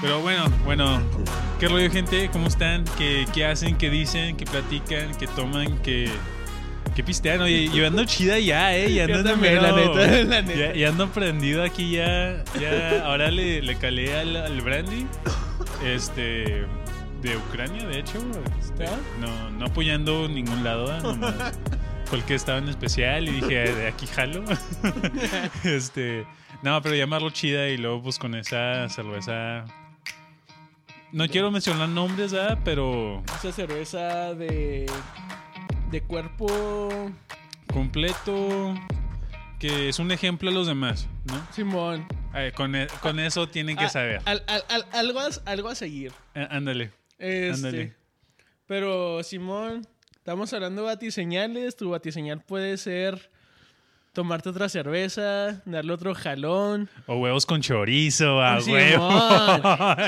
Pero bueno, bueno, ¿qué rollo gente? ¿Cómo están? ¿Qué, qué hacen? ¿Qué dicen? ¿Qué platican? ¿Qué toman? ¿Qué, qué pistean? Oye, yo ando chida ya, ¿eh? Ya ando, también, la neta, la neta. Ya, ya ando prendido aquí ya. ya ahora le, le calé al, al brandy. Este... De Ucrania, de hecho. este, ¿Ah? no, no apoyando ningún lado, ¿eh? nomás fue el que estaba en especial y dije, de aquí jalo. este, no, pero llamarlo chida y luego pues con esa cerveza. No quiero mencionar nombres, ¿verdad? Pero Esa cerveza de. de cuerpo. completo, que es un ejemplo a los demás, ¿no? Simón. Eh, con, e- con eso tienen que Ah, saber. al- al- al- algo, a, algo a seguir. Eh, ándale. Este, Ándale. Pero, Simón, estamos hablando de batiseñales. Tu batiseñal puede ser tomarte otra cerveza, darle otro jalón. O huevos con chorizo, a Simón, huevo.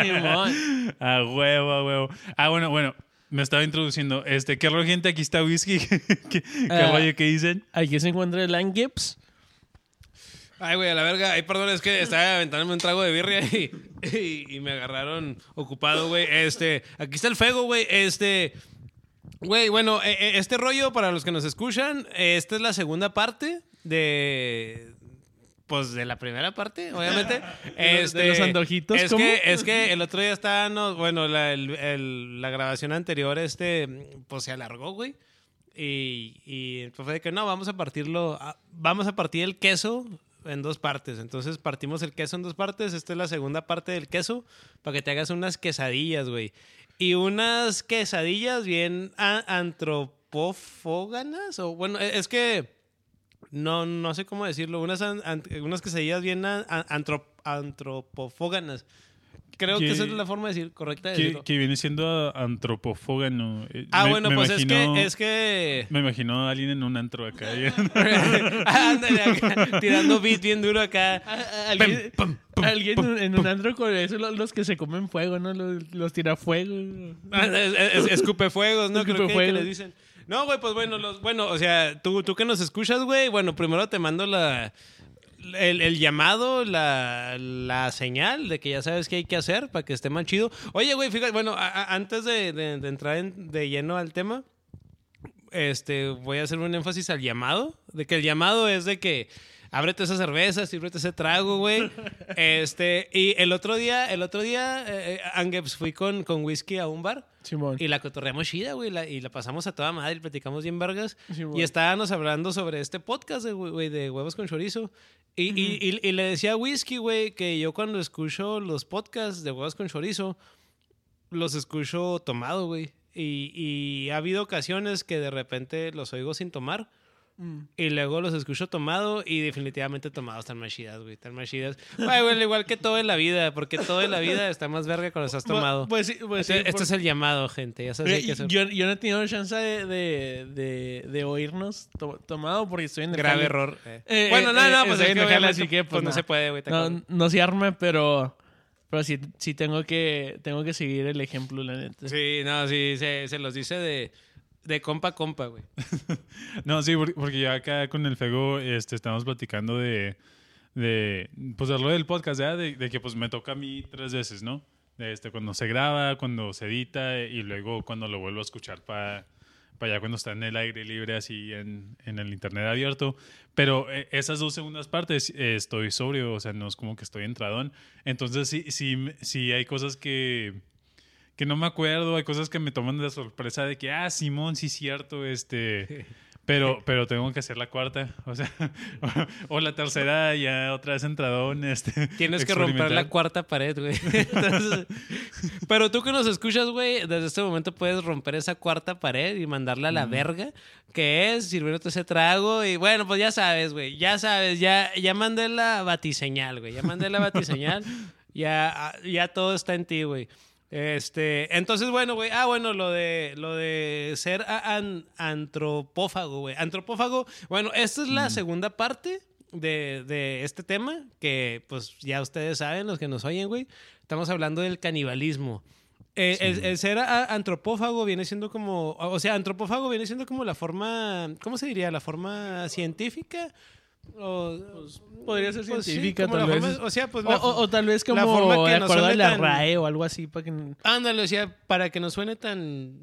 Simón. A huevo, a huevo. Ah, bueno, bueno. Me estaba introduciendo. Este, ¿qué rollo, gente? Aquí está whisky. ¿Qué, qué Ah. rollo que dicen? Aquí se encuentra el Gibbs. Ay, güey, a la verga. Ay, perdón, es que estaba aventándome un trago de birria y, y- y me agarraron ocupado, güey. Este, aquí está el fego, güey. Este, güey, bueno, eh, eh, este rollo, para los que nos escuchan, esta es la segunda parte de. Pues de la primera parte, obviamente. de Este, los antojitos, Es ¿cómo? que, es que el otro día estábamos, bueno, la, el- el- la grabación anterior, este, pues se alargó, güey. Y, y pues fue de que no, vamos a partirlo, ah, vamos a partir el queso en dos partes. Entonces partimos el queso en dos partes. Esta es la segunda parte del queso para que te hagas unas quesadillas, güey. Y unas quesadillas bien a- antropófagas. O bueno, e, es que no, no sé cómo decirlo. Unas, an- an- unas quesadillas bien a- a- antrop- antropofóganas. Creo que ¿Qué- esa es la forma de decir correcta de Que, decirlo. que viene siendo antropofógano. Eh, Ah, me- bueno, me pues es que es que Me imagino a alguien en un antro acá. Ándale, acá, tirando beat bien duro acá. Alguien, alguien en un- en un antro con eso, lo- los que se comen fuego, ¿no? Los, los tirafuegos. Ah, es- es- escupefuegos, ¿no? Creo que, que Escupefuegos. le dicen. No, güey, pues bueno, los, bueno, o sea, tú, tú que nos escuchas, güey, bueno, primero te mando la, el, el llamado, la, la señal de que ya sabes qué hay que hacer para que esté más chido. Oye, güey, fíjate, bueno, a- a- antes de, de- de entrar en- de lleno al tema, este, voy a hacer un énfasis al llamado, de que el llamado es de que ábrete esa cerveza, sírvete ese trago, güey. Este, y el otro día, el otro día, eh, eh, Angeps, fui con, con whisky a un bar. Simón. Y la cotorreamos chida, güey, la- y la pasamos a toda madre, y platicamos bien vergas. Sí, y estábamos hablando sobre este podcast, de, güey, de huevos con chorizo. Y, y- y- y le decía a Whisky, güey, que yo cuando escucho los podcasts de huevos con chorizo, los escucho tomado, güey. Y, y ha habido ocasiones que de repente los oigo sin tomar. Mm. Y luego los escucho tomado y definitivamente tomados están más chidas, güey. Están más chidas. Güey, güey, igual que todo en la vida, porque todo en la vida está más verga cuando estás tomado. Pues sí, pues sí, este, este por- es el llamado, gente. Ya sabes Eh, hacer. yo, yo no he tenido chance de, de, de, de oírnos to- tomado porque estoy en el Grave error. eh. Eh, bueno, no, eh, no, eh, pues así que, pues, pues, no no. se puede, güey. No, no se arme, pero, pero sí, sí tengo que tengo que seguir el ejemplo, la neta. Sí, no, sí, se, se los dice de, de compa a compa, güey. No, sí, por- porque ya acá con el Fego este, estamos platicando de, de pues de del podcast, ¿verdad? De, de que pues me toca a mí tres veces, ¿no? Este, cuando se graba, cuando se edita y luego cuando lo vuelvo a escuchar para allá cuando está en el aire libre así en, en el internet abierto. Pero eh, esas dos segundas partes eh, estoy sobrio, o sea, no es como que estoy entradón. Entonces sí, sí, sí hay cosas que que no me acuerdo, hay cosas que me toman de sorpresa de que, ah, Simón, sí es cierto, este, pero, pero tengo que hacer la cuarta, o sea, o, la tercera ya otra vez entradón, este. Tienes que romper la cuarta pared, güey. Entonces, pero tú que nos escuchas, güey, desde este momento puedes romper esa cuarta pared y mandarla a la verga, que es sirviéndote ese trago. Y bueno, pues ya sabes, güey, ya sabes, ya, ya mandé la batiseñal, güey, ya mandé la batiseñal, ya, ya todo está en ti, güey. Este, entonces, bueno, güey, ah, bueno, lo de, lo de ser an- antropófago, güey. Antropófago, bueno, esta es la segunda parte de, de este tema, que pues ya ustedes saben, los que nos oyen, güey, estamos hablando del canibalismo. Eh, el, el ser a- antropófago viene siendo como, o sea, antropófago viene siendo como la forma, ¿cómo se diría? La forma científica O, Podría ser pues sí, científica, como tal vez. forma- o sea, pues O, o- o tal vez como la forma que de no acuerdo a suene la tan- RAE o algo así para que ándale, o sea, para que no suene tan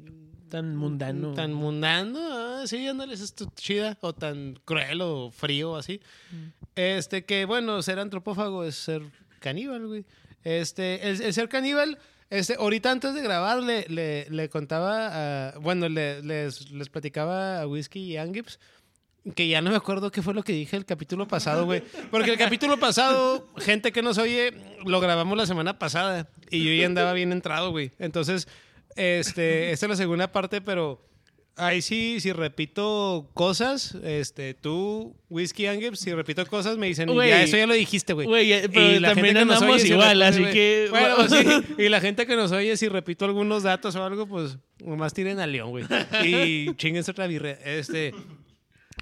tan mundano. tan mundano, ah, sí, ándale, es chida o tan cruel o frío así. Este que bueno, ser antropófago es ser caníbal, güey. Este, el, el ser caníbal, este, ahorita antes de grabar le, le, le contaba, a- bueno, le- les, les platicaba a Whiskey y Angips que ya no me acuerdo qué fue lo que dije el capítulo pasado, güey. Porque el capítulo pasado, gente que nos oye, lo grabamos la semana pasada y yo ya andaba bien entrado, güey. Entonces, este, esta es la segunda parte, pero ahí sí, si repito cosas, este, tú, Whiskey Angips, si repito cosas, me dicen, Güey. ya, eso ya lo dijiste, güey. Güey, pero la también gente que nos andamos oye, igual, así que... Bueno, sí. Y la gente que nos oye, si repito algunos datos o algo, pues nomás tiren a León, güey. Y chinguense otra birre. Este.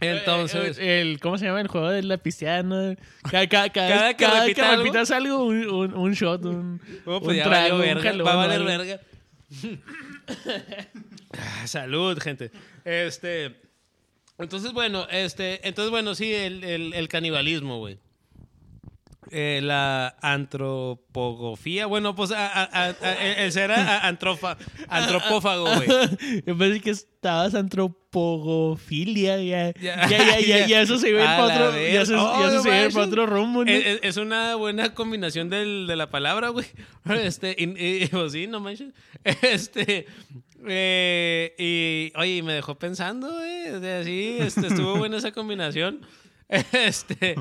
Entonces. Eh, el, ¿Cómo se llama el juego de la pisteada? no? Cada, cada, cada, Cada que repitas algo, un, un, un shot, un, Oh, pues un trago, un verga, jalón, va a valer verga. Ah, Salud, gente. Este. Entonces, bueno, este. Entonces, bueno, sí, el, el, el canibalismo, güey. Eh, la antropogofía. Bueno, pues a- a- a- a- el ser a- a- antrofa- antropófago, güey. Yo pensé que estabas antropogofilia. Ya, Ya. ya, ya, ya, eso se ve A para la otro, ya se, Oh, ya se se ve manches. para otro rumbo, ¿no? Es, es- una buena combinación del- de la palabra, güey. Este, y, y- pues sí, no manches. Este, eh, y, oye, me dejó pensando, güey. O sea, sí, este, estuvo buena esa combinación. Este,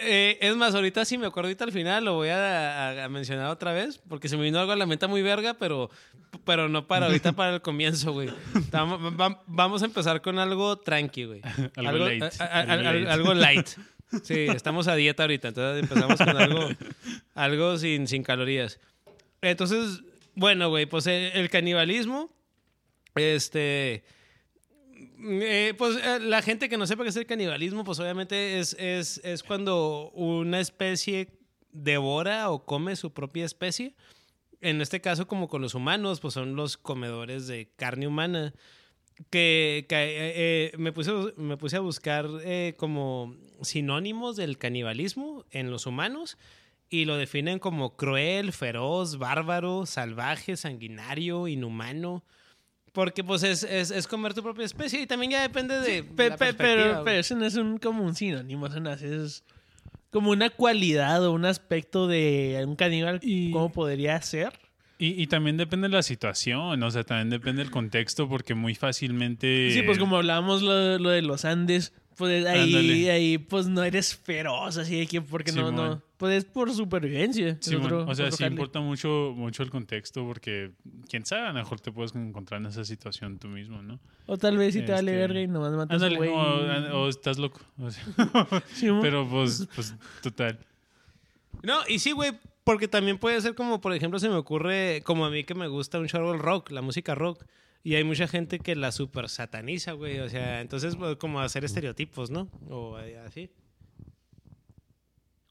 eh, es más, ahorita sí me acuerdo, ahorita al final lo voy a, a- a mencionar otra vez, porque se me vino algo a la mente muy verga, pero, pero no para ahorita, para el comienzo, güey. Vamos, va- vamos a empezar con algo tranqui, güey. Algo light, a- a- algo al- light. algo light. Sí, estamos a dieta ahorita, entonces empezamos con algo, algo sin, sin calorías. Entonces, bueno, güey, pues el, el canibalismo, este... eh, pues eh, la gente que no sepa qué es el canibalismo, pues obviamente es, es, es cuando una especie devora o come su propia especie. En este caso, como con los humanos, pues son los comedores de carne humana. Que, que, eh, eh, me, puse, me puse a buscar eh, como sinónimos del canibalismo en los humanos y lo definen como cruel, feroz, bárbaro, salvaje, sanguinario, inhumano. Porque pues es, es, es comer tu propia especie y también ya depende de... Pe- la pe- perspectiva, pero, eso no es un, como un sinónimo, eso no es- es como una cualidad o un aspecto de un caníbal, Y- ¿cómo podría ser? Y, y también depende de la situación, o sea, también depende del contexto, porque muy fácilmente. Sí, pues como hablábamos lo, lo de los Andes, pues ahí, Ándale. ahí pues no eres feroz, así de que porque no, no, pues es por supervivencia. Simón, otro- o sea, sí importa mucho, mucho el contexto, porque quién sabe, a lo mejor te puedes encontrar en esa situación tú mismo, ¿no? O tal vez si te vale Este, verga y nomás matas a Ándale, güey. o, o estás loco. o sea, Simón. pero pues, pues, total. No, y sí, güey, porque también puede ser como, por ejemplo, se me ocurre, como a mí que me gusta un show el rock, la música rock, y hay mucha gente que la super sataniza, güey, o sea, entonces pues, como hacer estereotipos, ¿no? O eh, así.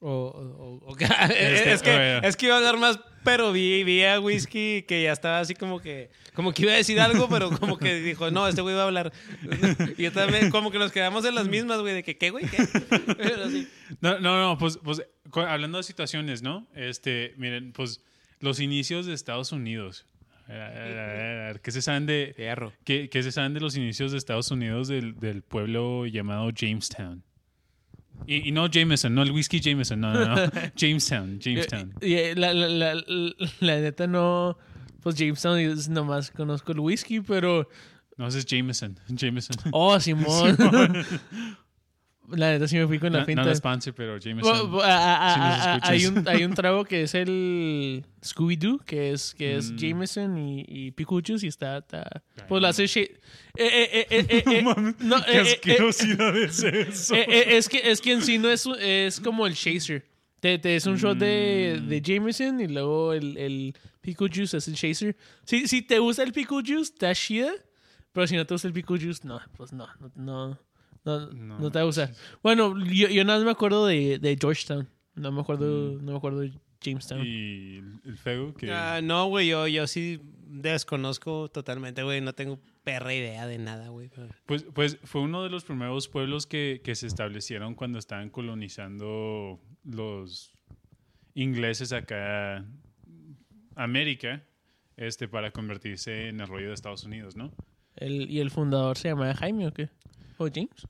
O, o- Este, es, que, es que iba a hablar más, pero vi, vi a Whisky que ya estaba así como que, como que iba a decir algo, pero como que dijo, no, este güey va a hablar. Y yo también, como que nos quedamos en las mismas, güey, de que, ¿qué, güey? ¿Qué? Pero sí. No, no, no, pues, pues hablando de situaciones, ¿no? Este, miren, pues los inicios de Estados Unidos. A ver, a ver, a ver, a ver, ¿Qué se saben de, Fierro. qué, qué se saben de los inicios de Estados Unidos del, del pueblo llamado Jamestown? Y, y no Jameson, no el whisky Jameson, no, no, no. Jamestown, Jamestown. Y, y, la, la, la, la- neta no, pues Jamestown es nomás conozco el whisky, pero, No, ese es Jameson, Jameson. oh, Simón. la neta sí me fui con la No, finta. no la sponsor, pero Jameson. bu- a- a- si hay, un, hay un trago que es el Scooby-Doo, que es, que es Mm. Jameson y, y Picuchus y está, está pues lo hace eh, eh, eh, eh, eh, eh, no, Qué asquerosidad es eso. es, que, es que en sí no es, es como el chaser. Te, te es un shot de, Mm. de Jameson y luego el, el Pickle Juice es el chaser. Si, si te gusta el Pickle Juice, está chida. Pero si no te gusta el Pickle Juice, no, pues no, no, no, no, No, no te va a gustar. Bueno, yo, yo nada más me acuerdo de, de Georgetown. No me acuerdo, no me acuerdo Jamestown. Y el, fego que... Ah, no, güey, yo, yo sí desconozco totalmente, güey. No tengo perra idea de nada, güey. Pues, pues fue uno de los primeros pueblos que, que se establecieron cuando estaban colonizando los ingleses acá América este, para convertirse en el rollo de Estados Unidos, ¿no? El, ¿Y el fundador se llamaba Jaime o qué? ¿O James?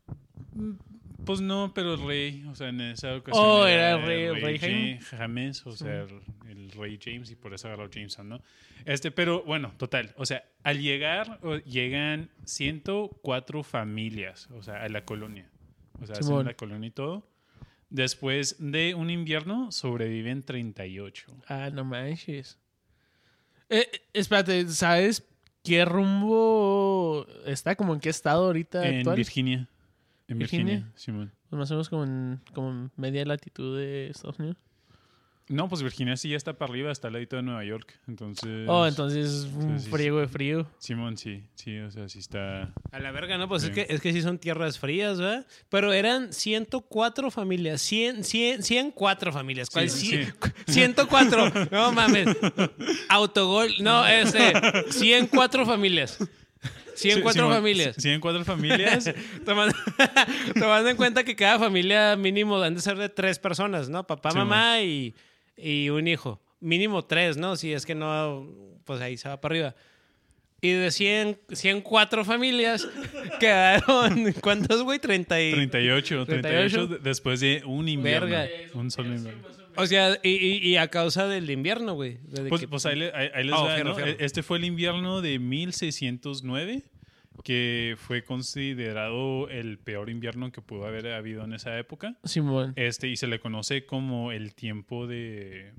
Pues no, pero el rey, o sea, en esa ocasión. Oh, era el rey- el rey Jaime. Ja- James, o sea, el, el rey James, y por eso agarró Jameson, ¿no? Este, pero bueno, total. O sea, al llegar, llegan 104 familias, o sea, a la colonia. O sea, hacen la colonia y todo. Después de un invierno, sobreviven 38. Ah, no manches. Eh, eh, espérate, ¿sabes qué rumbo está? ¿Como en qué estado ahorita En actual? Virginia. En ¿Virginia? Virginia, Simón. Pues más o menos como en, como en media latitud de Estados Unidos. No, pues Virginia sí ya está para arriba, está al ladito de Nueva York. Entonces. Oh, entonces es un sí, frío de frío. Simón, sí, sí, o sea, sí está. A la verga, ¿no? Pues Sí. es, que, es que sí son tierras frías, ¿verdad? Pero eran 104 familias. 100, 100, 104 familias. ¿Cuál? Sí, Cien- sí. 104. No mames. Autogol. No, este. 104 familias. 104 Simón, familias. 104 familias. Tomando, tomando en cuenta que cada familia mínimo han de ser de tres personas, ¿no? Papá, Sí, mamá y, y un hijo. Mínimo tres, ¿no? Si es que no, pues ahí se va para arriba. Y de 100, 104 familias quedaron, ¿cuántos, güey? 30 y... 38, 38, 38. de- después de un invierno. Verga. Un solo invierno. O sea, y, y- y a causa del invierno, güey. Pues, que- pues ahí, ahí- ahí les Oh, va, fierro, ¿no? fierro. E- Este fue el invierno de 1609, que fue considerado el peor invierno que pudo haber habido en esa época. Simón. Este, y se le conoce como el tiempo de.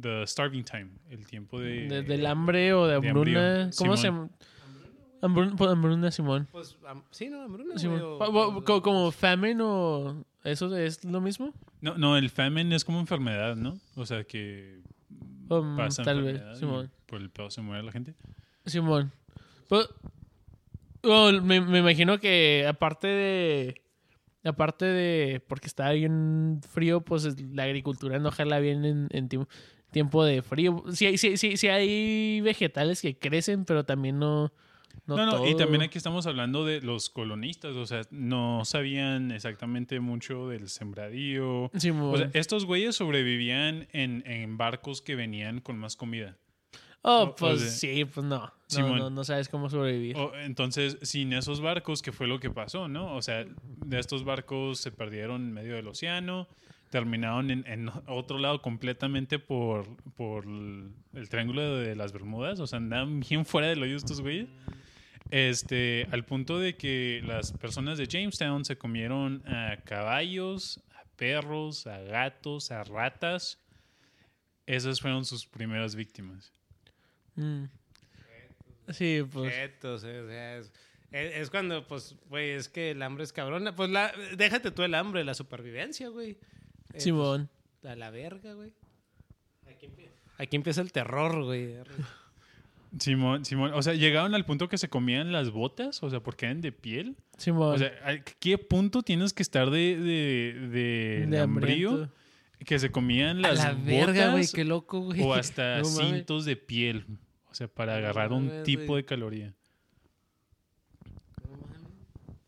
The starving time. El tiempo de. De- del hambre o de de hambruna. hambrío, ¿Cómo se Simón. llama? Hambruna, pues, hambruna, Simón. Pues, am- sí, no, hambruna, Simón. o- co- como famine o... ¿Eso es lo mismo? No, no, el famine es como enfermedad, ¿no? O sea que. Um, pasa tal vez, Simón. Por el pedo se muere la gente. Simón. Pues, bueno, me, me imagino que aparte de... Aparte de... Porque está bien frío, pues es- la agricultura no jala bien en, en tiempo, tiempo de frío. Sí, sí, sí, sí hay vegetales que crecen, pero también no... No, No, no, y también aquí estamos hablando de los colonistas, o sea, no sabían exactamente mucho del sembradío. O sea, estos güeyes sobrevivían en, en barcos que venían con más comida. Oh, o pues sea, sí, pues no. No, Simón. no, no sabes cómo sobrevivir. O- entonces, sin esos barcos, ¿qué fue lo que pasó, no? O sea, de estos barcos se perdieron en medio del océano, terminaron en, en otro lado completamente por, por el, el triángulo de las Bermudas, o sea, andaban bien fuera del hoyo estos güeyes. Este, al punto de que las personas de Jamestown se comieron a caballos, a perros, a gatos, a ratas. Esas fueron sus primeras víctimas. Mm. Sí, pues... Objetos, eh, o sea, es, es- es cuando, pues, güey, es que el hambre es cabrona. Pues la, déjate tú el hambre, la supervivencia, güey. Eh, Simón. pues, a la verga, güey. Aquí, aquí empieza el terror, güey. Simón, Simón, o sea, llegaron al punto que se comían las botas, o sea, porque eran de piel. Simón. O sea, ¿a ¿qué punto tienes que estar de, de, de, De hambrío que se comían A las la botas verga, güey, qué loco, güey. o hasta No cintos de piel? O sea, para agarrar un tipo güey. de caloría. No mames.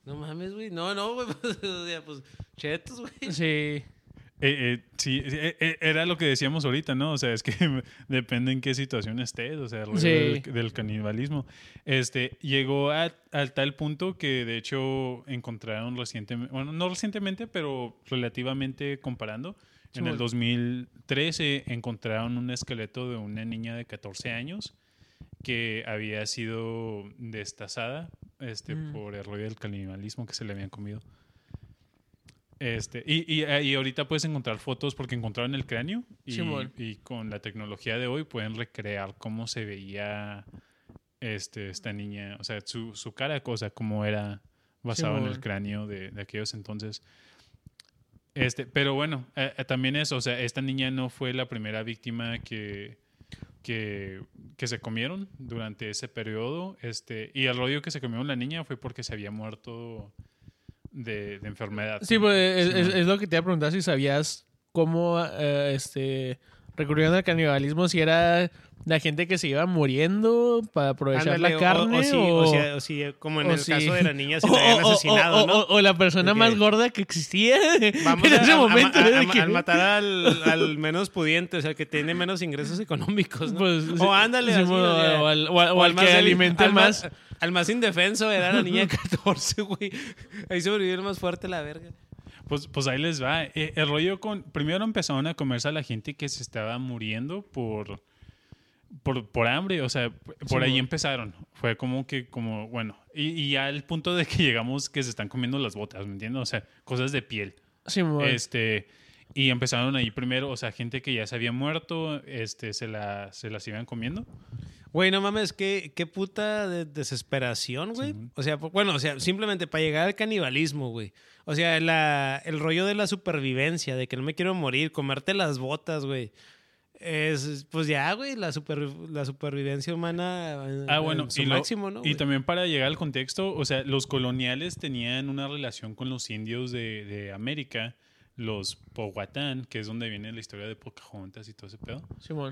No mames, güey. No, no, güey. Pues, o sea, pues, chetos, güey. Sí. Eh, eh, sí, eh, eh, era lo que decíamos ahorita, ¿no? O sea, es que depende en qué situación estés, o sea, Sí. del, del canibalismo. Este, llegó a, a tal punto que de hecho encontraron recientemente, bueno, no recientemente, pero relativamente comparando, en el Simón. 2013 encontraron un esqueleto de una niña de 14 años que había sido destazada este, Mm. por el rollo del canibalismo que se le habían comido. Este, y, y, y ahorita puedes encontrar fotos porque encontraron el cráneo y, y con la tecnología de hoy pueden recrear cómo se veía este, esta niña, o sea, su, su cara, cosa como era basado en el cráneo de, de aquellos entonces. Este, pero bueno, eh, eh, también eso, o sea, esta niña no fue la primera víctima que, que, que se comieron durante ese periodo. Este, y el rollo que se comieron la niña fue porque se había muerto de, de enfermedad. Sí, pues es, es- Simón. es lo que te iba a preguntar si sabías cómo eh, este recurrieron al canibalismo si era la gente que se iba muriendo para aprovechar Ándale, la o- carne o, si, o, o si- o si, como en el si- caso de la niña se la habían asesinado, o- ¿no? o la persona más gorda que existía Vamos en a, ese a- a- momento. a- de a- que- al matar al, al menos pudiente, o sea, que tiene menos ingresos económicos, ¿no? Pues, o ándale, así, o, al, o al- que débil- alimente al más. Al más indefenso era la niña de 14, güey. Ahí sobrevivió el más fuerte la verga. Pues, pues ahí les va. Eh, el rollo con. Primero empezaron a comerse a la gente que se estaba muriendo por. Por, por hambre, o sea, por ahí mo. empezaron. Fue como que, como, bueno, y, y ya al punto de que llegamos que se están comiendo las botas, ¿me entiendes? O sea, cosas de piel. Simón. Este, y empezaron ahí primero, o sea, gente que ya se había muerto, este, se, la, se las iban comiendo. Güey, no mames, qué, qué puta de- desesperación, güey. O sea, bueno, o sea, simplemente para llegar al canibalismo, güey. O sea, la, el rollo de la supervivencia, de que no me quiero morir, comerte las botas, güey. Es, pues ya, güey, la, super, la supervivencia humana. Ah, bueno, en su y, lo- máximo, ¿no? y también para llegar al contexto, o sea, los coloniales tenían una relación con los indios de, de América, los Powhatan, que es donde viene la historia de Pocahontas y todo ese pedo,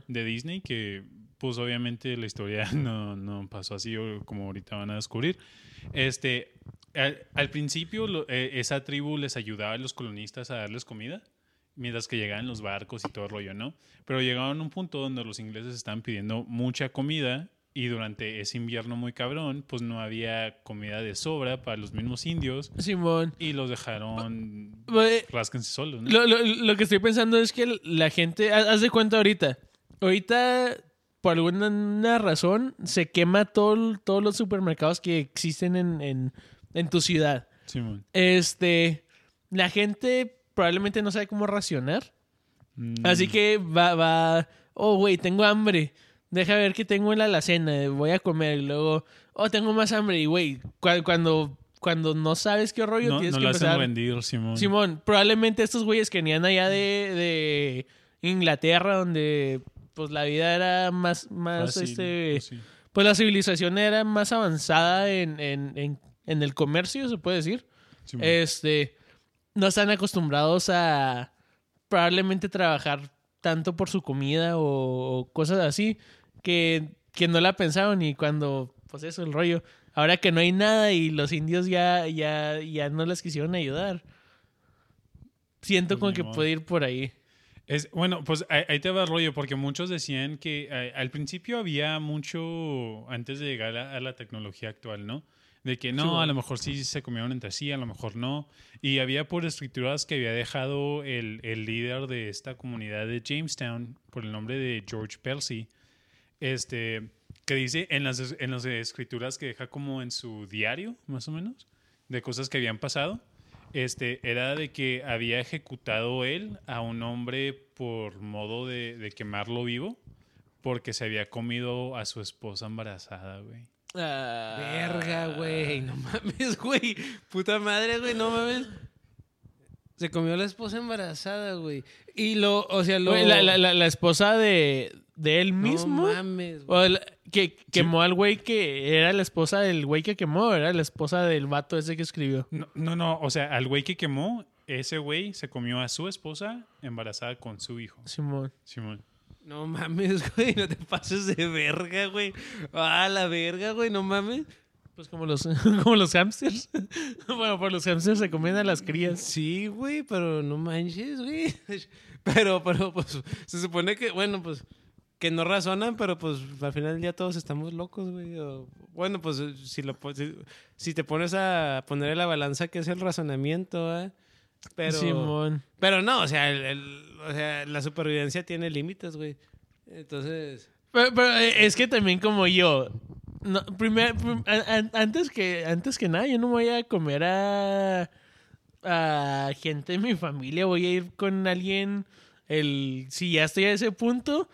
de Disney, que pues obviamente la historia no, no pasó así o como ahorita van a descubrir. Este, al, al principio lo- eh, esa tribu les ayudaba a los colonistas a darles comida, mientras que llegaban los barcos y todo el rollo, ¿no? Pero llegaron a un punto donde los ingleses estaban pidiendo mucha comida y durante ese invierno muy cabrón, pues no había comida de sobra para los mismos indios Simón. y los dejaron Güey, rásquense solos, ¿no? Lo, lo- lo que estoy pensando es que la gente, haz haz de cuenta ahorita, ahorita por alguna razón se quema todo, todos los supermercados que existen en, en, en tu ciudad. Simón. Este, la gente probablemente no sabe cómo racionar. Mm, Así que va, va, oh, güey, tengo hambre. Deja ver qué tengo en la alacena, voy a comer. Y luego, oh, tengo más hambre. Y, güey, cu- cuando, cuando no sabes qué rollo, no, tienes no que lo empezar... hacen rendir, Simón. Simón, probablemente estos güeyes que venían allá de, de Inglaterra, donde pues la vida era más, más Fácil, este, pues pues la civilización era más avanzada en, en, en, en el comercio, se puede decir. Simón. Este, no están acostumbrados a probablemente trabajar tanto por su comida o, o cosas así que, que no la pensaron y cuando, pues eso, el rollo. Ahora que no hay nada y los indios ya, ya, ya no les quisieron ayudar. Siento Pues como que modo. puede ir por ahí. Es, bueno, pues ahí, te va el rollo, porque muchos decían que eh, al principio había mucho, antes de llegar a, a la tecnología actual, ¿no? De que no, Sí, a bueno. lo mejor sí se comieron entre sí, a lo mejor no. Y había por escrituras que había dejado el, el líder de esta comunidad de Jamestown, por el nombre de George Percy, este, que dice en las, en las escrituras que deja como en su diario, más o menos, de cosas que habían pasado este, era de que había ejecutado él a un hombre por modo de, de quemarlo vivo porque se había comido a su esposa embarazada, güey. Ah. Verga, güey. No mames, güey. Puta madre, güey. No mames. Se comió la esposa embarazada, güey. Y lo, o sea, lo. Güey, la, la- la- la esposa de, de él mismo. No mames, güey. Que quemó al güey que era la esposa del güey que quemó, era la esposa del vato ese que escribió. No, no, no, o sea, al güey que quemó, ese güey se comió a su esposa embarazada con su hijo, Simón. Simón. No mames, güey. No te pases de verga, güey. Ah, la verga, güey. No mames. Pues como los, como los hamsters. bueno, por los hamsters se comen a las crías. Sí, güey, pero no manches, güey. Pero, pero, pues, se supone que, bueno, pues, que no razonan, pero pues al final del día todos estamos locos, güey. O, bueno, pues si, lo, si, si te pones a poner en la balanza que es el razonamiento, ¿eh? Pero, Simón. pero no, o sea, el- el- o sea, la supervivencia tiene límites, güey. Entonces, Pero, pero, eh, es que también como yo. No, primer, prim- a- an- antes, que, antes que nada, yo no voy a comer a, a gente de mi familia. Voy a ir con alguien. El, si ya estoy a ese punto,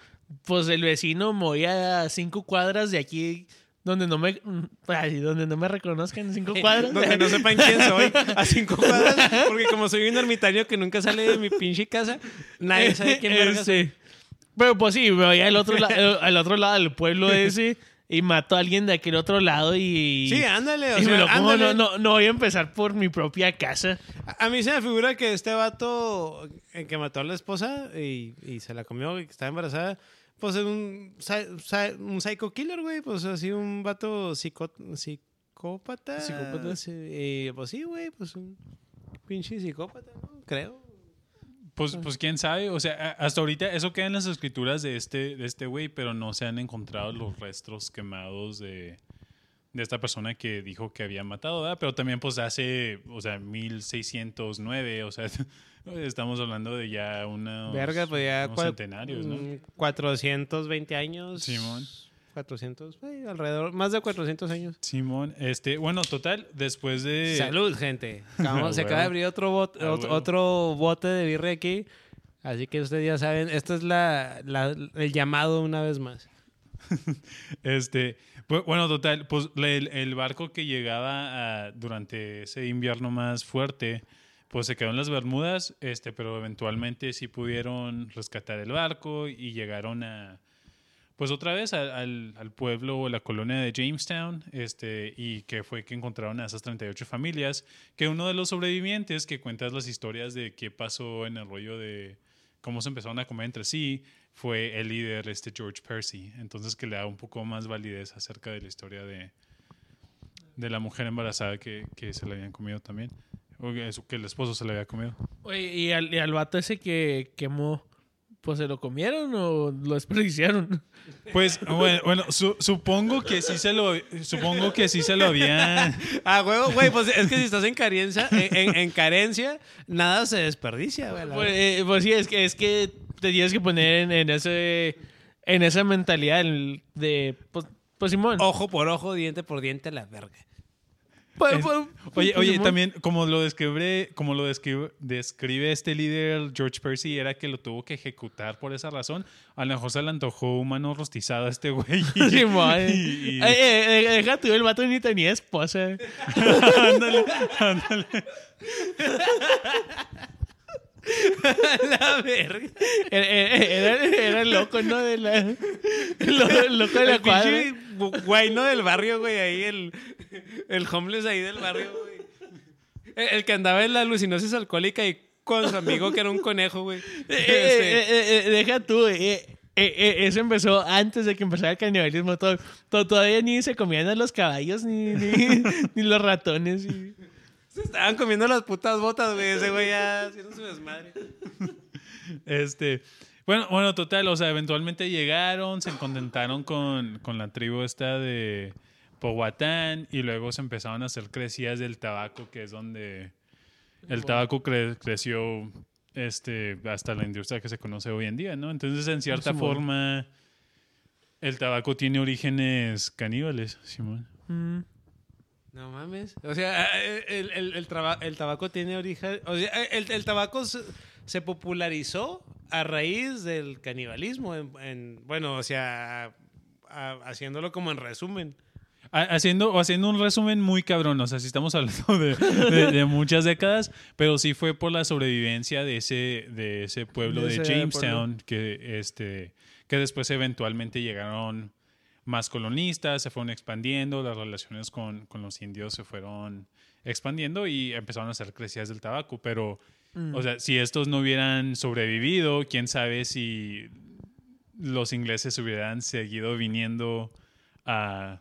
pues el vecino me voy a cinco cuadras de aquí donde no me ay, donde no me reconozcan cinco cuadras. donde no sepan quién soy, a cinco cuadras, porque como soy un ermitaño que nunca sale de mi pinche casa, nadie sabe quién verga soy. Este, Pero pues sí, me voy al otro, al otro lado del pueblo ese y mato a alguien de aquel otro lado y... Sí, ándale. O y me lo como, ándale. no, no, no voy a empezar por mi propia casa. A a mí se me figura que este vato eh, que mató a la esposa y, y se la comió y que estaba embarazada, pues es un, un psycho killer, güey. Pues así un vato psico- psicópata. Psicópata. Sí, y, pues sí, güey, pues un pinche psicópata, ¿no? Creo. Pues, pues quién sabe, o sea, hasta ahorita eso queda en las escrituras de este de este güey, pero no se han encontrado los restos quemados de, de esta persona que dijo que había matado, ¿verdad? Pero también pues hace, o sea, 1609, o sea, estamos hablando de ya unos, Verga, pues ya unos centenarios, ¿no? mm, 420 años. Simón. 400, güey, alrededor, más de 400 años. Simón, este, bueno, total, después de... Salud, gente. Acabamos- Ah, se acaba de abrir otro, bot- Ah, otro, bote de birria aquí. Así que ustedes ya saben, esto es la, la- el llamado una vez más. Este, bu- bueno, total, pues el, el barco que llegaba a- durante ese invierno más fuerte, pues se quedó en las Bermudas, este, pero eventualmente sí pudieron rescatar el barco y llegaron a, pues otra vez al, pueblo o la colonia de Jamestown, este, y que fue que encontraron a esas 38 familias, que uno de los sobrevivientes que cuentas las historias de qué pasó en el rollo de cómo se empezaron a comer entre sí, fue el líder, este George Percy. Entonces que le da un poco más validez acerca de la historia de, de la mujer embarazada que, que se le habían comido también. O que, que el esposo se le había comido. Oye, ¿y al, y al vato ese que quemó, pues se lo comieron o lo desperdiciaron? Pues bueno, bueno, su- supongo que sí se lo supongo que sí se lo habían Ah, huevo, güey, pues es que si estás en carencia, en, en- en carencia, nada se desperdicia, güey. Pues, eh, pues sí, es que, es que te tienes que poner en, en ese en esa mentalidad de, pues, pues Simón. Ojo por ojo, diente por diente, la verga. Es- Oye, oye, también como lo describe, como lo describe, describe este líder George Percy era que lo tuvo que ejecutar por esa razón. A lo mejor se le antojó un mano rostizada a este güey. y- Simón. y- y- Eh, eh, eh, deja tú, el vato ni tenía esposa. ándale, ándale. la verga. Era, era, era el loco, ¿no? De la, lo- loco de la El cuadra. güey, ¿no? Del barrio, güey, ahí el, el homeless ahí del barrio, güey. El, el que andaba en la alucinosis alcohólica y con su amigo que era un conejo, güey. Eh, eh, Este, eh, deja tú, eh, eh, eh, eso empezó antes de que empezara el canibalismo. Todo, todo- todavía ni se comían a los caballos ni, ni, ni los ratones. y- Se estaban comiendo las putas botas, güey. Ese güey ya haciendo su desmadre. Este, bueno, bueno, total, o sea, eventualmente llegaron, se contentaron con, con la tribu esta de Y luego se empezaron a hacer crecidas del tabaco, que es donde el tabaco cre- creció este, hasta la industria que se conoce hoy en día, ¿no? Entonces, en cierta Simón. forma, el tabaco tiene orígenes caníbales, Simón. Mm. No mames. O sea, el, el, el, traba- el tabaco tiene origen. O sea, el, el tabaco se, se popularizó a raíz del canibalismo. En, en- bueno, o sea, a- haciéndolo como en resumen. Ha- Haciendo, haciendo un resumen muy cabrón, o sea, sí estamos hablando de, de- de muchas décadas, pero sí fue por la sobrevivencia de ese, de ese pueblo De ese Jamestown, que, este, que después eventualmente llegaron más colonistas, se fueron expandiendo, las relaciones con, con los indios se fueron expandiendo y empezaron a hacer crecidas del tabaco, pero, o sea, si estos no hubieran sobrevivido, quién sabe si los ingleses hubieran seguido viniendo a,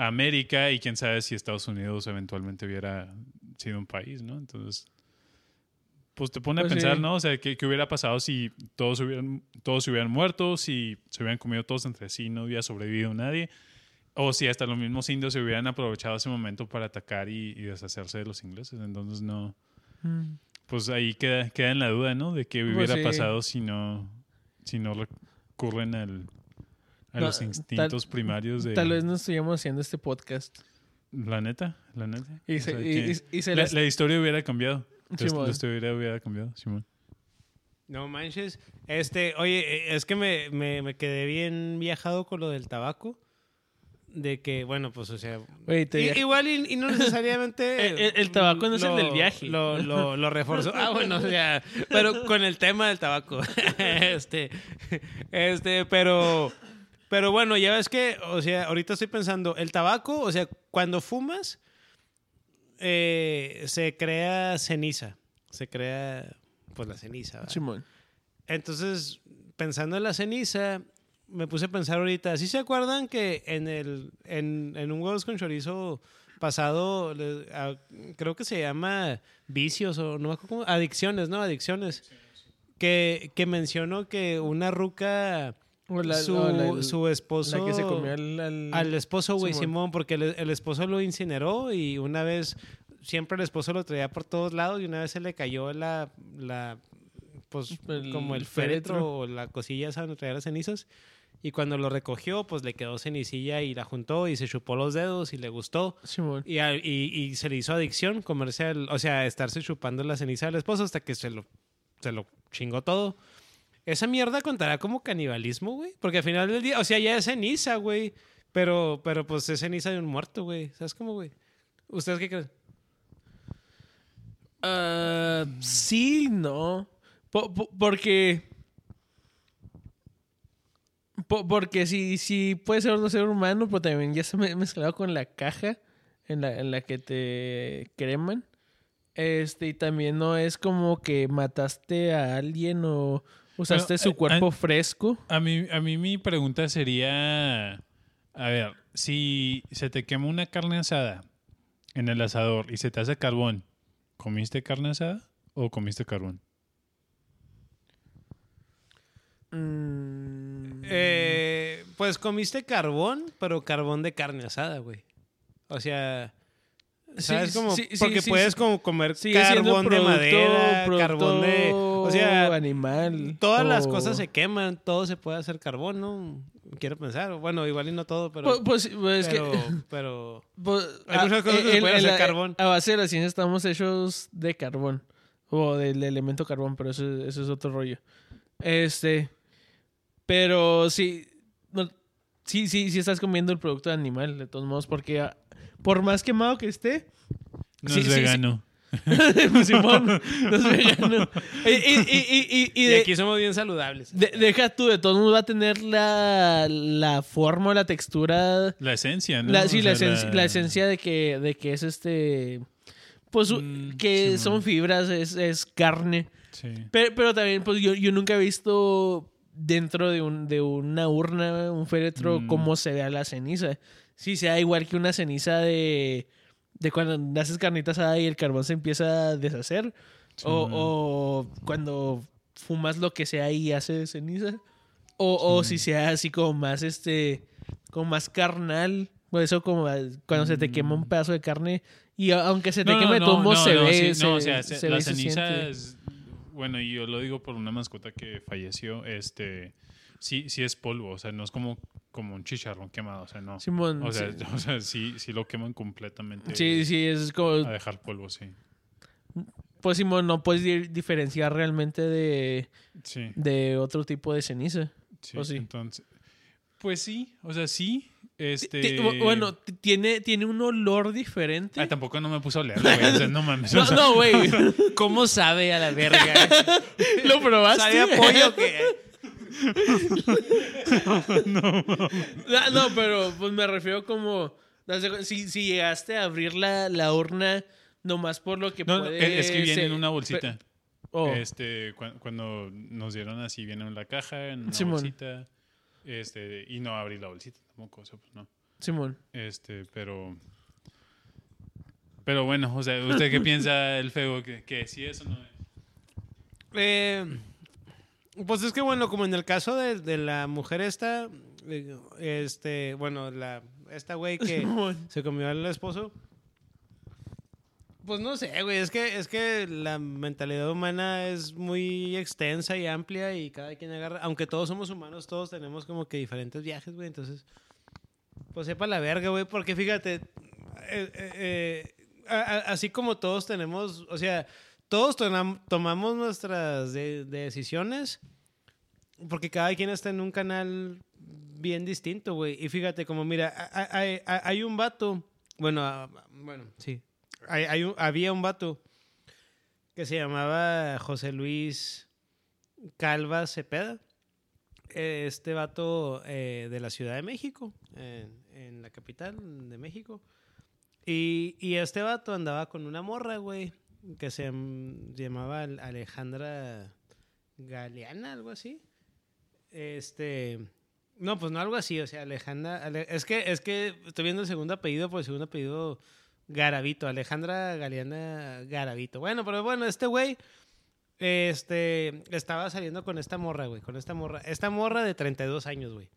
a América y quién sabe si Estados Unidos eventualmente hubiera sido un país, ¿no? Entonces, pues te pone Pues a pensar, sí. ¿no? O sea, ¿qué, qué hubiera pasado si todos hubieran, todos se hubieran muerto, si se hubieran comido todos entre sí, no hubiera sobrevivido nadie? O si hasta los mismos indios se hubieran aprovechado ese momento para atacar y, y deshacerse de los ingleses. Entonces, no. Mm. Pues ahí queda, queda en la duda, ¿no? De qué Pues hubiera sí. pasado si no, si no recurren al, a No, los tal- instintos primarios de. Tal vez no estuviéramos haciendo este podcast. La neta, la neta. Y O se, sea, y- que y- y se la, historia hubiera cambiado. La- Simón. la historia hubiera cambiado, Simón. No manches. Este, oye, eh, es que me, me, me quedé bien viajado con lo del tabaco. De que, bueno, pues, o sea. Igual y, y no necesariamente. El- el- el tabaco no es el del viaje. Lo, lo, lo reforzó. Ah, bueno, o sea. Pero con el tema del tabaco. este. Este, pero. Pero bueno, ya ves que, o sea, ahorita estoy pensando, el tabaco, o sea, cuando fumas, eh, se crea ceniza. Se crea, pues, la ceniza. ¿verdad? Simón. Entonces, pensando en la ceniza, me puse a pensar ahorita, ¿sí se acuerdan que en, el, en, en un huevos con chorizo pasado, le- a- creo que se llama vicios o no me acuerdo cómo, adicciones, ¿no? Adicciones. Que, que mencionó que una ruca, la- su, la- su esposo... La que se comió al... al- Al esposo, güey, Simón. Simón, porque el, el esposo lo incineró y una vez, siempre el esposo lo traía por todos lados y una vez se le cayó la, la pues, El como el féretro. féretro o la cosilla esa donde traía las cenizas. Y cuando lo recogió, pues le quedó cenicilla y la juntó y se chupó los dedos y le gustó. Simón. Y, a- y- y se le hizo adicción comerse, el- o sea, estarse chupando la ceniza del esposo hasta que se lo, se lo chingó todo. Esa mierda contará como canibalismo, güey. Porque al final del día, o sea, ya es ceniza, güey. Pero, pero pues es ceniza de un muerto, güey. ¿Sabes cómo, güey? ¿Ustedes qué creen? Ah, sí, no. Po- po- porque. po- porque sí, sí puede ser otro ser humano, pero también ya se me mezclado con la caja en la, en la que te creman. Este, y también no es como que mataste a alguien o usaste Bueno, su eh, cuerpo fresco. A mí, a mí mi pregunta sería, a ver, si se te quema una carne asada en el asador y se te hace carbón, ¿comiste carne asada o comiste carbón? Mm, Eh, pues comiste carbón, pero carbón de carne asada, güey. O sea, ¿sabes Sí, sí, Porque sí, puedes como comer carbón de madera, producto carbón de... O sea, animal. todas las cosas se queman, todo se puede hacer carbón, ¿no? Quiero pensar. Bueno, igual y no todo, pero... Pues, pues, pues, es pero, que pero- Pues, Hay a- muchas cosas que se en- pueden en hacer carbón. A base de la ciencia estamos hechos de carbón. O del elemento carbón, pero eso, eso es otro rollo. Este. Pero sí. no- sí, sí, sí estás comiendo el producto animal, de todos modos, porque ah, por más quemado que esté. No Sí, es sí, sí. vegano. Simón, no es vegano. Y, y- y- y- y- y Y de- aquí somos bien saludables. de- deja tú, de todos modos va a tener la, la forma o la textura La esencia, ¿no? La, sí, la, sea, esencia, la esencia de que, de que es este. Pues Mm, que sí, son fibras, es, es carne. Sí. Pero, pero también, pues yo, yo nunca he visto dentro de, un, de una urna, un féretro, Mm. cómo se vea la ceniza. Sí, sea igual que una ceniza de, de cuando haces carnita asada y el carbón se empieza a deshacer. Sí, o, o cuando fumas lo que sea y hace ceniza. O, o si sea así como más este, como más carnal. Por eso como cuando se te quema un Mm. pedazo de carne y aunque se te No, queme no, no, se ve. sí, no, o se- sea, se se- ve la ceniza es, bueno, y yo lo digo por una mascota que falleció, este, sí, sí es polvo, o sea, no es como, como un chicharrón quemado, o sea, no. Simón, O sea, sí. o sea sí, sí lo queman completamente Sí, sí, es como. a dejar polvo, sí. Pues Simón, no puedes di- diferenciar realmente de, Sí, de otro tipo de ceniza. sí. ¿O sí? Entonces, pues sí, o sea, sí, este... Bueno, tiene, tiene un olor diferente. Ah, tampoco no me puse a olerlo, güey, o sea, no mames. o no, sea, no, güey. ¿Cómo sabe a la verga? ¿Lo probaste? ¿Sabe a pollo que...? Ah, no, pero pues me refiero como. Si, si llegaste a abrir la, la urna, nomás por lo que No, no, puede. es que viene en una bolsita. oh, Este, cu- cuando nos dieron así, viene en la caja, en una Simón. bolsita. Este, y no abrí la bolsita tampoco, o sea, pues no. Simón. Este, pero. Pero bueno, o sea, ¿usted qué piensa el feo? ¿Que, que sí es o no es? Eh, pues es que bueno, como en el caso de, de la mujer esta, eh, este, bueno, la esta güey que Simón. se comió al esposo. Pues no sé, güey, es que es que la mentalidad humana es muy extensa y amplia y cada quien agarra, aunque todos somos humanos, todos tenemos como que diferentes viajes, güey, entonces pues sepa la verga, güey, porque fíjate, eh, eh, eh, así como todos tenemos, o sea, todos tomamos nuestras de- decisiones porque cada quien está en un canal bien distinto, güey. Y fíjate, como mira, hay, un vato, bueno, bueno, sí, hay, había un vato que se llamaba José Luis Calva Cepeda. este vato eh, de la Ciudad de México, en, en la capital de México. Y, este vato andaba con una morra, güey, que se llamaba Al- Alejandra Galeana, algo así. Este. No, pues no algo así, o sea, Alejandra. Ale- es, que, es que estoy viendo el segundo apellido, por el segundo apellido Garavito, Alejandra Galeana Garavito. Bueno, pero bueno, este güey. Este. Estaba saliendo con esta morra, güey, con esta morra. Esta morra de 32 años, güey.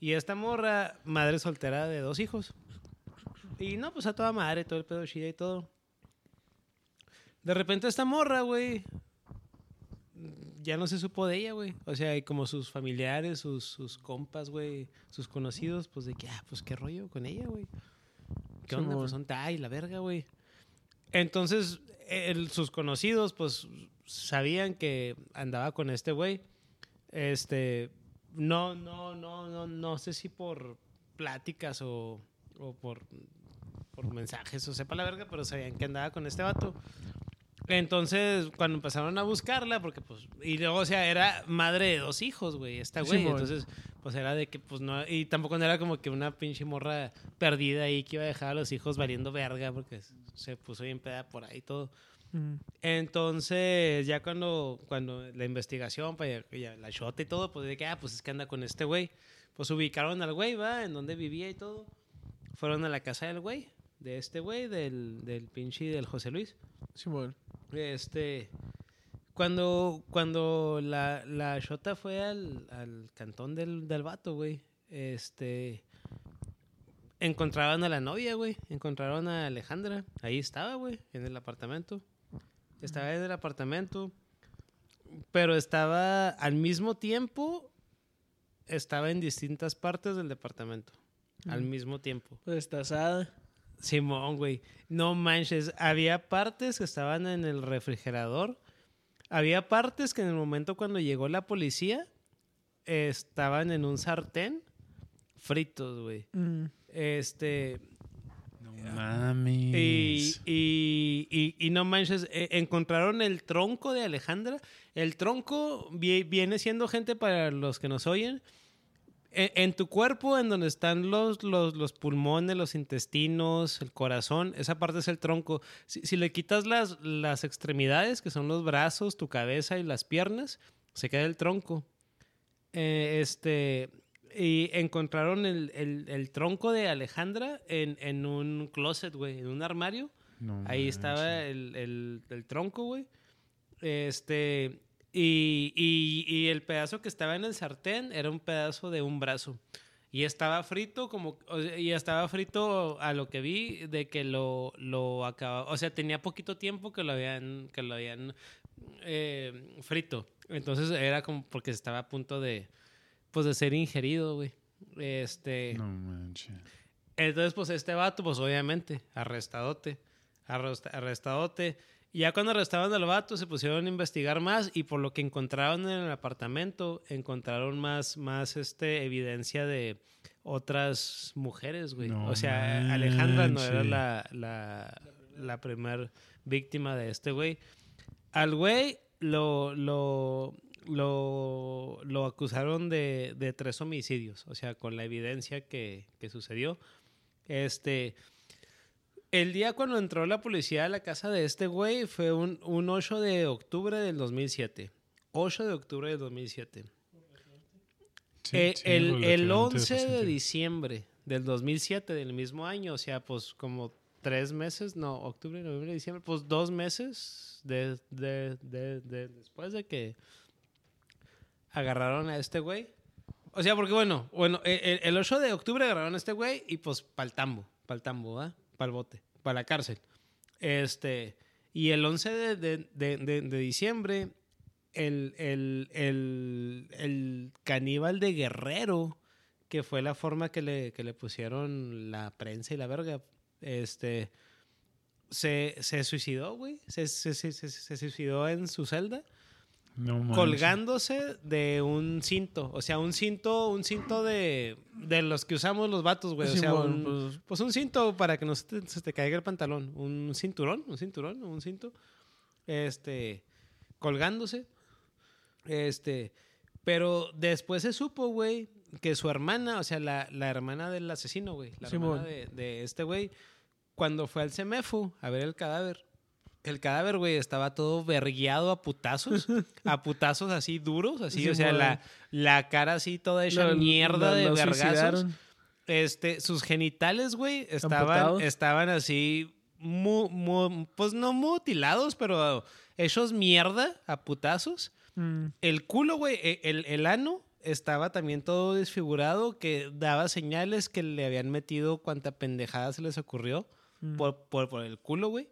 Y esta morra, madre soltera de dos hijos. Y no, pues a toda madre, todo el pedo chida y todo. De repente esta morra, güey, ya no se supo de ella, güey. O sea, y como sus familiares, sus, sus compas, güey, sus conocidos, pues de que, ah, pues qué rollo con ella, güey. ¿Qué onda? Simón. Pues son y la verga, güey. Entonces, el- sus conocidos, pues, sabían que andaba con este güey. Este, no, no, no, no, no sé si por pláticas o, o por, por mensajes o sepa la verga, pero sabían que andaba con este vato. Entonces, cuando empezaron a buscarla, porque pues, y luego, o sea, era madre de dos hijos, güey, esta güey. Entonces, pues era de que, pues no, y tampoco no era como que una pinche morra perdida ahí que iba a dejar a los hijos valiendo verga porque se puso bien peda por ahí todo. Mm. Entonces, ya cuando, cuando la investigación, pues, ya la shota y todo, pues de que, ah, pues es que anda con este güey. Pues ubicaron al güey, va, en donde vivía y todo. Fueron a la casa del güey, de este güey, del, del pinche del José Luis. Simón. Este, cuando, cuando la, la shota fue al, al cantón del, del vato, güey, este, encontraron a la novia, güey, encontraron a Alejandra, ahí estaba, güey, en el apartamento. Estaba en el apartamento, pero estaba al mismo tiempo, estaba en distintas partes del departamento, al mismo tiempo. Pues destazada. Simón, güey. No manches. Había partes que estaban en el refrigerador. Había partes que en el momento cuando llegó la policía eh, estaban en un sartén fritos, güey. Mm. Este. No mames. Y, y, y- y no manches, eh, encontraron el tronco de Alejandra. El tronco vi- viene siendo gente para los que nos oyen. En, en tu cuerpo, en donde están los, los, los pulmones, los intestinos, el corazón, esa parte es el tronco. Si, si le quitas las, las extremidades, que son los brazos, tu cabeza y las piernas, se queda el tronco. Eh, este, y encontraron el, el- el tronco de Alejandra en, en un closet, güey, en un armario. No Ahí estaba el- el tronco, güey. Este. Y, y- y el pedazo que estaba en el sartén era un pedazo de un brazo. Y estaba frito, como. y estaba frito a lo que vi de que lo, lo acababa. O sea, tenía poquito tiempo que lo habían. Que lo habían eh, frito. Entonces era como porque estaba a punto de. Pues de ser ingerido, güey. Este. No manches. Entonces, pues este vato, pues obviamente, arrestadote. Arresta- arrestadote. Y ya cuando arrestaron al vato, se pusieron a investigar más y por lo que encontraron en el apartamento, encontraron más, más este, evidencia de otras mujeres, güey. No o sea, Alejandra no era la, la, la primer víctima de este güey. Al güey lo, lo, lo, lo acusaron de, de tres homicidios, o sea, con la evidencia que, que sucedió. Este, el día cuando entró la policía a la casa de este güey fue un, un 8 de octubre del 2007. 8 de octubre del 2007. Sí, Eh, sí, el, el relativamente 11 de diciembre del 2007, del mismo año, o sea, pues como tres meses, no, octubre, noviembre, diciembre, pues dos meses de, de- de- de- después de que agarraron a este güey. O sea, porque bueno, bueno, el, el 8 de octubre agarraron a este güey y pues pa'l tambo, pa'l tambo, ¿va? Pa'l bote, para la cárcel. Este, y el 11 de, de- de- de- diciembre, el, el, el, el caníbal de Guerrero, que fue la forma que le, que le pusieron la prensa y la verga, este, se, se suicidó, güey. Se, se- se suicidó en su celda No colgándose de un cinto. O sea, un cinto, un cinto de, de los que usamos los vatos, güey. O sea, un, pues- pues un cinto para que no se te, se te caiga el pantalón. Un cinturón, un cinturón, un cinto. Este, colgándose. Este, Pero después se supo, güey, que su hermana, o sea, la, la hermana del asesino, güey, la hermana de, de este güey, cuando fue al CEMEFU a ver el cadáver, el cadáver, güey, estaba todo vergueado a putazos, a putazos así duros, así, o sea, la, la cara así toda hecha Lo- mierda lo- de lo vergazos. suicidaron. Este, sus genitales, güey, estaban, ¿Amputados? estaban así, mu- mu- pues no mutilados, pero hechos mierda a putazos. Mm. El culo, güey, e- el, el ano estaba también todo desfigurado, que daba señales que le habían metido cuanta pendejada se les ocurrió Mm. por, por, por el culo, güey.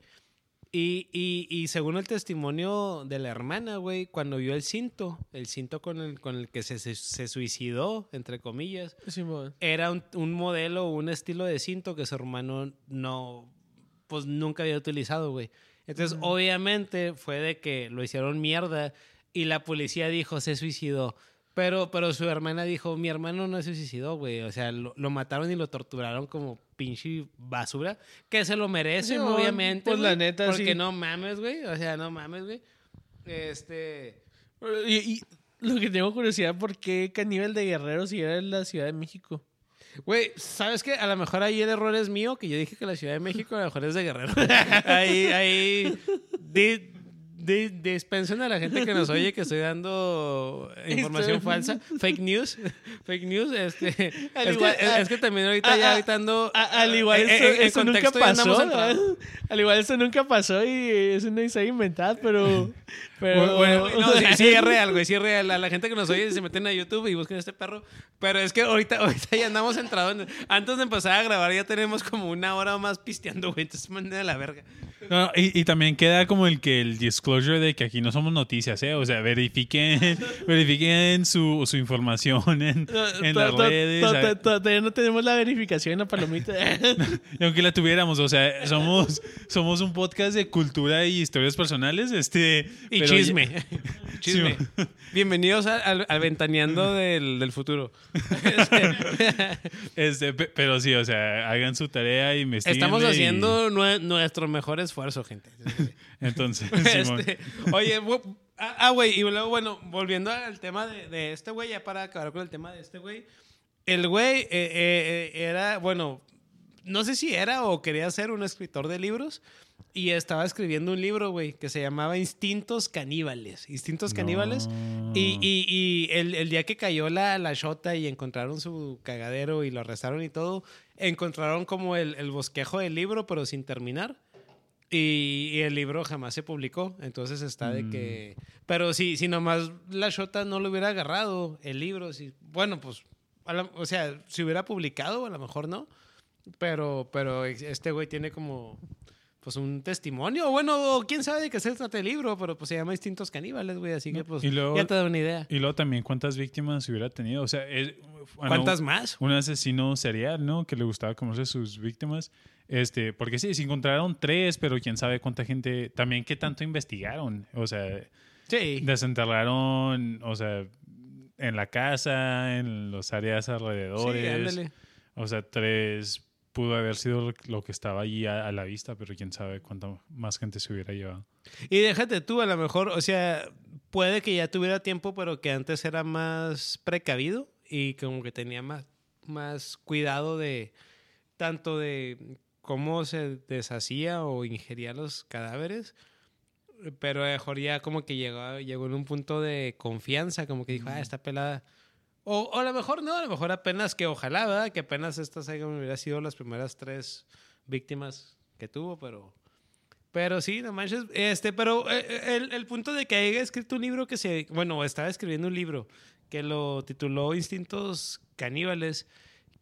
Y, y, y según el testimonio de la hermana, güey, cuando vio el cinto, el cinto con el, con el que se, se, se suicidó, entre comillas, era un, un modelo, un estilo de cinto que su hermano no, pues nunca había utilizado, güey. Entonces, obviamente, fue de que lo hicieron mierda y la policía dijo, se suicidó. Pero, pero su hermana dijo, mi hermano no se suicidó, güey. O sea, lo, lo mataron y lo torturaron como pinche basura. Que se lo merece, Simón, obviamente. pues, la neta, Porque sí. no mames, güey. O sea, no mames, güey. Este... Y, y lo que tengo curiosidad, ¿por qué Caníbal de Guerrero si era en la Ciudad de México? Güey, ¿sabes qué? A lo mejor ahí el error es mío, que yo dije que la Ciudad de México a lo mejor es de Guerrero. ahí, ahí, di- dispensen a la gente que nos oye que estoy dando información Estoy- falsa. Fake news. Fake news. Este, Al es, igual- que, a- es que también ahorita a- ya a- ahorita ando... A- al igual, en- eso, en- en eso nunca ya pasó. Al igual, eso nunca pasó y es una historia inventada, pero. pero Bueno, bueno, no, sí, sí es real, güey, sí es real. A la gente que nos oye se meten a YouTube y busquen este perro. Pero es que ahorita, ahorita ya andamos entrados. en- Antes de empezar a grabar ya tenemos como una hora más pisteando, güey. Entonces manden a la verga. No, y, y también queda como el que el disclosure de que aquí no somos noticias, ¿eh? O sea, verifiquen, verifiquen su, su información en, en las redes. Todavía no tenemos la verificación en la palomita. Y aunque la tuviéramos, o sea, somos, somos un podcast de cultura y historias personales, este... Y chisme. ya- chisme. Sí. Bienvenidos al, ventaneando del, del futuro. Este, pe- pero sí, o sea, hagan su tarea y investiguen. Estamos haciendo nue- nuestro mejor esfuerzo, gente. Entonces, Simón. Este, oye, ah, ah, güey, y luego, bueno, volviendo al tema de, de este güey, ya para acabar con el tema de este güey. El güey eh, eh, eh, era, bueno, no sé si era o quería ser un escritor de libros y estaba escribiendo un libro, güey, que se llamaba Instintos Caníbales. Instintos Caníbales. No. Y, y- y el, el día que cayó la, la shota y encontraron su cagadero y lo arrestaron y todo, encontraron como el, el bosquejo del libro, pero sin terminar. Y, y el libro jamás se publicó. Entonces está de que. Pero si, si nomás la shota no lo hubiera agarrado, el libro, si, bueno, pues. la- o sea, si hubiera publicado, a lo mejor no. Pero, pero este güey tiene como. Pues un testimonio. Bueno, quién sabe de qué se trata el libro, pero pues se llama Instintos Caníbales, güey. Así que pues Y luego- ya te da una idea. Y luego también cuántas víctimas hubiera tenido. O sea, es- bueno, ¿Cuántas más? Un asesino serial, ¿no? Que le gustaba conocer sus víctimas. Este, porque sí, se encontraron tres, pero quién sabe cuánta gente, también qué tanto investigaron. O sea, Sí. desenterraron, o sea, en la casa, en las áreas Sí, alrededores. ándale. o sea, tres pudo haber sido lo que estaba allí a, a la vista, pero quién sabe cuánta más gente se hubiera llevado. Y déjate tú, a lo mejor, o sea, puede que ya tuviera tiempo, pero que antes era más precavido y como que tenía más, más cuidado de tanto de cómo se deshacía o ingería los cadáveres. Pero mejor ya como que llegó, llegó en un punto de confianza, como que dijo, ah, está pelada. O, o a lo mejor no, a lo mejor apenas que ojalá, ¿verdad? Que apenas estas hayan hubiera sido las primeras tres víctimas que tuvo, pero... Pero sí, no manches. Este, pero eh, el, el punto de que haya escrito un libro que se. Bueno, estaba escribiendo un libro que lo tituló Instintos Caníbales.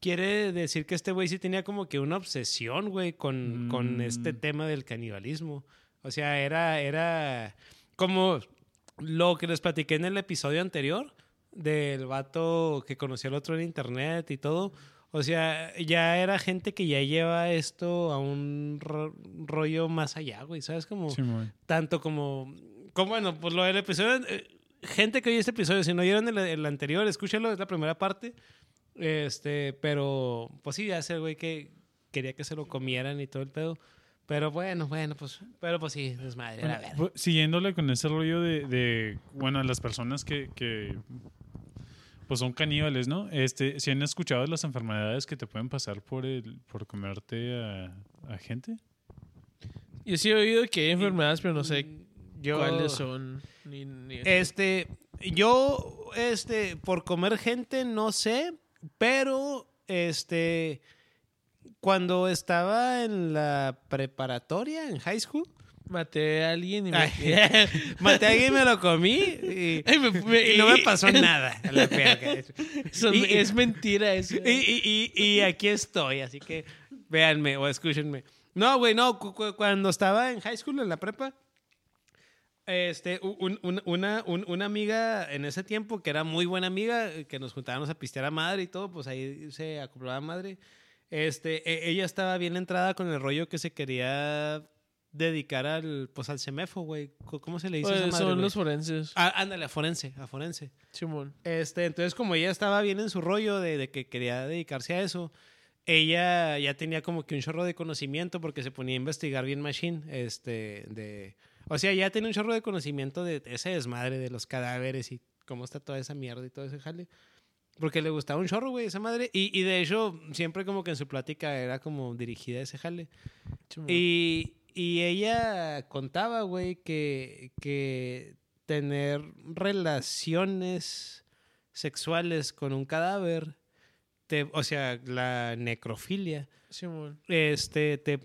Quiere decir que este güey sí tenía como que una obsesión, güey, con, con Mm. este tema del canibalismo. O sea, era, era como lo que les platiqué en el episodio anterior del vato que conoció al otro en internet y todo. O sea, ya era gente que ya lleva esto a un ro- rollo más allá, güey. ¿Sabes? Como tanto como, como bueno, pues lo del episodio, eh, gente que oye este episodio, si no oyeron el, el anterior, escúchalo, es la primera parte. Este, pero pues sí, ya sé, güey, que quería que se lo comieran y todo el pedo. Pero bueno, bueno, pues, pero pues sí, desmadre, Bueno, a ver. pues, siguiéndole con ese rollo de, de, bueno, las personas que, que pues son caníbales, ¿no? Este, si han escuchado de las enfermedades que te pueden pasar por el, por comerte a, a gente. Yo sí he oído que hay enfermedades, pero no sé Yo- cuáles son. Ni, ni- Este, yo, este, por comer gente, no sé, pero, este, cuando estaba en la preparatoria, en high school, Maté a alguien y me... ay, maté a alguien y me lo comí y, Ay, me- me- y no me pasó nada. y- es mentira eso. Y, y- y- y aquí estoy, así que véanme o escúchenme. No, güey, no, cu- cu- cuando estaba en high school, en la prepa, este, un- un- una, un- una amiga en ese tiempo, que era muy buena amiga, que nos juntábamos a pistear a madre y todo, pues ahí se acoplaba a madre. Este, e- ella estaba bien entrada con el rollo que se quería dedicar al, pues al semefo, güey. ¿Cómo se le dice a esa Pues, madre, son los forenses. Ah, ándale, a forense, a forense. Simón. Este, entonces, como ella estaba bien en su rollo de, de que quería dedicarse a eso, ella ya tenía como que un chorro de conocimiento porque se ponía a investigar bien machine, este, de... O sea, ya tenía un chorro de conocimiento de ese desmadre de los cadáveres y cómo está toda esa mierda y todo ese jale. Porque le gustaba un chorro, güey, esa madre. Y, y de hecho, siempre como que en su plática era como dirigida a ese jale. Y, y ella contaba, güey, que, que tener relaciones sexuales con un cadáver, te, o sea, la necrofilia, este, te,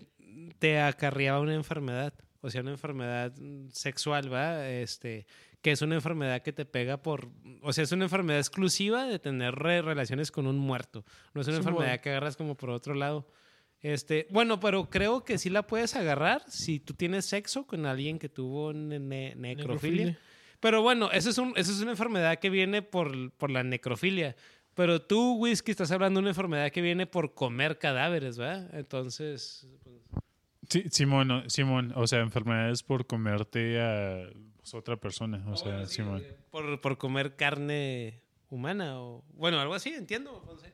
te acarreaba una enfermedad, o sea, una enfermedad sexual, ¿va? Este, que es una enfermedad que te pega por, o sea, es una enfermedad exclusiva de tener re- relaciones con un muerto, no es una enfermedad que agarras como por otro lado. Este, bueno, pero creo que sí la puedes agarrar si tú tienes sexo con alguien que tuvo ne- ne- necrofilia. Necrofilia. Pero bueno, eso es, un, eso es una enfermedad que viene por, por la necrofilia. Pero tú, Whisky, estás hablando de una enfermedad que viene por comer cadáveres, ¿verdad? Entonces, pues, Sí, Simón, o- Simón, o sea, enfermedades por comerte a pues, otra persona, o sea, Simón. por, por comer carne humana o... Bueno, algo así, entiendo. no sé.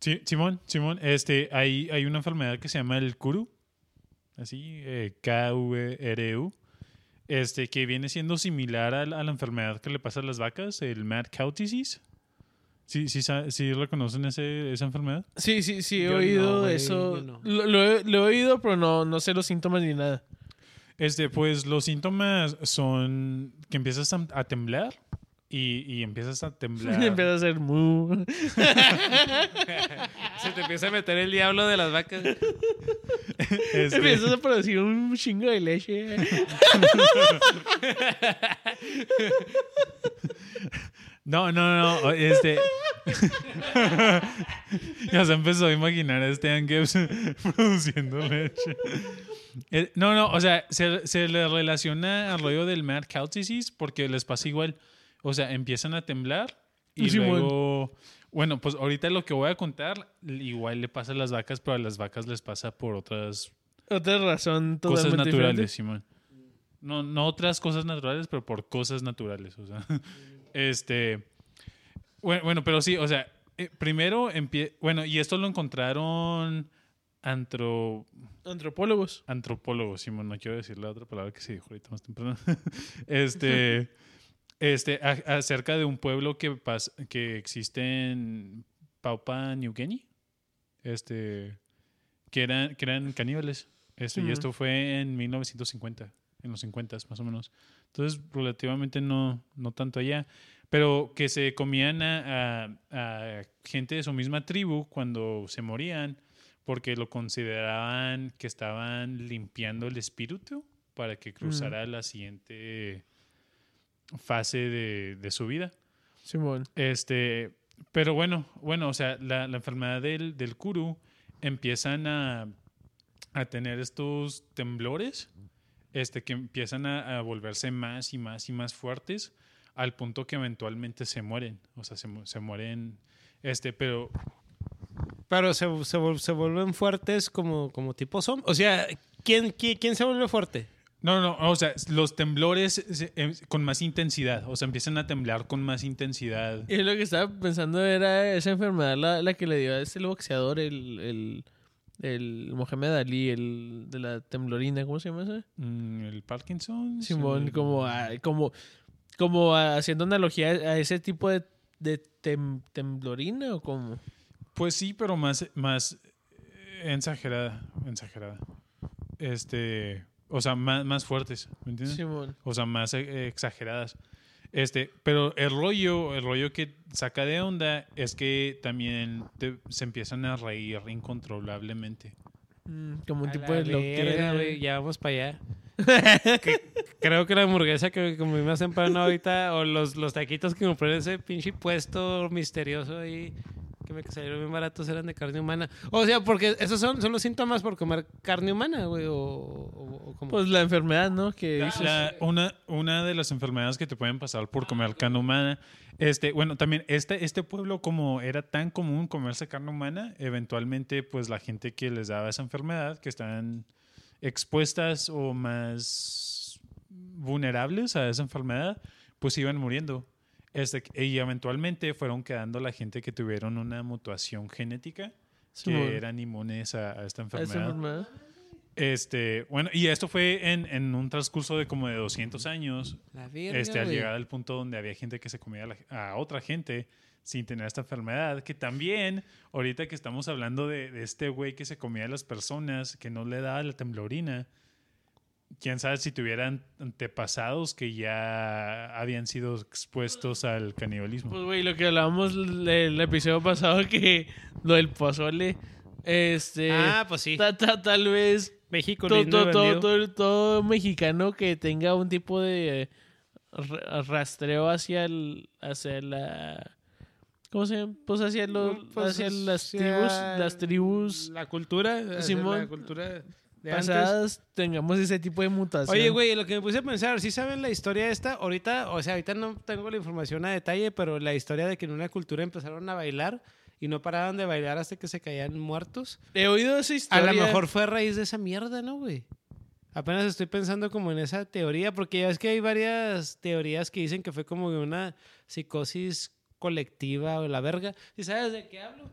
Sí, Simón, Simón, este, hay, hay una enfermedad que se llama el Kuru, así, eh, K-U-R-U, este, que viene siendo similar a la, a la enfermedad que le pasa a las vacas, el Mad Cow Disease. ¿Sí, sí, sí reconocen ese, esa enfermedad? Sí, sí, sí, he Yo no, oído güey, eso. yo no. Lo, lo he, lo he oído, pero no, no sé los síntomas ni nada. Este, pues los síntomas son que empiezas a, a temblar y, y empiezas a temblar. Empieza a hacer mu. Se te empieza a meter el diablo de las vacas. Este, Empiezas a producir un chingo de leche. No, no, no, este... ya se empezó a imaginar a Stan Gibbs produciendo leche. Eh, no, no, o sea, se, se le relaciona al rollo del mad cow disease porque les pasa igual. O sea, empiezan a temblar y Sí, luego... Bueno, pues ahorita lo que voy a contar igual le pasa a las vacas, pero a las vacas les pasa por otras Otra razón cosas totalmente naturales, diferente. Simón. No, no otras cosas naturales, pero por cosas naturales. O sea, este. Bueno, bueno, pero sí, o sea, eh, primero empie Bueno, y esto lo encontraron antro Antropólogos. antropólogos, Simón. No quiero decir la otra palabra que se dijo ahorita más temprano. este. Este, a- acerca de un pueblo que, pas- que existe en Papua New Guinea. Este. Que eran, que eran caníbales. Este, y esto fue en 1950, en los 50 más o menos. Entonces, relativamente no, no tanto allá. Pero que se comían a, a- a gente de su misma tribu cuando se morían, porque lo consideraban que estaban limpiando el espíritu para que cruzara a la siguiente fase de, de su vida. Simón. Este, pero bueno, bueno, o sea, la, la enfermedad del, del Kuru empiezan a, a tener estos temblores, este, que empiezan a, a volverse más y más y más fuertes al punto que eventualmente se mueren. O sea, se, mu- se mueren, este, pero Pero se, se, se vuelven fuertes como, como tipo zombie. O sea, ¿quién, quién, quién se vuelve fuerte? No, no, o sea, los temblores em, con más intensidad, o sea, empiezan a temblar con más intensidad. Y lo que estaba pensando era esa enfermedad la, la que le dio a este boxeador, el, el, el Mohamed Ali, el de la temblorina, ¿cómo se llama ese? Mm, El Parkinson. Simón, el- como, a- como, como haciendo analogía a ese tipo de de tem- temblorina o cómo? Pues sí, pero más, más eh, exagerada, exagerada. Este, o sea, más, más fuertes, ¿me entiendes? Simón. O sea, más eh, exageradas. Este, pero el rollo, el rollo que saca de onda es que también te- se empiezan a reír incontrolablemente. Mm, como un A tipo de loquera. güey, ya vamos para allá. Que- creo que la hamburguesa que comí más temprano ahorita, o los, los taquitos que compré en ese pinche puesto misterioso ahí, que me salieron bien baratos, eran de carne humana. O sea, porque esos son, son los síntomas por comer carne humana, güey, o, o, o como... Pues la enfermedad, ¿no? Que. La- una, una de las enfermedades que te pueden pasar por comer carne humana. Este, bueno, también este, este pueblo, como era tan común comerse carne humana, eventualmente, pues la gente que les daba esa enfermedad, que están expuestas o más vulnerables a esa enfermedad, pues iban muriendo. Este, y eventualmente fueron quedando la gente que tuvieron una mutación genética, que eran inmunes a, a esta a enfermedad. Este, bueno, y esto fue en, en un transcurso de como de 200 años, la verga, este, al llegar al punto donde había gente que se comía a, la- a otra gente sin tener esta enfermedad, que también, ahorita que estamos hablando de, de este güey que se comía a las personas, que no le daba la temblorina, quién sabe si tuvieran antepasados que ya habían sido expuestos al canibalismo. Pues, güey, lo que hablábamos el, el episodio pasado, que lo del pozole. Este. Ah, pues sí. ta- ta- tal vez México todo, todo, todo, todo- todo mexicano que tenga un tipo de eh, ra- rastreo hacia el, hacia la ¿cómo se llama? Pues hacia los Pues, hacia las hacia tribus, las tribus La cultura, Simón. la cultura de antes. pasadas tengamos ese tipo de mutación. Oye, güey, lo que me puse a pensar, ¿sí saben la historia esta? Ahorita, o sea, ahorita no tengo la información a detalle, pero la historia de que en una cultura empezaron a bailar y no paraban de bailar hasta que se caían muertos. He oído esa A historia. lo mejor fue a raíz de esa mierda, ¿no, güey? Apenas estoy pensando como en esa teoría, porque ya es que hay varias teorías que dicen que fue como una psicosis colectiva o la verga. ¿Y sabes de qué hablo?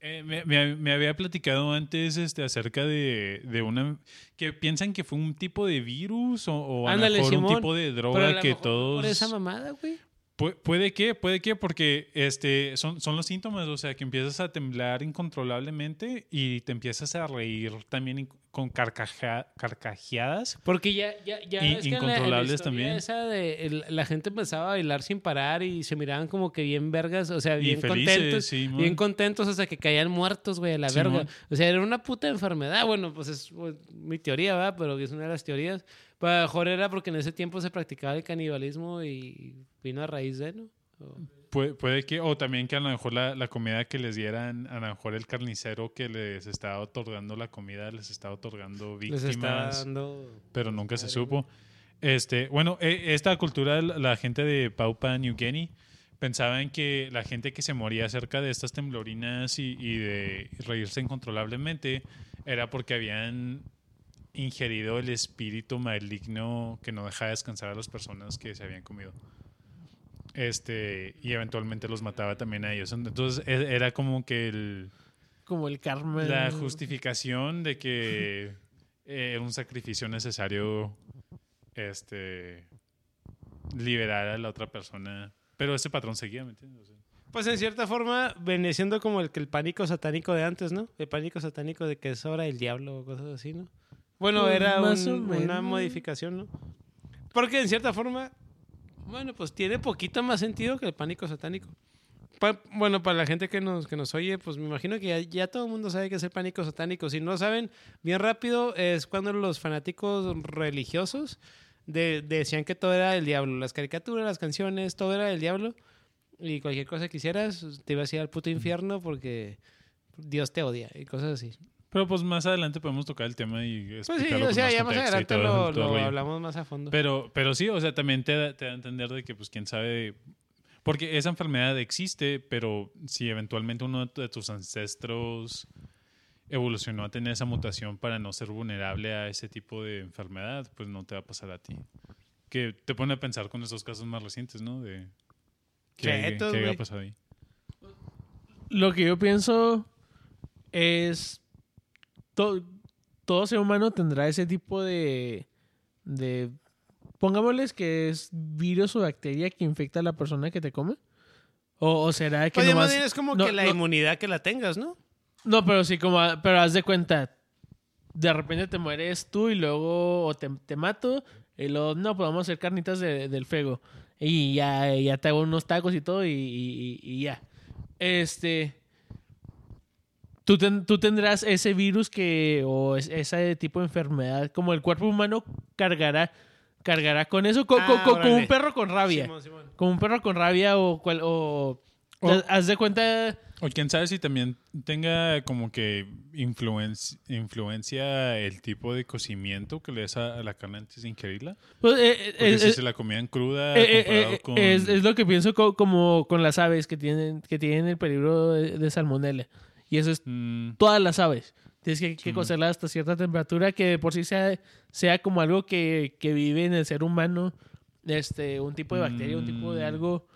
Eh, me, me- me había platicado antes este, acerca de, de una... que piensan que fue un tipo de virus o, o a lo Ándale, mejor un tipo de droga que todos... Por esa mamada, güey. Pu- puede que, puede que, porque este, son, son los síntomas, o sea, que empiezas a temblar incontrolablemente y te empiezas a reír también con carcaja- carcajeadas. Porque ya, ya, ya Y- ves que en la- en la también. Esa de el- la gente empezaba a bailar sin parar y se miraban como que bien vergas, o sea, bien felices, contentos. sí, bien contentos hasta que caían muertos, güey, a la Simón. verga. O sea, era una puta enfermedad. Bueno, pues es pues, mi teoría, ¿va? Pero es una de las teorías. Pero a lo mejor era porque en ese tiempo se practicaba el canibalismo y vino a raíz de, ¿no? O- Puede, puede que, o también que a lo mejor la, la comida que les dieran, a lo mejor el carnicero que les estaba otorgando la comida les estaba otorgando les estaba víctimas. dando... pero nunca se supo. Este, bueno, eh, esta cultura, la gente de Papua New Guinea pensaban que la gente que se moría cerca de estas temblorinas y, y de reírse incontrolablemente era porque habían ingerido el espíritu maligno que no dejaba descansar a las personas que se habían comido. Este, y eventualmente los mataba también a ellos. Entonces e- era como que el, como el Carmen. la justificación de que eh, era un sacrificio necesario este liberar a la otra persona pero ese patrón seguía ¿me entiendes? O sea, Pues en cierta forma venía siendo como el, que el pánico satánico de antes, ¿no? El pánico satánico de que es hora del diablo o cosas así, ¿no? Bueno, Pues, era un- una modificación, ¿no? Porque en cierta forma, bueno, pues tiene poquito más sentido que el pánico satánico. Pa- bueno, para la gente que nos, que nos oye, pues me imagino que ya, ya todo el mundo sabe que es el pánico satánico. Si no saben, bien rápido es cuando los fanáticos religiosos de- decían que todo era del diablo. Las caricaturas, las canciones, todo era del diablo. Y cualquier cosa que hicieras, te ibas a ir al puto infierno porque Dios te odia y cosas así. Pero pues más adelante podemos tocar el tema y Pues sí, explicarlo o sea, más ya más adelante todo- lo, todo hablamos más a fondo. Pero, pero sí, o sea, también te da, te da a entender de que, pues, quién sabe. Porque esa enfermedad existe, pero si eventualmente uno de tus ancestros evolucionó a tener esa mutación para no ser vulnerable a ese tipo de enfermedad, pues no te va a pasar a ti. Que te pone a pensar con esos casos más recientes, ¿no? De qué, Chetos, qué ha pasado ahí. Lo que yo pienso es. To- todo ser humano tendrá ese tipo de. de. Pongámosles que es virus o bacteria que infecta a la persona que te come. O, o será que nomás... bien es como no, que la no, inmunidad que la tengas, ¿no? No, pero sí, como... Pero haz de cuenta, de repente te mueres tú y luego o te, te mato y luego, no, pues vamos a hacer carnitas de- del fuego. Y ya, ya te hago unos tacos y todo y- y ya. Este... Tú, ten- tú tendrás ese virus que... o es- ese tipo de enfermedad, como el cuerpo humano cargará... Cargará con eso, co- Ah, co- co- como un perro con rabia. Simón, Simón. Como un perro con rabia o... cual- o O- haz de cuenta... O quién sabe si también tenga como que influencia, influencia el tipo de cocimiento que le des a, a la carne antes de ingerirla. Pues, eh, Porque eh, si eh, se la comían cruda eh, eh, comparado eh, con... es, es lo que pienso co- como con las aves que tienen, que tienen el peligro de, de salmonela. Y eso es Mm, todas las aves. Tienes que, que cocerlas hasta cierta temperatura que de por sí sea, sea como algo que, que vive en el ser humano. Este, un tipo de bacteria, un tipo de Mm. algo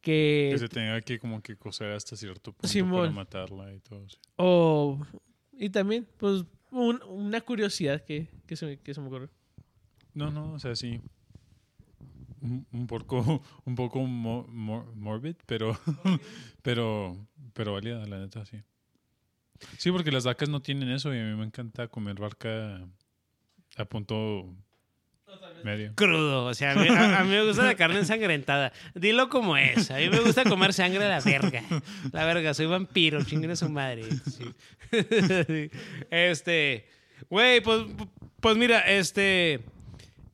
que... que se tenga que como que cocer hasta cierto punto para Simón. matarla y todo. O, y también, pues, un- una curiosidad que, que, se, que se me ocurre. No, no, o sea, sí. Un, un poco, un poco mo- mor- morbid, pero, pero, pero válida, la neta, sí. Sí, porque las vacas no tienen eso y a mí me encanta comer vaca a punto medio. Crudo, o sea, a mí, a- a me gusta la carne ensangrentada. Dilo como es. A mí me gusta comer sangre de la verga. La verga, soy vampiro, chinguen a su madre. Este, güey, pues, pues mira, este,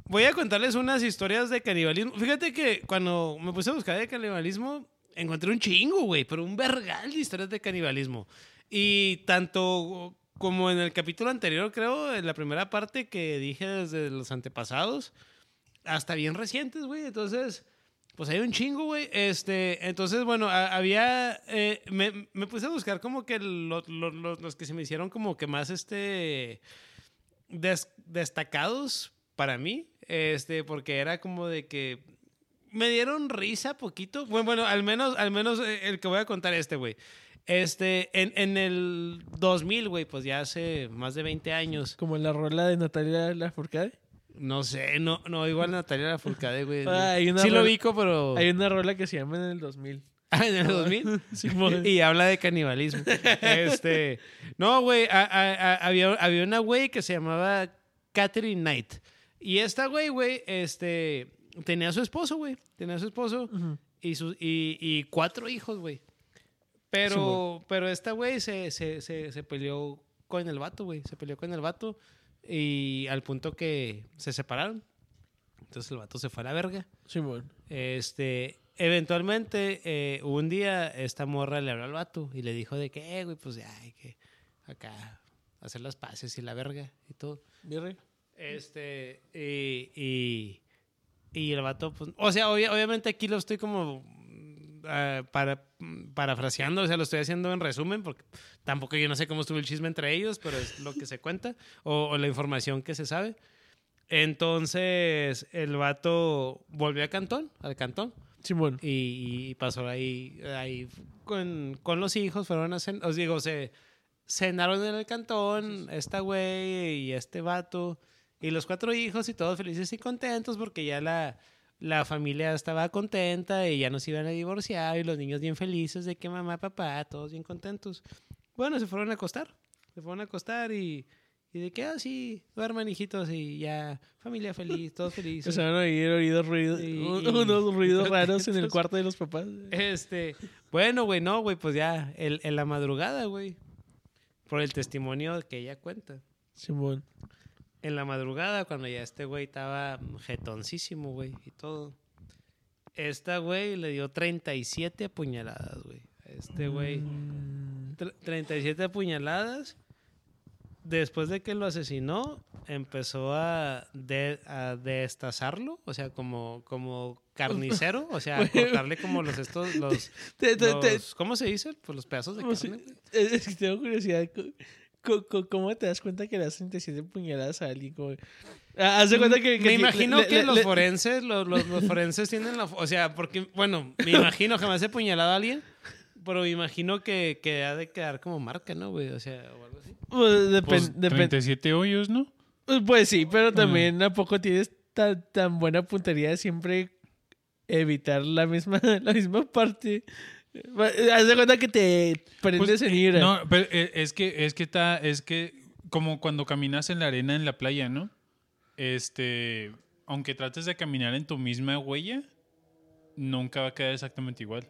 voy a contarles unas historias de canibalismo. Fíjate que cuando me puse a buscar de canibalismo, encontré un chingo, güey, pero un vergal de historias de canibalismo. Y tanto como en el capítulo anterior, creo, en la primera parte que dije desde los antepasados, hasta bien recientes, güey. Entonces, pues hay un chingo, güey. Este, entonces, bueno, a- había, eh, me, me puse a buscar como que lo- lo- lo- los que se me hicieron como que más, este, des- destacados para mí, este, porque era como de que me dieron risa poquito. Bueno, bueno, al menos, al menos eh, el que voy a contar este, güey. Este, en, en el 2000, güey, pues ya hace más de 20 años. Como en la rola de Natalia Lafourcade. No sé, no, no, igual Natalia Lafourcade, güey. Ah, sí lo ubico, pero... Hay una rola que se llama en el 2000. Ah, en el 2000. Simón. y habla de canibalismo. Este, no, güey, había, había una güey que se llamaba Catherine Knight. Y esta güey, güey, este, tenía a su esposo, güey. Tenía a su esposo y, sus, y, y cuatro hijos, güey. Pero, pero esta güey se, se, se, se peleó con el vato, güey. Se peleó con el vato y al punto que se separaron. Entonces el vato se fue a la verga. Simón. Este, eventualmente, eh, un día esta morra le habló al vato y le dijo de que, eh, güey, pues ya hay que acá hacer las paces y la verga y todo. ¿Virre? Este, y, y, y el vato, pues, o sea, obvia- obviamente aquí lo estoy como ah, para, mm, parafraseando, o sea, lo estoy haciendo en resumen, porque tampoco yo no sé cómo estuvo el chisme entre ellos, pero es lo que se cuenta, o, o la información que se sabe. Entonces, el vato volvió a Cantón, al Cantón, Simón. y, y pasó ahí, ahí con, con los hijos, fueron a cenar, os digo, se cenaron en el cantón, esta güey y este vato, y los cuatro hijos y todos felices y contentos porque ya la, la familia estaba contenta y ya no se iban a divorciar y los niños bien felices de que mamá, papá, todos bien contentos. Bueno, se fueron a acostar, se fueron a acostar y... Y de que así, duerman hijitos y ya, familia feliz, todos felices. Se van a oír oídos ruidos, Y- unos ruidos raros en el cuarto de los papás. Este, bueno, güey, no, güey, pues ya, el- en la madrugada, güey, por el testimonio que ella cuenta. Simón. En la madrugada, cuando ya este güey estaba jetoncísimo, güey, y todo. Esta güey le dio 37 apuñaladas, güey. Este güey. Mm, Tre- 37 apuñaladas. Después de que lo asesinó, empezó a, de- a destazarlo, o sea, como, como carnicero, o sea, a cortarle como los estos, los, ¿cómo se dice? Pues los pedazos de ¿cómo se- carne. es que tengo curiosidad. ¿Cómo te das cuenta que le das 37 puñaladas a alguien? Como- Ah, Haz de cuenta que. que me imagino le- que le- los le- forenses, los, los- los forenses tienen la, o sea, porque, bueno, me imagino jamás he puñalado a alguien, pero me imagino que, que ha de quedar como marca, ¿no, güey? O sea, o algo así. Pues, depen- Pues, depen- 37 hoyos, ¿no? Pues, pues sí, pero también a poco tienes tan, tan buena puntería de siempre evitar la misma, la misma parte Haz de cuenta que te prendes Pues, en eh, ira. No, pero eh, es que, es que está, es que como cuando caminas en la arena en la playa, ¿no? Este, aunque trates de caminar en tu misma huella, nunca va a quedar exactamente igual.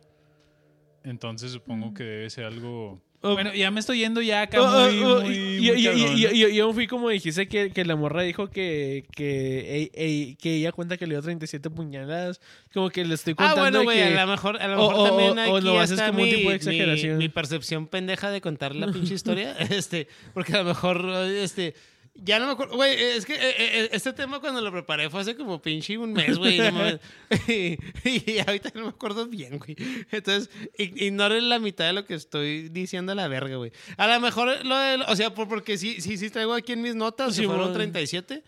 Entonces supongo que debe ser algo. Bueno, ya me estoy yendo ya acá Oh, oh, muy, oh, muy, y- muy y- y- y- Yo fui como dijiste que, que la morra dijo que, que, e- e- que ella cuenta que le dio 37 puñaladas. Como que le estoy Ah, contando bueno, de güey, a lo mejor, a lo o- mejor o- también o- o aquí nomás es está como un mi, tipo de mi- exageración. mi percepción pendeja de contar la pinche historia. este, porque a lo mejor, este, ya no me acuerdo, güey, es que eh, eh, este tema cuando lo preparé fue hace como pinche un mes, güey. no y, y ahorita no me acuerdo bien, güey. Entonces, ig- ignoren la mitad de lo que estoy diciendo a la verga, güey. A lo mejor, lo de- o sea, por- porque sí, sí, sí traigo aquí en mis notas, Sí, si fueron mon. 37.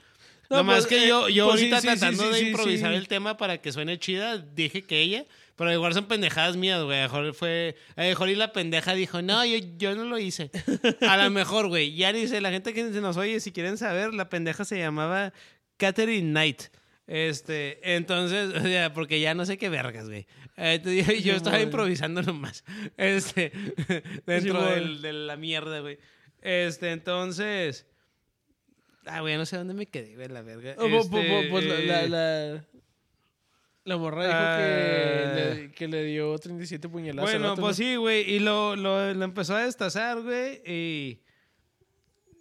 No, Nomás pues, que eh, yo, yo pues ahorita sí, sí, tratando de improvisar el tema para que suene chida, dije que ella, pero igual son pendejadas mías, güey. A lo mejor fue, a lo mejor y la pendeja dijo, no, yo, yo no lo hice. A lo mejor, güey, ya dice, la gente que se nos oye, si quieren saber, la pendeja se llamaba Catherine Knight. Este, entonces, o sea, porque ya no sé qué vergas, güey. Entonces, yo, yo Sí, estaba improvisando nomás. Este, dentro del- de la mierda, güey. Este, entonces. Ah, güey, no sé dónde me quedé, güey, la verga. Oh, po- po- Este, pues la, la, la, la morra dijo Ah. que, le, que le dio 37 puñaladas. al Bueno, pues ¿no? sí, güey. Y lo, lo, lo empezó a destazar, güey. Y.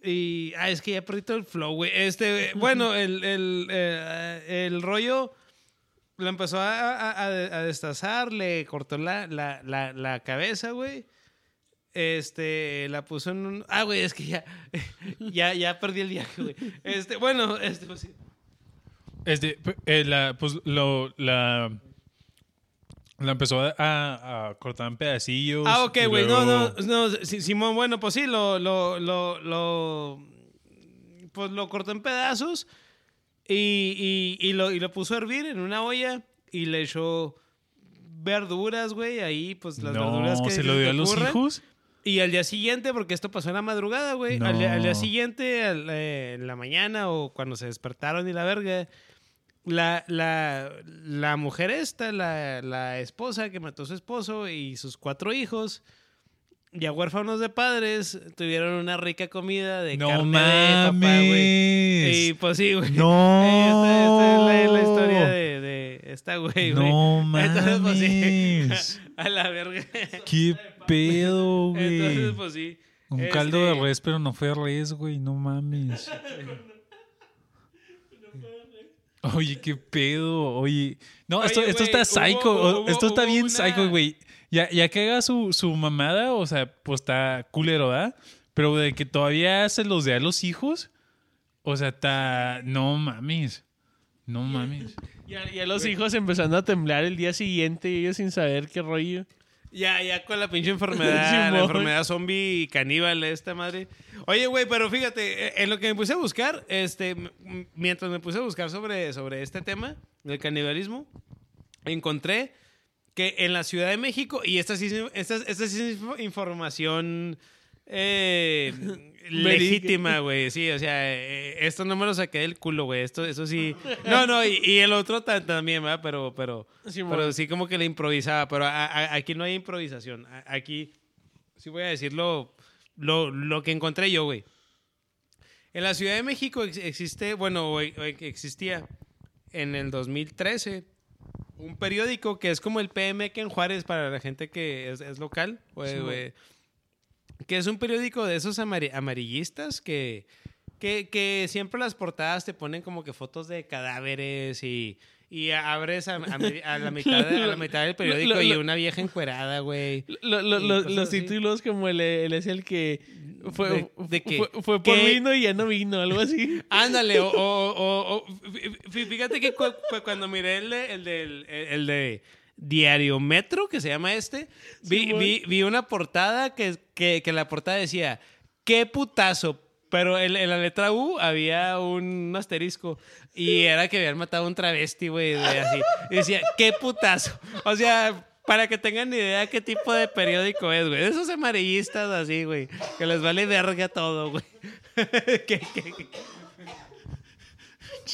Y. Ah, es que ya perdí todo el flow, güey. Este, bueno, el, el, eh, el rollo lo empezó a, a, a- a destazar, le cortó la, la, la, la cabeza, güey. Este, la puso en un. Ah, güey, es que ya. Ya, ya perdí el viaje, güey. Este, bueno, este, pues sí. Este, p- eh, la, pues lo, la, la empezó a, a cortar en pedacillos. Ah, ok, güey. No, luego- no, no. Simón, bueno, pues sí, lo, lo, lo, lo, pues lo cortó en pedazos y, y, y lo, y lo puso a hervir en una olla y le echó verduras, güey. Ahí, pues las no, verduras que se lo dio a los hijos. Y al día siguiente, porque esto pasó en la madrugada, güey. Al, día- al día No. siguiente, al- eh, en la mañana o cuando se despertaron y la verga, la, la, la mujer esta, la, la esposa que mató a su esposo y sus cuatro hijos, ya huérfanos de padres, tuvieron una rica comida de No carne de papá, güey. Y mames. pues sí, güey. No. Esta, esta es la, la historia de, de esta güey, güey. No Entonces, pues sí. mames. A la verga. ¿Qué pedo, Entonces, güey? pues sí. Un este- caldo de res, pero no fue res, güey. No mames. Oye, qué pedo. Oye. No, esto, esto está psycho. hubo- hubo- esto está bien una- psycho, güey. Ya, ya que haga su, su mamada, o sea, pues está culero, ¿verdad? Pero de que todavía se los dé a los hijos. O sea, está. No mames. No mames. Ya, ya los hijos empezando a temblar el día siguiente y ellos sin saber qué rollo. Ya, ya con la pinche enfermedad, la enfermedad zombie caníbal esta madre. Oye, güey, pero fíjate, eh, en lo que me puse a buscar, este, mientras me puse a buscar sobre, sobre este tema del canibalismo, encontré que en la Ciudad de México, y esta sí, es- esta, es- esta sí es info- información eh, legítima, güey, sí, o sea, eh, esto no me lo saqué del culo, güey, esto, eso sí. No, no, y, y el otro ta- también, ¿verdad? Pero, pero, Simón. pero sí como que le improvisaba, pero a- a- aquí no hay improvisación, A- aquí sí voy a decirlo lo, lo que encontré yo, güey. En la Ciudad de México ex- existe, bueno, existía en el 2013 un periódico que es como el PM que en Juárez para la gente que es, es local, güey, Sí, güey. Que es un periódico de esos amari- amarillistas que, que, que siempre las portadas te ponen como que fotos de cadáveres y, y abres a, a me- a la mitad de- a la mitad del periódico Lo- lo- y una vieja encuerada, güey. Lo- los así. títulos como el, el es el que fue, ¿De- de qué? fue, fue por vino y ya no vino, algo así. Ándale, o, o- o- o- fí- fíjate que cu- cu- cuando miré el de, el del- el de Diario Metro, que se llama este, vi, vi- vi una portada que, que, que la portada decía, qué putazo. Pero en, en la letra U había un asterisco y era que habían matado a un travesti, güey, así. Y decía, qué putazo. O sea, para que tengan idea qué tipo de periódico es, güey. Esos amarillistas así, güey, que les vale verga todo, güey. que, que-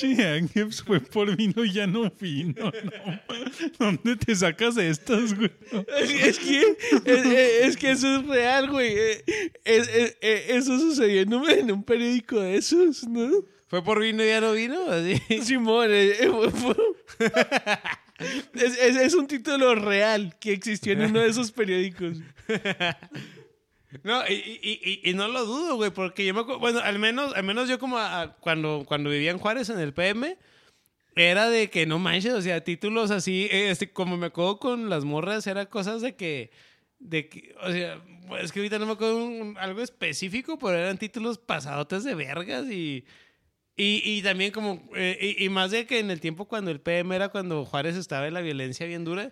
Pinche Ángels fue por vino y ya no vino. No. ¿Dónde te sacas estas, güey? Es, es que, es, es que eso es real, güey. Eh, es- es- eh, eso sucedió en un, en un periódico de esos, ¿no? ¿Fue por vino y ya no vino? Así. Simón, eh, es- es un título real que existió en uno de esos periódicos. No, y, y- y- no lo dudo, güey, porque yo me acuerdo, bueno, al menos, al menos yo como cuando, cuando vivía en Juárez en el PM, era de que no manches, o sea, títulos así, este, como me acuerdo con las morras, era cosas de que, de que, o sea, es que ahorita no me acuerdo algo específico, pero eran títulos pasadotes de vergas y... Y, y también como, eh, y, y más de que en el tiempo cuando el PM era cuando Juárez estaba en la violencia bien dura,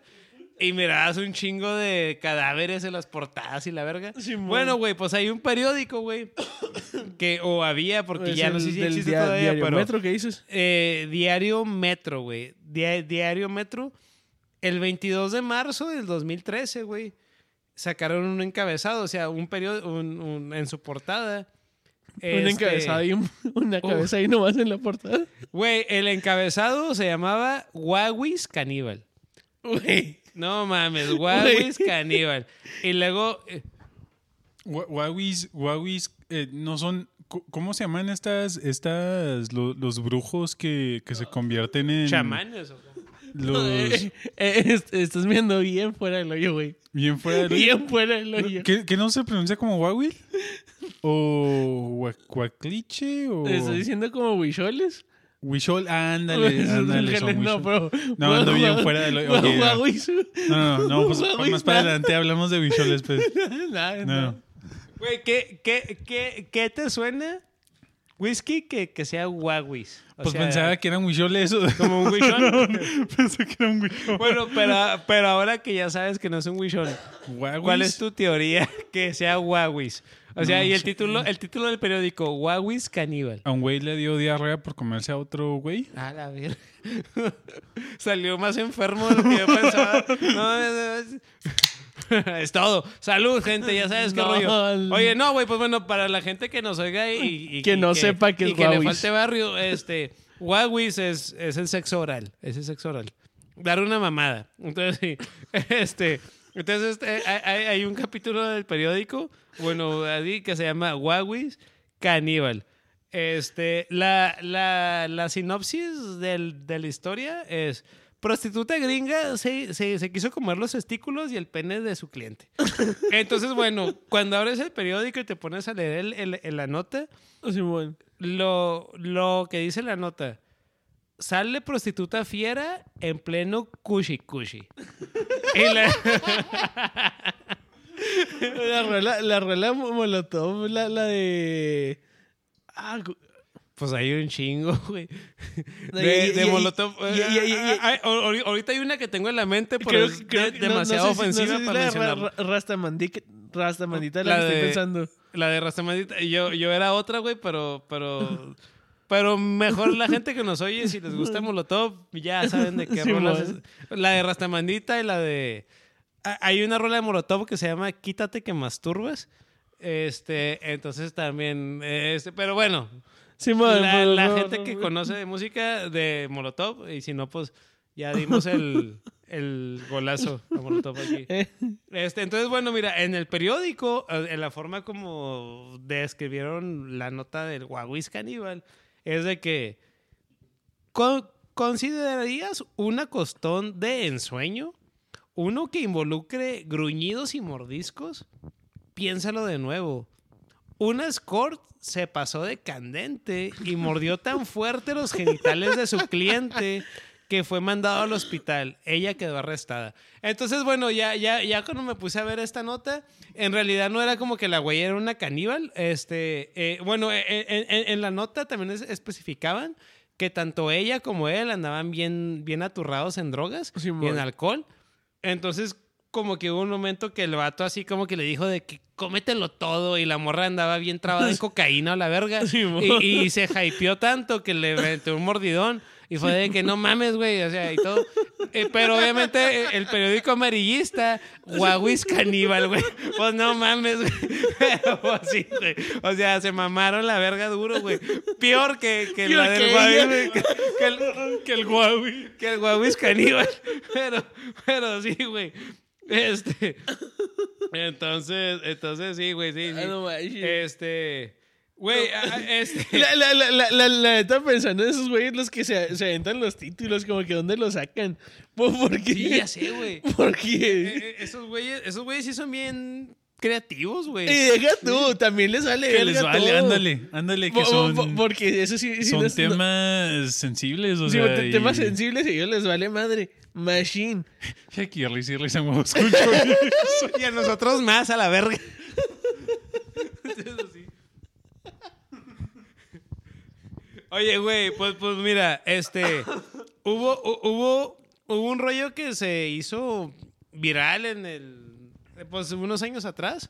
y mirabas un chingo de cadáveres en las portadas y la verga. Bueno, güey, pues hay un periódico, güey, que, o había, porque Es ya no sé si existe dia- todavía, diario pero... Metro, ¿qué dices? Eh, Diario Metro, güey. Dia- Diario Metro. El 22 de marzo del 2013, güey, sacaron un encabezado, o sea, un periodo, un- un- en su portada. Un este, encabezado y un- una cabeza ahí nomás en la portada. Güey, el encabezado se llamaba Wawis Caníbal. Güey. No mames, Wawis Caníbal. Y luego, eh, Wawis, eh, no son. ¿Cómo se llaman estas, estas, lo- los brujos que, que se convierten en. chamanes. o? Los, Eh, eh, est- estás viendo bien fuera del hoyo, güey. bien fuera del hoyo. Bien fuera del hoyo. ¿Qué, no se pronuncia como Wawil? ¿O Hua- Huacliche? ¿O ¿Estás diciendo como huicholes? Huichol? Ándale, ándale. son no, huichol. pero... No, ando bien fuera del hoyo. Ok, ya. Huahuis- No, no, no, pues más para adelante hablamos de Huicholes, pues. No, no. no. Güey, ¿qué, qué, qué, qué te suena? Whisky que, que sea Wawis. O Pues sea, pensaba que eran Huicholes. eso. Como un huichol. Pensé que era un Huichol. Bueno, pero, pero ahora que ya sabes que no es un huichol. ¿cuál es tu teoría que sea Wawis? O sea, No y el título, el título del periódico, Wawis Caníbal. A un güey le dio diarrea por comerse a otro güey. A la ver. Salió más enfermo de lo que yo pensaba. No, es, es- es todo. Salud, gente, ya sabes qué No, rollo. Oye, no, güey, pues bueno, para la gente que nos oiga y, y- Que y no sepa que y es que le falte barrio, este, Wawis es, es el sexo oral, es el sexo oral. Dar una mamada. Entonces, sí, este, entonces este, hay, hay- un capítulo del periódico, bueno, así, que se llama Wawis Caníbal. Este, la, la, la sinopsis del- de la historia es... Prostituta gringa se, se, se quiso comer los testículos y el pene de su cliente. Entonces, bueno, cuando abres el periódico y te pones a leer el- el- el- la nota, lo, lo que dice la nota. Sale prostituta fiera en pleno cushi cushi. Y la- La la Molotov, la, la de... Ah, pues hay un chingo, güey. De, y- de y- Molotov. y- Ah, ah, ah, ahorita hay una que tengo en la mente, pero creo, es creo de- que- no- demasiado no sé si- no sé ofensiva si para es la de mencionar. Ra- Ra- Rastamandi- Rastamandita la, La que estoy de- pensando. La de Rastamandita. Yo, yo era otra, güey, pero, pero, pero mejor la gente que nos oye, si les gusta Molotov, ya saben de qué Sí, rolas es. La de Rastamandita y la de... Ah, Hay una rola de Molotov que se llama Quítate que masturbas. Este, entonces también, este, pero bueno, la, gente que no. conoce de música de Molotov, y si no, pues ya dimos el, el golazo a Molotov aquí. Eh, Este, entonces, bueno, mira, en el periódico, eh, en la forma como describieron la nota del Wawis Caníbal, es de que ¿con- ¿considerarías un acostón de ensueño? ¿Uno que involucre gruñidos y mordiscos? Piénsalo de nuevo. Un escort se pasó de candente y mordió tan fuerte los genitales de su cliente que fue mandado al hospital. Ella quedó arrestada. Entonces, bueno, ya, ya, ya cuando me puse a ver esta nota, en realidad no era como que la güey era una caníbal. Este, eh, bueno, en, en- en la nota también es- especificaban que tanto ella como él andaban bien, bien aturrados en drogas y en alcohol. Entonces, como que hubo un momento que el vato así como que le dijo de que cómetelo todo y la morra andaba bien trabada en cocaína a la verga Sí, y, y se hypeó tanto que le metió un mordidón Y fue de que no mames, güey, o sea, y todo. Eh, pero obviamente eh, el periódico amarillista, Huawis Caníbal, güey. Pues no mames, güey. Pero pues sí, güey. O sea, se mamaron la verga duro, güey. Peor que, que Peor la del que Huawei. Que, que el, Que el Huawei. que el Huawis Caníbal. Pero, pero sí, güey. Este. Entonces, entonces sí, güey, sí. sí. Ah. Este. Güey, a- a- este. La, la, la, la, la, la neta pensando en esos güeyes los que se, se aventan los títulos, como que dónde los sacan. ¿Por, por qué? Sí, ya sé, güey. ¿Por Eh, qué? eh, esos güeyes, esos güeyes sí son bien creativos, güey. Y deja tú, también les vale Que les vale, todo. ándale, ándale, que son, po- Porque eso sí, sí son no es- no- temas sensibles, o sí, sea, y- temas sensibles y a ellos les vale madre. Machine. Y aquí y huevos con chorizo. Y a nosotros más, a la verga. Eso sí. Oye, güey, pues, pues mira, este. Hubo, hu- hubo, hubo un rollo que se hizo viral en el. Pues unos años atrás.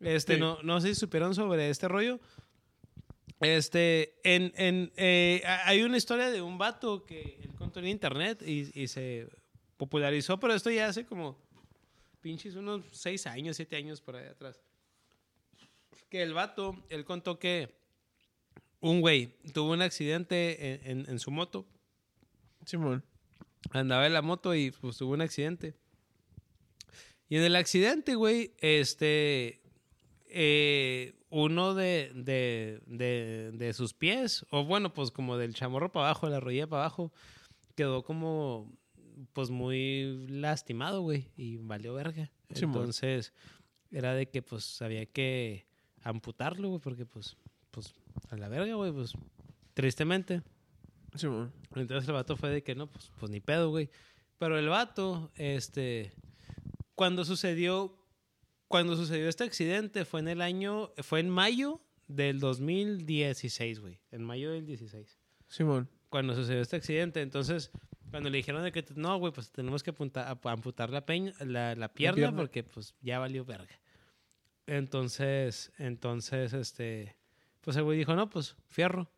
Este, Sí. no, no sé si supieron sobre este rollo. Este, en, en, eh, hay una historia de un vato que él contó en internet y, y se popularizó, pero esto ya hace como pinches unos seis años, siete años por ahí atrás. Que el vato, él contó que un güey tuvo un accidente en, en- en su moto. Simón. Andaba en la moto y pues tuvo un accidente. Y en el accidente, güey, este. eh, uno de, de, de, de sus pies, o bueno, pues como del chamorro para abajo, de la rodilla para abajo, quedó como, pues muy lastimado, güey, y valió verga. Simón. Entonces, era de que, pues, había que amputarlo, güey, porque, pues, pues, a la verga, güey, pues, tristemente. Simón. Entonces el vato fue de que no, pues, pues ni pedo, güey. Pero el vato, este, cuando sucedió, cuando sucedió este accidente fue en el año, fue en mayo del 2016, güey. En mayo del 16. Simón. Cuando sucedió este accidente, entonces, cuando le dijeron de que, no, güey, pues tenemos que apunta- ap- amputar la, peña, la, la pierna pierna. porque, pues, ya valió verga. Entonces, entonces, este, pues el güey dijo, no, pues, fierro.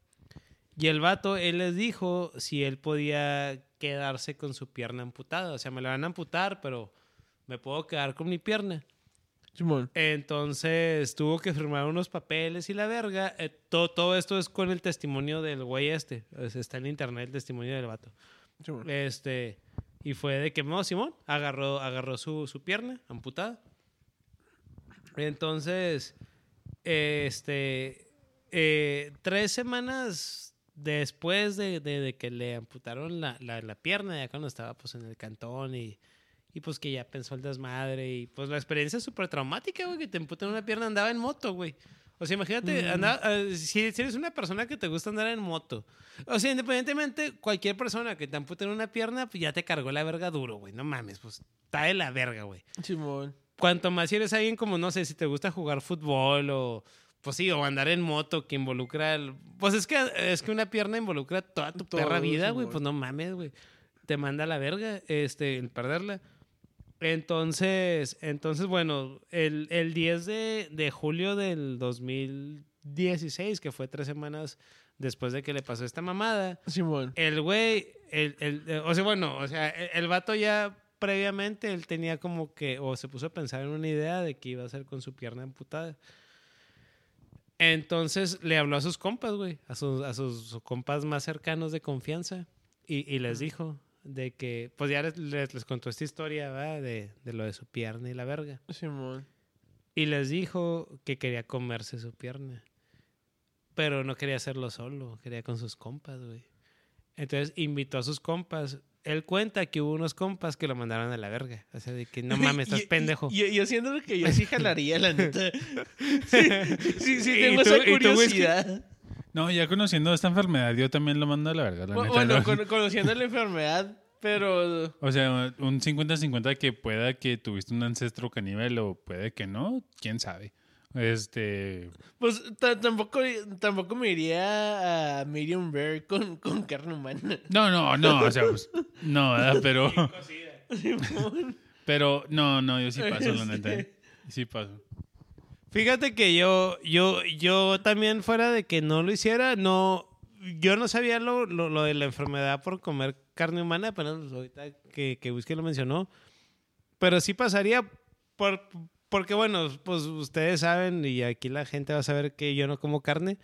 Y el vato, él les dijo si él podía quedarse con su pierna amputada. O sea, me la van a amputar, pero me puedo quedar con mi pierna. Simón. Entonces tuvo que firmar unos papeles y la verga. Eh, todo, todo esto es con el testimonio del güey este. Está en internet el testimonio del vato. Simón. Este, y fue de que, no, Simón, agarró, agarró su, su pierna amputada. Entonces, este, eh, tres semanas después de, de- de que le amputaron la, la- la pierna, ya cuando estaba pues en el cantón y, y pues que ya pensó el desmadre y pues la experiencia es súper traumática, güey, que te amputen una pierna, andaba en moto, güey. O sea, imagínate, andaba- eh, si, si eres una persona que te gusta andar en moto, o sea, independientemente, cualquier persona que te amputen una pierna, pues ya te cargó la verga duro, güey. No mames, pues está de la verga, güey. Simón. Cuanto más si eres alguien como, no sé, si te gusta jugar fútbol o, pues sí, o andar en moto que involucra el... Pues es que, es que una pierna involucra toda tu Todo, perra vida, güey. Pues no mames, güey. Te manda a la verga, este, el perderla. Entonces, entonces bueno, el, el 10 de, de julio del 2016, que fue tres semanas después de que le pasó esta mamada, Simón. el güey, el, el- eh, o sea, bueno, o sea, el, el vato ya previamente, él tenía como que, o se puso a pensar en una idea de que iba a hacer con su pierna amputada. Entonces le habló a sus compas, güey, a sus, a sus compas más cercanos de confianza y, y les dijo de que, pues ya les, les, les contó esta historia, ¿verdad? De, de lo de su pierna y la verga. Simón. Y les dijo que quería comerse su pierna. Pero no quería hacerlo solo, quería con sus compas, güey. Entonces invitó a sus compas. Él cuenta que hubo unos compas que lo mandaron a la verga. O sea, de que no mames, estás Y- pendejo. Y, yo siento lo que yo sí jalaría, la neta. Sí, sí, sí, ¿Y tengo tú- esa tú, curiosidad. No, ya conociendo esta enfermedad, yo también lo mando a la verga, la Bu- neta. Bueno, ¿no? con- conociendo la enfermedad, pero... O sea, un 50-50 que pueda que tuviste un ancestro caníbal o puede que no, quién sabe. Este. Pues ta- tampoco, tampoco me iría a medium rare con, con carne humana. No, no, no, o sea, pues, no, ¿verdad? pero. Pero, no, no, yo sí paso, la neta. ¿eh? Sí paso. Fíjate que yo, yo, yo también fuera de que no lo hiciera, no, yo no sabía lo, lo, lo de la enfermedad por comer carne humana, pero pues, ahorita que, que Whisky lo mencionó. Pero sí pasaría por, porque, bueno, pues ustedes saben y aquí la gente va a saber que yo no como carne.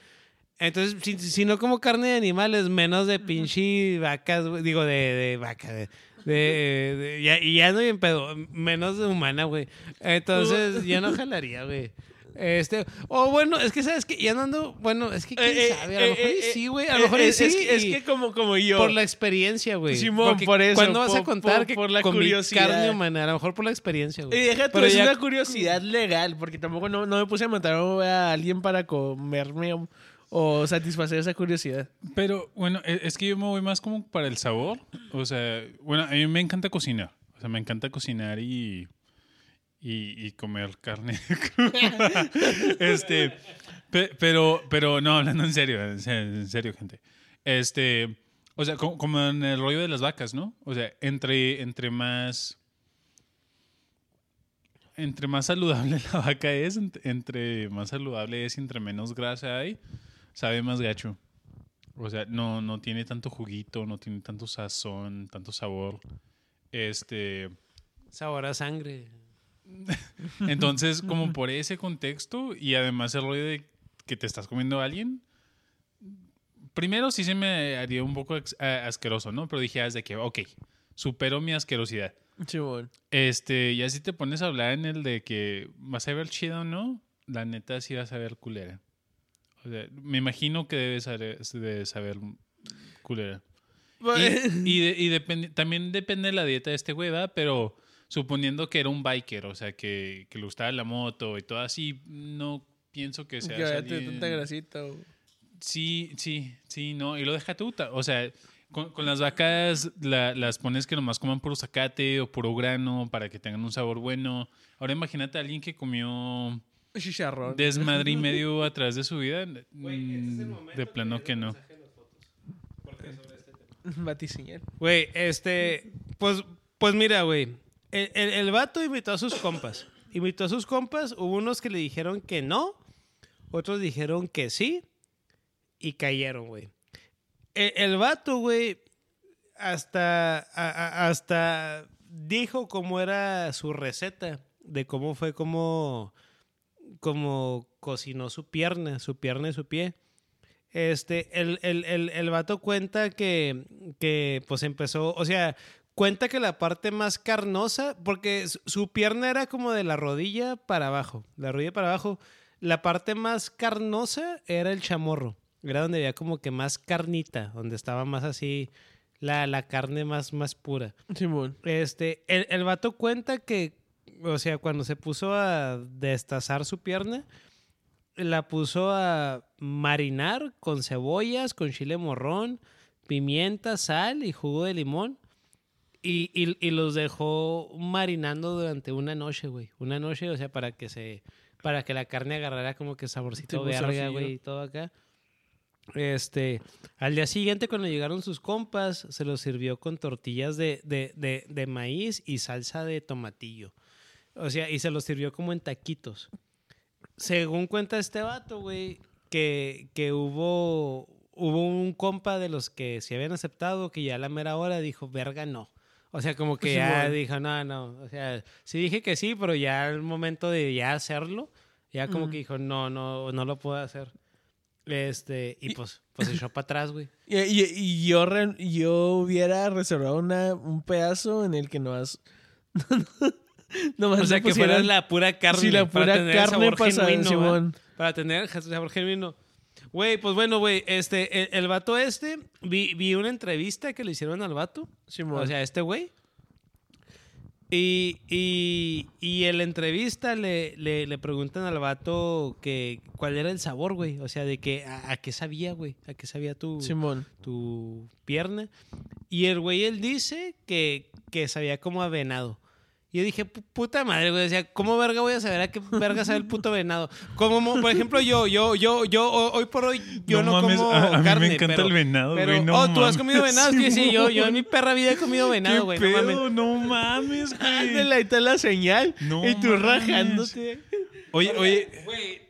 Entonces, si, si no como carne de animales, menos de pinche vacas, güey, digo, de, de vaca, de, de- de- ya, y ya no bien pedo, menos de humana, güey. Entonces, yo no jalaría, güey. Este, o bueno, es que sabes que ya no ando, bueno, es que quién Eh, eh, sabe, a lo eh, mejor y eh, sí, güey, a lo mejor y es, sí. es que, es y- que como, como yo. por la experiencia, güey. Simón, Porque por eso, ¿Cuándo vas a por- contar por- que por la comí curiosidad. carne humana? A lo mejor por la experiencia, Y güey. deja tú, Pero es ya- una curiosidad legal, porque tampoco no, no me puse a matar a alguien para comerme o, o satisfacer esa curiosidad. Pero bueno, e- es que yo me voy más como para el sabor. O sea, bueno, a mí me encanta cocinar. O sea, me encanta cocinar y, y, y comer carne. este, pe- pero, pero no, hablando en serio, en serio, en serio, gente. Este, o sea, como, como en el rollo de las vacas, ¿no? O sea, entre, entre más... Entre más saludable la vaca es, ent- entre más saludable es y entre menos grasa hay, sabe más gacho. O sea, no, no tiene tanto juguito, no tiene tanto sazón, tanto sabor. Este, Sabor a sangre. entonces, como por ese contexto y además el rollo de que te estás comiendo a alguien, primero sí se me haría un poco asqueroso, ¿no? Pero dije, ah, es de que, ok, supero mi asquerosidad. Simón. Este, ya si te pones a hablar en el de que vas a ver chido o no, la neta sí vas a ver culera. O sea, me imagino que debes saber, de saber culera. Y, y, de- y también depende de la dieta de este güey, ¿verdad? Pero suponiendo que era un biker, o sea, que, que le gustaba la moto y todo así, no pienso que sea que vaya tanta grasita. o- Sí, sí, sí, no. Y lo deja tú. ta- O sea, con, con las vacas la- las pones que nomás coman puro zacate o puro grano para que tengan un sabor bueno. Ahora imagínate a alguien que comió Chicharrón. desmadre y medio a través de su vida. mm, de plano que no. Batiseñal. Güey, este, pues, pues mira, güey. El, el, el vato invitó a sus compas. Invitó a sus compas. Hubo unos que le dijeron que no. Otros dijeron que sí. Y cayeron, güey. El, el vato, güey, hasta, hasta dijo cómo era su receta. De cómo fue como, como cocinó su pierna, su pierna y su pie. Este, el, el, el, el vato cuenta que, que, pues empezó, o sea, cuenta que la parte más carnosa, porque su, pierna era como de la rodilla para abajo, la rodilla para abajo, la parte más carnosa era el chamorro, era donde había como que más carnita, donde estaba más así la, la carne más, más pura. Simón. Este, el, el vato cuenta que, o sea, cuando se puso a destazar su pierna, la puso a marinar con cebollas, con chile morrón, pimienta, sal y jugo de limón. Y, y- y los dejó marinando durante una noche, güey. Una noche, o sea, para que se. Para que la carne agarrara como que saborcito Tipo verga, zafiro. güey, y todo acá. Este, al día siguiente, cuando llegaron sus compas, se los sirvió con tortillas de, de, de, de maíz y salsa de tomatillo. O sea, y se los sirvió como en taquitos. Según cuenta este vato, güey, que, que hubo, hubo un compa de los que se habían aceptado que ya a la mera hora dijo, verga, no. O sea, como que Sí, ya dijo, no, no. O sea, sí dije que sí, pero ya al momento de ya hacerlo, ya como que dijo, no, no, no lo puedo hacer. Este, y, Y- pues, pues se echó para atrás, güey. Y, y- y yo, re- yo hubiera reservado una, un pedazo en el que nomás. nomás O sea, que fuera la pura carne. Sí, la para pura tener el carne pasada, genuino. Para tener sabor genuino. Güey, pues bueno, güey, este, el, el vato este, vi, vi una entrevista que le hicieron al vato. Simón. O sea, este güey. Y, y, y en la entrevista le, le, le preguntan al vato que cuál era el sabor, güey. O sea, de que a, a qué sabía, güey. A qué sabía tu, Simón. tu pierna. Y el güey, él dice que, que sabía como a venado. Y yo dije, "Pu- puta madre, güey. Sea, ¿cómo verga voy a saber a qué verga sabe el puto venado? Como, mo- por ejemplo, yo, yo, yo, yo, ho- hoy por hoy, yo no, mames, como a, a mí carne. me encanta pero, el venado, pero, güey. No oh, tú has comido venado. Es que sí, yo, yo en mi perra vida he comido venado, ¿Qué güey. No mames. pedo? No mames, güey. Ándale, ahí está la señal. No y tú mames. rajándote. Oye, oye, Güey,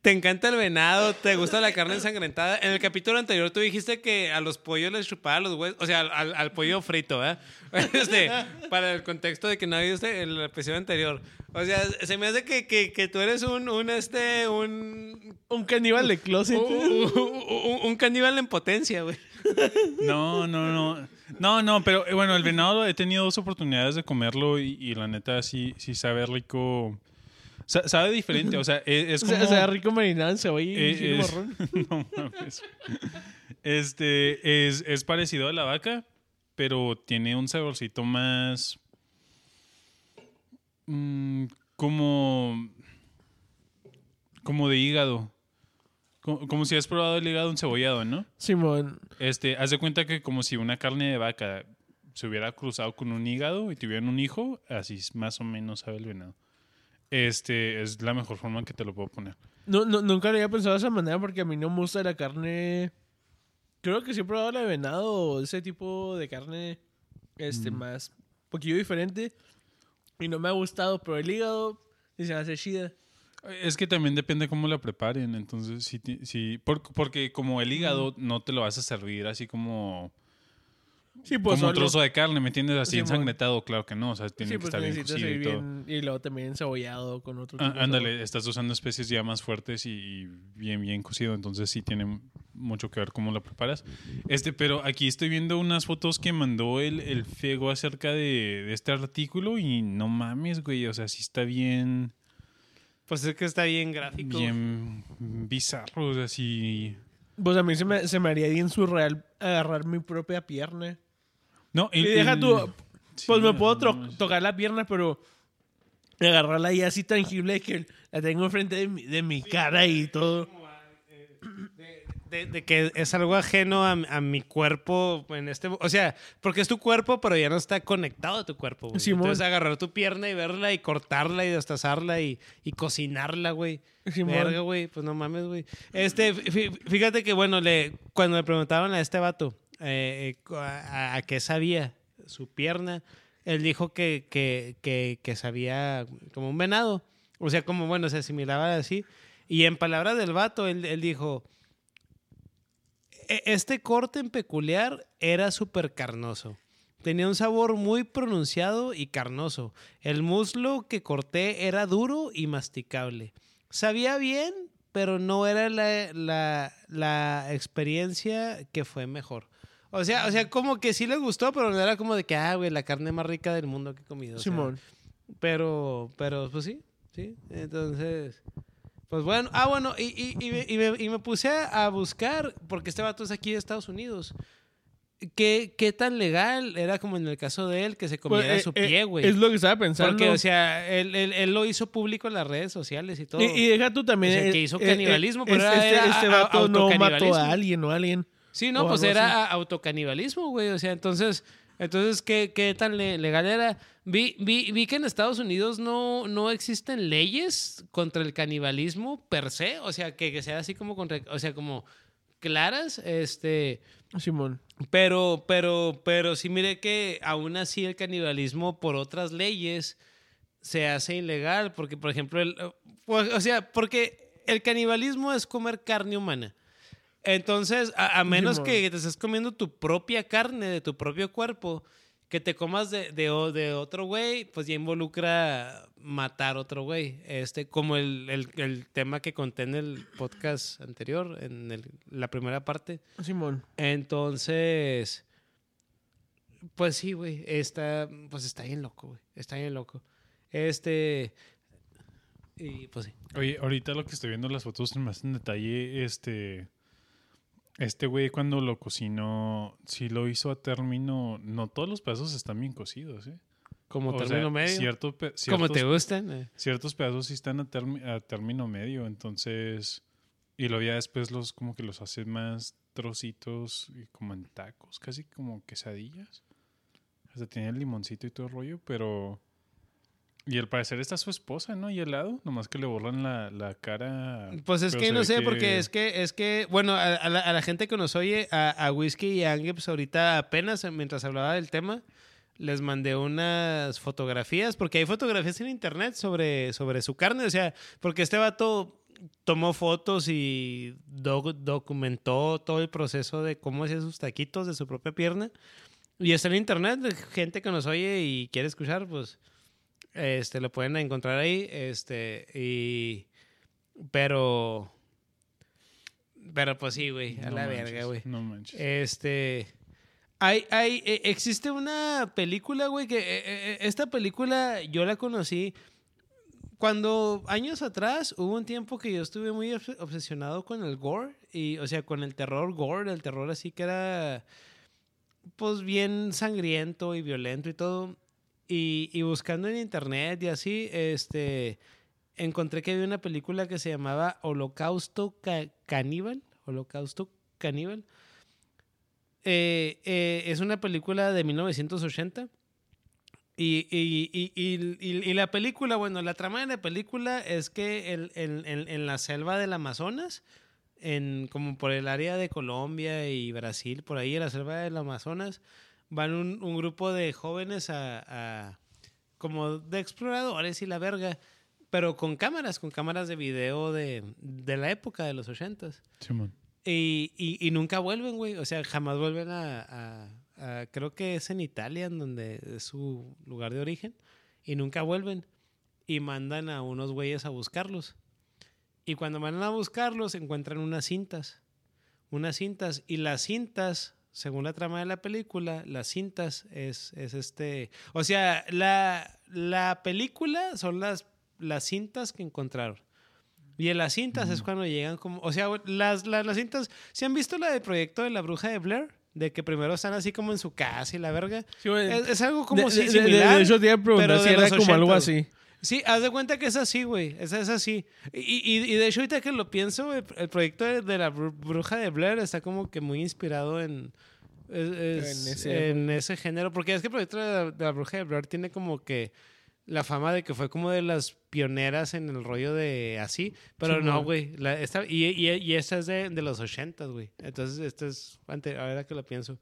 te encanta el venado, te gusta la carne ensangrentada. En el capítulo anterior tú dijiste que a los pollos les chupaba los huesos, o sea, al, al pollo frito, ¿verdad? Este, para el contexto de que no viste el episodio anterior. O sea, se me hace que, que, que tú eres un, un, este, un... Un caníbal de closet. Un, un- un caníbal en potencia, güey. No, no, no. No, no, pero eh, bueno, el venado he tenido dos oportunidades de comerlo y, y la neta sí, sí sabe rico. Sa- sabe diferente, o sea, e- es, como... o sea, rico marinado en cebolla y chile es- no mames. Este, es, es parecido a la vaca, pero tiene un saborcito más... mm, como... Como de hígado. Como, como si has probado el hígado encebollado, ¿no? Simón. Este, haz de cuenta que como si una carne de vaca se hubiera cruzado con un hígado y tuvieran un hijo, así más o menos sabe el venado. Este, es la mejor forma que te lo puedo poner. No, no, nunca lo había pensado de esa manera porque a mí no me gusta la carne. Creo que sí he probado la de venado o ese tipo de carne este, más. Un poquillo diferente. Y no me ha gustado, pero el hígado sí se me hace chida. Es que también depende cómo la preparen, entonces sí por- porque como el hígado no te lo vas a servir así como, Sí, pues. como un trozo de carne, ¿me entiendes? Así Simón. ensangrentado, claro que no, o sea, tiene Sí, que pues estar bien cocido y todo. bien. Y luego también cebollado con otro Ah, tipo de ándale, estás usando especies ya más fuertes y, y bien, bien cocido, entonces sí tiene mucho que ver cómo lo preparas. Este, pero aquí estoy viendo unas fotos que mandó el, el Fego acerca de, de este artículo y no mames, güey, o sea, sí está bien, Pues es que está bien gráfico. bien bizarro, o sea, sí... Pues a mí se me, se me haría bien surreal agarrar mi propia pierna. No, Y deja el- tú. sí, Pues me puedo tocar la pierna, pero agarrarla ahí así tangible que la tengo enfrente de mi, de mi cara y todo. De, de que es algo ajeno a, a mi cuerpo en este... O sea, porque es tu cuerpo, pero ya no está conectado a tu cuerpo, güey. Simón. Entonces agarrar tu pierna y verla y cortarla y destazarla y, y cocinarla, güey. Simón. Verga, güey. Pues no mames, güey. Este, fí- fíjate que, bueno, le, cuando le preguntaban a este vato eh, eh, a, qué sabía su pierna, él dijo que, que, que, que sabía como un venado. O sea, como, bueno, se asimilaba así. Y en palabras del vato, él, él dijo, "E- este corte en peculiar era súper carnoso. Tenía un sabor muy pronunciado y carnoso. El muslo que corté era duro y masticable. Sabía bien, pero no era la, la- la experiencia que fue mejor. O sea, o sea, como que sí le gustó, pero no era como de que, ah, güey, la carne más rica del mundo que he comido. Sea, Simón. pero, pero, pues sí, sí. Entonces, pues bueno. Ah, bueno, y, y, y, me, y me- y me puse a buscar, porque este vato es aquí de Estados Unidos. ¿Qué, ¿Qué tan legal era como en el caso de él que se comiera Pues, eh, su eh, pie, güey? Es lo que estaba pensando. Porque, o sea, él, él, él lo hizo público en las redes sociales y todo. y, y deja tú también. O sea, eh, que hizo eh, canibalismo, eh, pero este, era este vato no mató a alguien o a alguien. Sí, no, o pues era autocanibalismo, güey. O sea, entonces, entonces ¿qué, qué tan le- legal era? Vi, vi, vi que en Estados Unidos no, no existen leyes contra el canibalismo per se. O sea, que, que sea así como contra, o sea, como claras, este. Simón. Pero, pero, pero sí mire que aún así el canibalismo por otras leyes se hace ilegal. Porque, por ejemplo, el, o sea, porque el canibalismo es comer carne humana. Entonces, a, a menos que te estés comiendo tu propia carne de tu propio cuerpo, que te comas de, de, otro güey, pues ya involucra matar otro güey. Este, como el, el- el tema que conté en el podcast anterior, en el- la primera parte. Simón. Entonces, pues sí, güey, está, pues está bien loco, güey, está bien loco. Este, y pues sí. Oye, ahorita lo que estoy viendo las fotos más en detalle, este... Este güey cuando lo cocinó, sí lo hizo a término... No todos los pedazos están bien cocidos, ¿eh? Como O término sea, medio. cierto pe- como ciertos, te gustan. eh. ciertos pedazos sí están a, a término medio, entonces... Y luego ya después los como que los hace más trocitos y como en tacos, casi como quesadillas. Hasta tiene el limoncito y todo el rollo, pero... Y al parecer está su esposa, ¿no? Y al lado, nomás que le borran la, la cara. Pues es pero que no sé, que- porque es que, es que, bueno, a, a la, a la gente que nos oye, a, a Whisky y a Angie, pues ahorita apenas eh, mientras hablaba del tema, les mandé unas fotografías, porque hay fotografías en internet sobre, sobre su carne, o sea, porque este vato tomó fotos y doc- documentó todo el proceso de cómo hacía sus taquitos de su propia pierna. Y está en internet, gente que nos oye y quiere escuchar, pues este lo pueden encontrar ahí. Este, y. Pero. Pero pues sí, güey, a No la manches, verga, güey. No manches. Este. Hay, hay, eh, existe una película, güey, que eh, eh, esta película yo la conocí cuando años atrás hubo un tiempo que yo estuve muy obs- obsesionado con el gore y, o sea, con el terror gore, el terror así que era, pues, bien sangriento y violento y todo. Y, buscando en internet y así, este, encontré que había una película que se llamaba Holocausto Ca- Caníbal, Holocausto Caníbal. Eh, eh, es una película de 1980. Y, y, y, la película, bueno, la trama de la película es que el- en- en la selva del Amazonas, en, como por el área de Colombia y Brasil, por ahí en la selva del Amazonas, van un, un grupo de jóvenes a, a- como de exploradores y la verga, pero con cámaras, con cámaras de video de, de la época de los ochentas. Simón. Y, y, y nunca vuelven, güey. O sea, jamás vuelven a, a- a- Creo que es en Italia, en donde es su lugar de origen. Y nunca vuelven. Y mandan a unos güeyes a buscarlos. Y cuando van a buscarlos, encuentran unas cintas. Unas cintas. Y las cintas, según la trama de la película, las cintas es, es este. O sea, la, la película son las, las cintas que encontraron. Y en las cintas es cuando llegan como... O sea, las, las, las cintas... ¿Se han visto la del proyecto de la bruja de Blair? De que primero están así como en su casa y la verga. Sí, güey. Es, es algo como de, si- de- de- similar. de hecho, te iba a preguntar si de era como algo 80s. así. Sí, haz de cuenta que es así, güey. Es, es así. Y, y, y de hecho, ahorita que lo pienso, el, el proyecto de, de la bru- bruja de Blair está como que muy inspirado en... es- En ese- en ese género. Porque es que el proyecto de la, de la bruja de Blair tiene como que la fama de que fue como de las pioneras en el rollo de así. Pero Sí, no, güey. Esta- Y, y, esta es de, de los ochentas, güey. Entonces, esta es... ante- Ahora que lo pienso.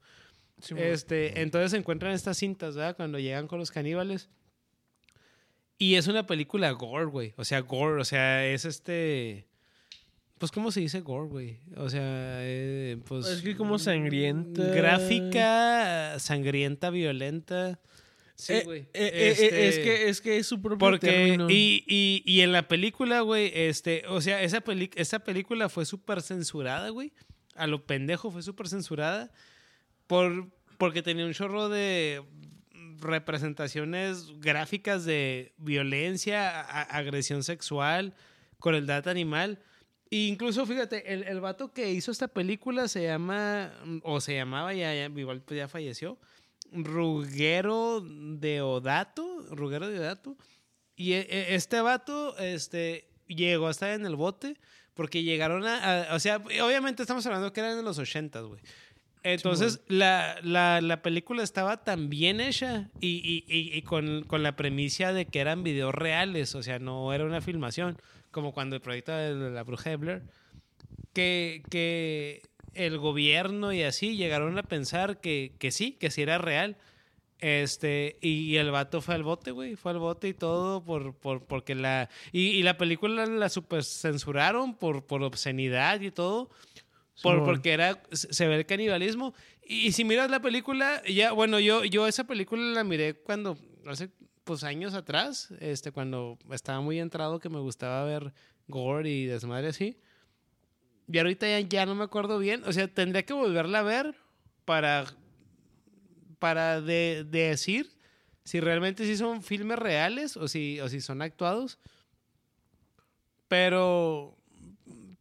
Sí, Este, entonces se encuentran estas cintas, ¿verdad? Cuando llegan con los caníbales. Y es una película gore, güey. O sea, gore, o sea, es este... Pues, ¿cómo se dice gore, güey? O sea, eh, pues... Es que como sangrienta. Gráfica, sangrienta, violenta. Sí, Eh, güey. eh, eh, eh, Este, es, que, es que es su propio porque, término. y, y, y en la película, güey, este, o sea, esa, peli esa película fue súper censurada, güey. A lo pendejo fue súper censurada. Por, porque tenía un chorro de representaciones gráficas de violencia, agresión sexual, crueldad animal. E incluso, fíjate, el, el vato que hizo esta película se llama, o se llamaba, ya, ya, igual ya falleció, Ruggero de Odato, Ruggero de Odato. Y e- e- este vato este, llegó a estar en el bote porque llegaron a, O sea, obviamente estamos hablando que eran en los 80, güey. Entonces, la, la, la película estaba tan bien hecha y, y- y- y con, con la premisa de que eran videos reales, o sea, no era una filmación, como cuando el proyecto de la bruja de Blair, que, que el gobierno y así llegaron a pensar que, que sí, que sí era real. Este, y, el vato fue al bote, güey, fue al bote y todo por, por, porque la... Y, y la película la super censuraron por, por obscenidad y todo. Por, porque era, se se ve el canibalismo. Y, y si miras la película, ya, bueno, yo, yo esa película la miré cuando, hace pues años atrás, este, cuando estaba muy entrado que me gustaba ver gore y desmadre así. Y ahorita ya, ya no me acuerdo bien. O sea, tendría que volverla a ver para, para de, de decir si realmente sí son filmes reales o si, o si son actuados. Pero,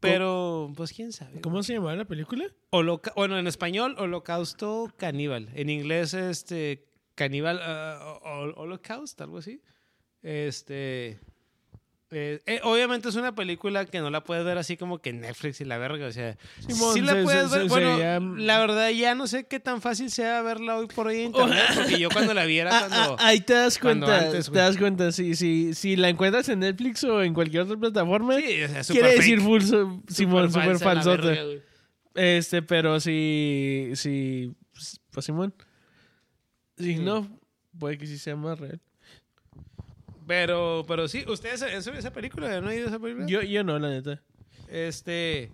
pero, pues quién sabe. ¿Cómo se llamaba la película? Holoca- bueno, en español, Holocausto Caníbal. En inglés, este, Caníbal Hol- Holocaust, algo así. Este. Eh, eh, obviamente es una película que no la puedes ver así como que en Netflix y la verga, o sea, Simón, sí la puedes ver. bueno, la verdad ya no sé qué tan fácil sea verla hoy por hoy en internet, porque yo cuando la vi era Ah, cuando... ah, ahí te das cuenta, antes, te das cuenta, si, si, si la encuentras en Netflix o en cualquier otra plataforma, Sí, o sea, súper quiere decir full, Simón, super la falsota. verga. Este, pero si, si, pues Simón, si Sí. no, puede que sí sea más real. Pero, pero sí, ¿ustedes han visto esa película? ¿No han ido a esa película? Yo, yo no, la neta. Este.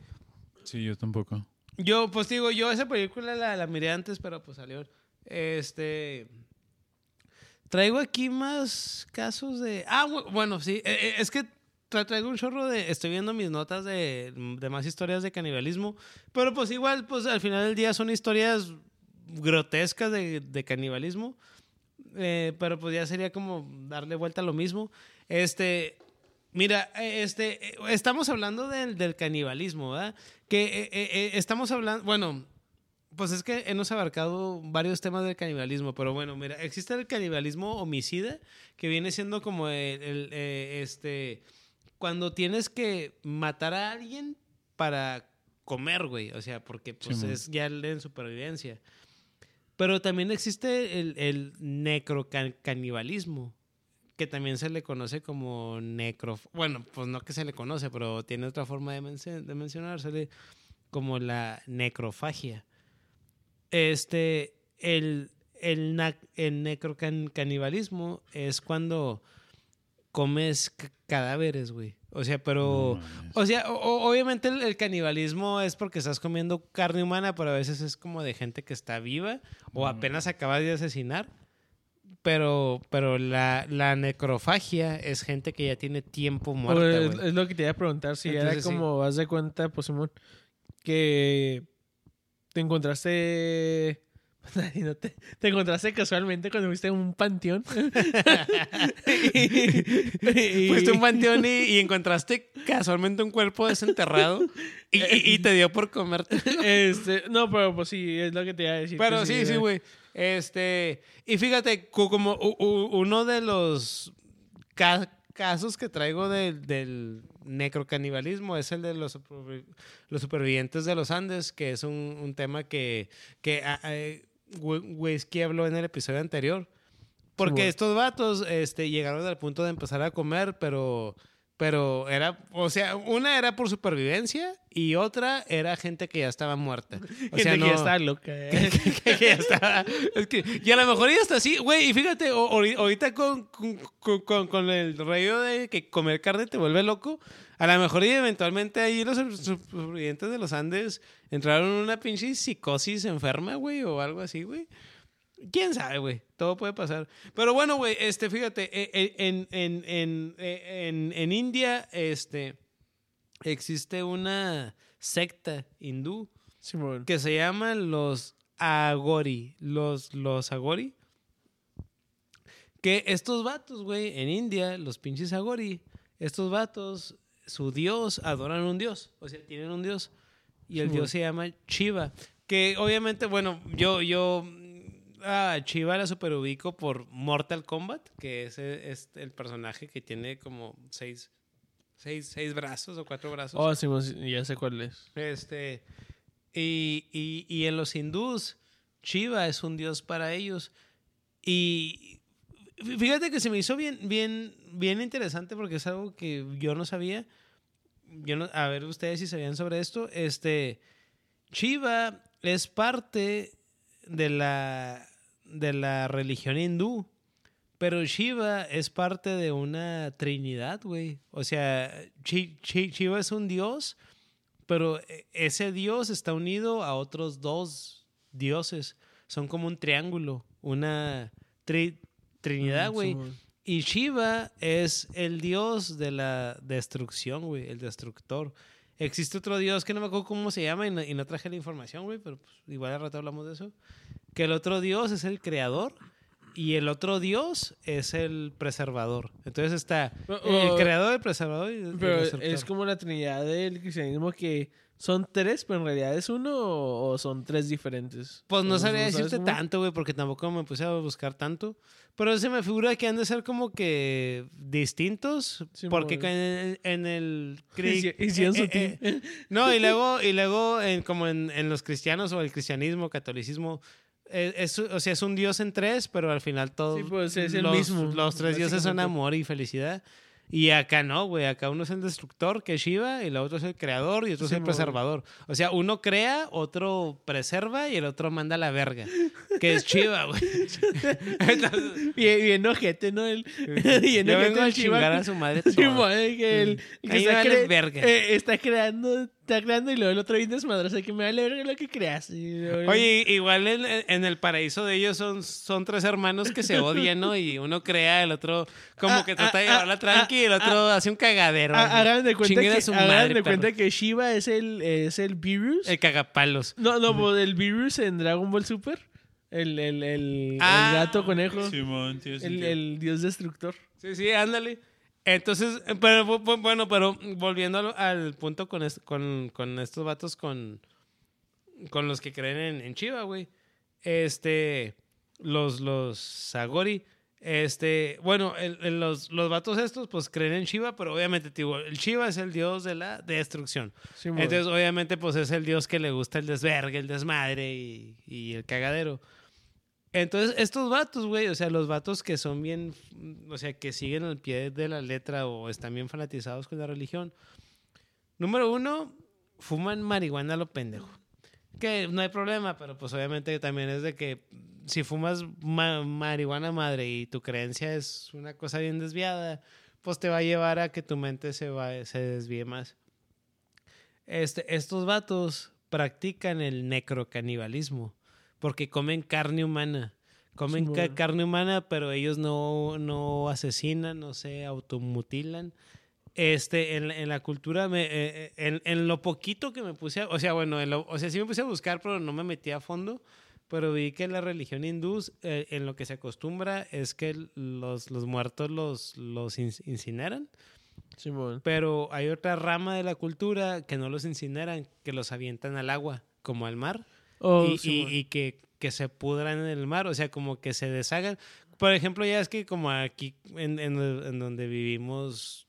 Sí, yo tampoco. Yo, pues digo, yo esa película la, la miré antes, pero pues salió. Este. Traigo aquí más casos de. Ah, bu- bueno, sí. eh, eh, Es que tra- traigo un chorro de. Estoy viendo mis notas de, de más historias de canibalismo. Pero pues igual, pues al final del día son historias grotescas de, de canibalismo. Eh, pero pues ya sería como darle vuelta a lo mismo. Este. Mira, eh, este, eh, estamos hablando del, del canibalismo, ¿verdad? Que eh, estamos hablando, bueno, pues es que hemos abarcado varios temas del canibalismo, pero bueno, mira, existe el canibalismo homicida, que viene siendo como el, el, este, cuando tienes que matar a alguien para comer, güey, o sea, porque pues es ya en supervivencia. Pero también existe el, el necrocanibalismo, que también se le conoce como necro... Bueno, pues no que se le conoce, pero tiene otra forma de, menci- de mencionársele como la necrofagia. Este, el, el, necrocanibalismo es cuando comes cadáveres, güey. O sea, pero... No. O sea, o- obviamente el, el canibalismo es porque estás comiendo carne humana, pero a veces es como de gente que está viva o apenas acabas de asesinar. Pero, pero la, la necrofagia es gente que ya tiene tiempo muerta, es, lo que te iba a preguntar. Si era Entonces, sí. como, haz de cuenta, pues, Simón, que te encontraste. te, te encontraste casualmente cuando fuiste a un panteón. Fuiste un panteón y, y encontraste casualmente un cuerpo desenterrado y, y- y te dio por comerte. Este, no, pero pues sí, es lo que te iba a decir. Pero que sí, sí, era- güey. Este, y fíjate, como uno de los ca- casos que traigo del, del necrocanibalismo es el de los, los supervivientes de los Andes, que es un, un tema que, que ah, eh, Wh- Whiskey habló en el episodio anterior. Porque bueno. estos vatos este, llegaron al punto de empezar a comer, pero, pero era, o sea, una era por supervivencia y otra era gente que ya estaba muerta. O Gente sea, que no, ya está loca. ¿eh? que, que ya estaba. Es que, y a lo mejor ya está así, güey. Y fíjate, o- ori- ahorita con, con, con- con el rollo de que comer carne te vuelve loco, a lo mejor y eventualmente ahí los supervivientes de los Andes entraron en una pinche psicosis enferma, güey, o algo así, güey. ¿Quién sabe, güey? Todo puede pasar. Pero bueno, güey, este, fíjate, eh, eh, en, en, en, eh, en, en India, este, existe una secta hindú que se llaman los Agori. Los, los Agori. Que estos vatos, güey, en India, los pinches Agori, estos vatos, su dios, adoran un dios. O sea, tienen un dios. Y el Sí, dios se llama Shiva. Que obviamente, bueno, yo, yo a Shiva la superubico por Mortal Kombat, que es, es el personaje que tiene como seis, seis, seis brazos o cuatro brazos. Oh, sí, ya sé cuál es. Este, y, y- y en los hindús, Shiva es un dios para ellos. Y fíjate que se me hizo bien, bien, bien interesante porque es algo que yo no sabía. Yo a ver ustedes si sabían sobre esto. Este, Shiva es parte de la, de la religión hindú. Pero Shiva es parte de una trinidad, güey. O sea, Shiva es un dios, pero eh, ese dios está unido a otros dos dioses. Son como un triángulo, una tri- trinidad, Mm, güey. Y Shiva es el dios de la destrucción, güey, el destructor. Existe otro dios que no me acuerdo cómo se llama y no, y no traje la información, güey, pero pues, igual al rato hablamos de eso. Que el otro dios es el creador y el otro dios es el preservador. Entonces está Pero, el oh, creador, el preservador y el Pero destructor. es como la trinidad del cristianismo que son tres, pero en realidad es uno o, o son tres diferentes. Pues no ¿Sabes sabría cómo? decirte tanto, güey, porque tampoco me puse a buscar tanto. Pero se me figura que han de ser como que distintos. Sí, porque en, en el... cri- Hici- Hicieron eh, eh, eh, no, y luego, y luego en, como en, en los cristianos o el cristianismo, catolicismo, eh, es, o sea, es un dios en tres, pero al final todos Sí, pues, es el los, mismo, los tres dioses son amor y felicidad. Y acá no, güey. Acá uno es el destructor, que es Shiva, y el otro es el creador, y otro es el preservador. O sea, uno crea, otro preserva, y el otro manda a la verga. Que es Shiva, güey. Entonces, Bien, bien ojete, ¿no? El, bien yo vengo a chingar a su madre Sí, que el, el que está, cre- verga. eh, está creando, está creando y luego el otro bien desmadroso, que me vale verga lo que creas. Y luego- Oye, igual en, en el paraíso de ellos son, son tres hermanos que se odian, ¿no? Y uno crea, el otro como Ah, que trata de ah, llevarla ah, tranqui y el otro hace un cagadero. Ah, hagan de cuenta, que, su hagan madre, de cuenta que Shiva es el, es el virus. El cagapalos. No, no, pues, el virus en Dragon Ball Super. El, el, el, Ah, el gato conejo. Simón, tiene el, el dios destructor. Sí, sí, ándale. Entonces, pero bu- bu- bueno, pero volviendo al, al punto con, es- con, con estos vatos con, con los que creen en, en Chiva, güey. Este, los, los Sagori, este, bueno, el- el- los, los vatos estos pues creen en Shiva, pero obviamente, tío, el Shiva es el dios de la destrucción. Sí. Entonces, obviamente, pues es el dios que le gusta el desvergue, el desmadre y, y el cagadero. Entonces, estos vatos, güey, o sea, los vatos que son bien, o sea, que siguen al pie de la letra o están bien fanatizados con la religión. Número uno, fuman marihuana a lo pendejo. Que no hay problema, pero pues obviamente también es de que si fumas ma- marihuana madre y tu creencia es una cosa bien desviada, pues te va a llevar a que tu mente se, va, se desvíe más. Este, estos vatos practican el necrocanibalismo porque comen carne humana. Comen ca- Simón. carne humana, pero ellos no, no asesinan, no se automutilan. Este, en, la- en la cultura, me, eh, eh, en, en lo poquito que me puse, a- o sea, bueno, en lo- o sea, sí me puse a buscar, pero no me metí a fondo, pero vi que la religión hindú, eh, en lo que se acostumbra es que los, los muertos los, los in- incineran, Simón. pero hay otra rama de la cultura que no los incineran, que los avientan al agua, como al mar Oh, y, y- que, que se pudran en el mar, o sea, como que se deshagan. Por ejemplo, ya es que como aquí en, en- en donde vivimos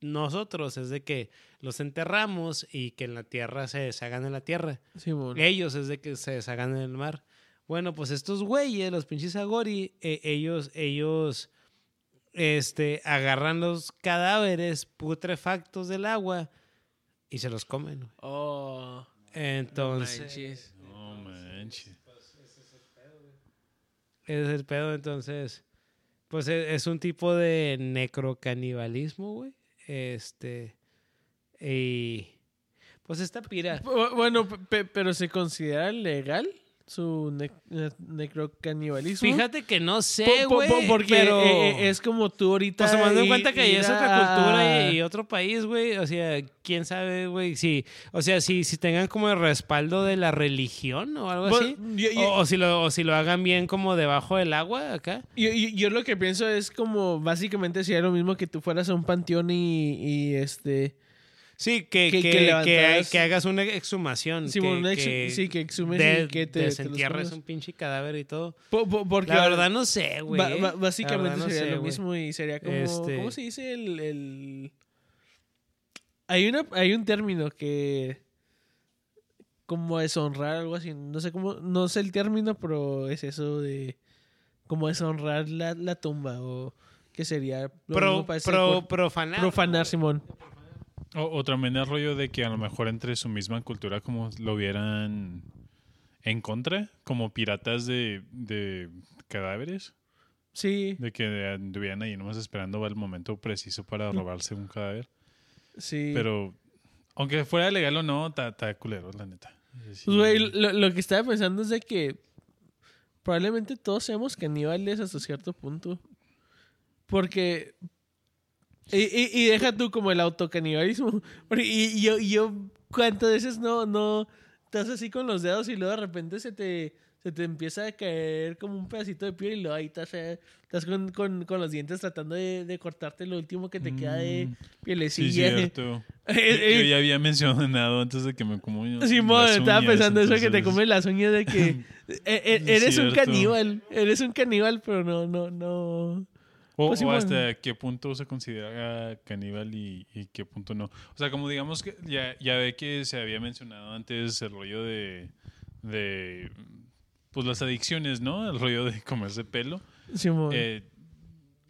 nosotros, es de que los enterramos y que en la tierra se deshagan en la tierra. Simón. Ellos es de que se deshagan en el mar. Bueno, pues estos güeyes, los pinches Agori, eh, ellos, ellos, este, agarran los cadáveres putrefactos del agua y se los comen. Oh. Entonces, manches. No manches. Ese es el pedo, entonces. Pues e- es, un tipo de necrocanibalismo, güey. Este. Y. Pues esta pira. Bu- Bueno, pe- pero ¿se considera legal su ne- ne- necrocanibalismo? Fíjate que no sé, po- güey. po- porque pero... eh, eh, es como tú ahorita. Pues tomando en cuenta que es otra cultura y, y otro país, güey. O sea, quién sabe, güey. Si, o sea, si, si tengan como el respaldo de la religión o algo Bueno, así. yo- yo- o, o si lo, o si lo hagan bien como debajo del agua acá. Yo, yo- yo lo que pienso es como básicamente sería lo mismo que tú fueras a un panteón y, y, este. Sí, que, Que- que, que que, que hagas una exhumación. Sí, que, una que sí, que exhumes de- y que te- desentierres un pinche cadáver y todo. po- po- porque La verdad no sé, güey. básicamente no sería sé, lo mismo y sería como. Este- ¿Cómo se dice el. el- Hay, una, hay un término que. Como deshonrar, algo así. No sé cómo. No sé el término, pero es eso de. Como deshonrar la, la tumba o. ¿Qué sería? Lo Pro, mismo para ese pro- profanar. Profanar, Simón. O, o también el rollo de que a lo mejor entre su misma cultura como lo vieran en contra, como piratas de, de cadáveres, Sí, de que anduvieran ahí nomás esperando el momento preciso para robarse un cadáver. sí. Pero, aunque fuera legal o no, está está culero, la neta. Sí. Pues, güey, lo, lo que estaba pensando es de que probablemente todos seamos caníbales hasta cierto punto. Porque. Y, y- y deja tú como el autocanibalismo. Y, yo, yo, ¿cuántas veces no, no estás así con los dedos y luego de repente se te, se te empieza a caer como un pedacito de piel y luego ahí estás, eh, estás con, con- con los dientes tratando de, de cortarte lo último que te queda de Mm, Sí, pielecilla? cierto. Eh, Yo, eh, yo ya había mencionado antes de que me como Simón, las estaba uñas, pensando eso que te entonces- comes las uñas de que e- e- eres un caníbal, eres un caníbal, pero no, no, no. O, Pues o hasta qué punto se considera caníbal y, y qué punto no. O sea, como digamos que ya, ya ve que se había mencionado antes el rollo de, de pues las adicciones, ¿no? El rollo de comerse pelo. Eh,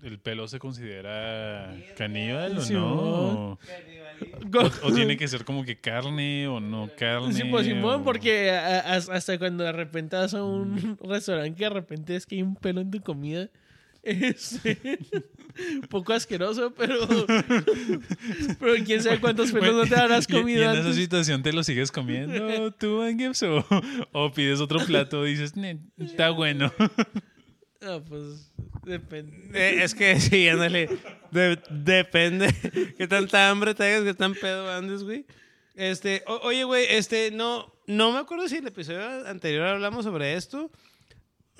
el pelo se considera caníbal o Sí, no. O, tiene que ser como que carne o no carne. Sí, pues Simón, o- porque a- a- hasta cuando de repente vas a un restaurante que de repente es que hay un pelo en tu comida. Es un poco asqueroso, pero. pero quién sabe cuántos pelos no te habrás Y- y, comido en esa situación te lo sigues comiendo tú, Angips, o, o pides otro plato y dices, "Ne, está bueno. Ah, pues depende. Eh, es que sí, ándale. De- depende. Qué tanta hambre tengas, qué tan pedo andes, güey. Este, o- oye, güey, este, no, no me acuerdo si el episodio anterior hablamos sobre esto.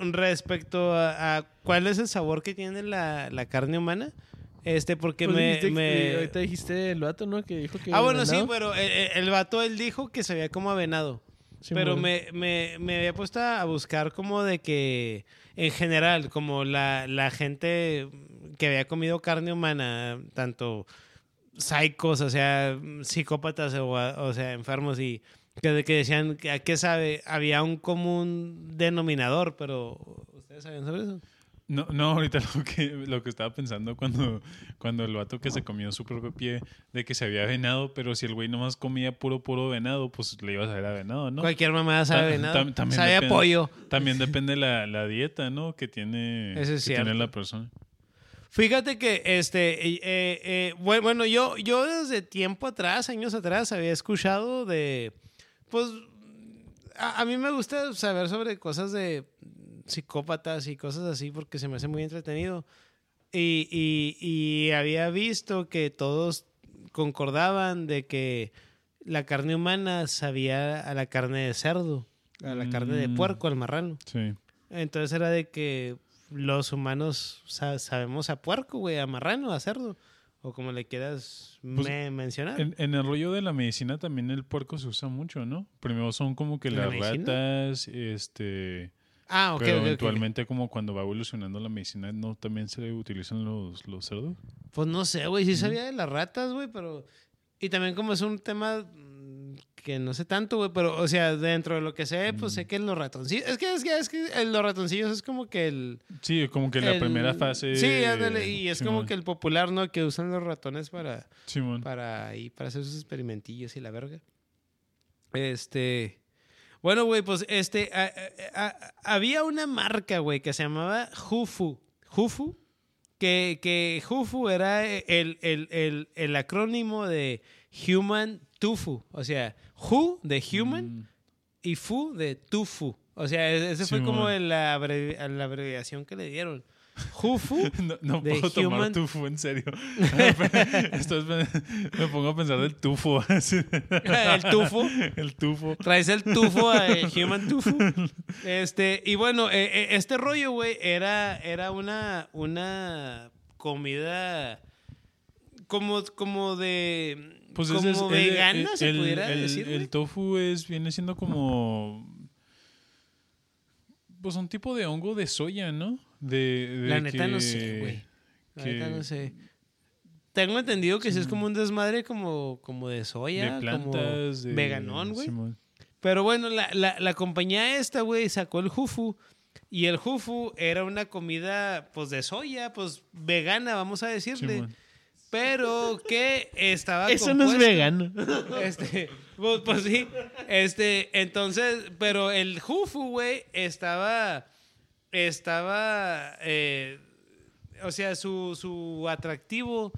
Respecto a, a cuál es el sabor que tiene la, la carne humana. Este, porque Pues me. dijiste que- me- ahorita dijiste el vato, ¿no? Que dijo que. Ah, bueno, sí, pero el, el- vato él dijo que sabía como a venado. pero Simón. me, me, me había puesto a buscar como de que, en general, como la, la gente que había comido carne humana, tanto psicos, o sea, psicópatas o, o sea, enfermos y que, que decían que a qué sabe, había un común denominador, pero ¿ustedes sabían sobre eso? No, no, ahorita lo que, lo que estaba pensando cuando, cuando el vato que se comió su propio pie de que se había venado, pero si el güey nomás comía puro, puro venado, pues le ibas a ver a venado, ¿no? Cualquier mamada sabe Ta- venado. tam- también sabe a depende- pollo. También depende la, la dieta, ¿no? Que tiene, Eso es que tiene la persona. Fíjate que, este, eh, eh, eh, bue- bueno, yo, yo desde tiempo atrás, años atrás, había escuchado de, pues, a, a mí me gusta saber sobre cosas de psicópatas y cosas así porque se me hace muy entretenido. Y, y, y había visto que todos concordaban de que la carne humana sabía a la carne de cerdo, a la carne de Mm. puerco, al marrano. Sí. Entonces era de que los humanos sa- sabemos a puerco, güey, a marrano, a cerdo, o como le quieras Pues, me- mencionar. En, en el rollo de la medicina también el puerco se usa mucho, ¿no? Primero son como que ¿En la las ratas, este... ah, ok, pero eventualmente como cuando va evolucionando la medicina, ¿no? También se utilizan los, los cerdos. Pues no sé, güey, sí sabía de las ratas, güey, pero... Y también como es un tema que no sé tanto, güey, pero, o sea, dentro de lo que sé, pues Mm. sé que los ratoncillos... Es que, es que, es que los ratoncillos es como que el... Sí, como que la el- primera fase... Sí, ándale, y es como que el popular, ¿no? Que usan los ratones para... Simón. para ahí, para hacer sus experimentillos y la verga. Este. Bueno, güey, pues este. a- a- a- había una marca, güey, que se llamaba Hufu. Hufu. Que, que Hufu era el, el, el, el acrónimo de Human Tufu. O sea, Hu de Human Mm, y Fu de Tufu. O sea, e- ese fue como la, abrevi- la abreviación que le dieron. Hufu. No, no de puedo tomar human- tufo, en serio. Esto es- me pongo a pensar del tufo. el tufo. El tufo. Traes el tufo, el human tufo. Este, y bueno, eh, eh, este rollo, güey, era, era una, una comida como, como de. Pues como es- vegana, el, se el- pudiera el- decir. El tofu es, viene siendo como. Pues un tipo de hongo de soya, ¿no? De, de La neta no sé, güey. La que- neta no sé. Tengo entendido que sí es como un desmadre como, como de soya, De plantas. como de- veganón, güey. Pero bueno, la, la, la compañía esta, güey, sacó el jufu. Y el jufu era una comida, pues, de soya, pues, vegana, vamos a decirle. Pero que estaba Eso no es vegano. Este, pues, pues sí. Este, entonces, pero el jufu, güey, estaba, estaba, eh, o sea, su, su atractivo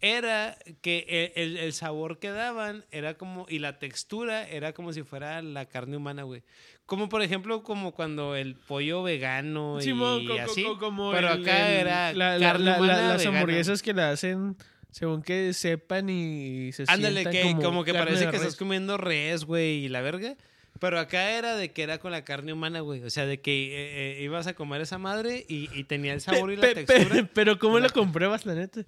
era que el, el- el sabor que daban era como, y la textura era como si fuera la carne humana, güey. Como por ejemplo, como cuando el pollo vegano y Simón, co- co- así. co- como pero el- acá el- era la- la- carne la- la- humana las vegana. hamburguesas que la hacen según que sepan y se Ándale, que como, que carne parece que res. estás comiendo res, güey, y la verga. Pero acá era de que era con la carne humana, güey. O sea, de que eh, eh, ibas a comer esa madre y, y tenía el sabor y la Pe- pe- textura. pero ¿cómo la- lo compruebas, la neta?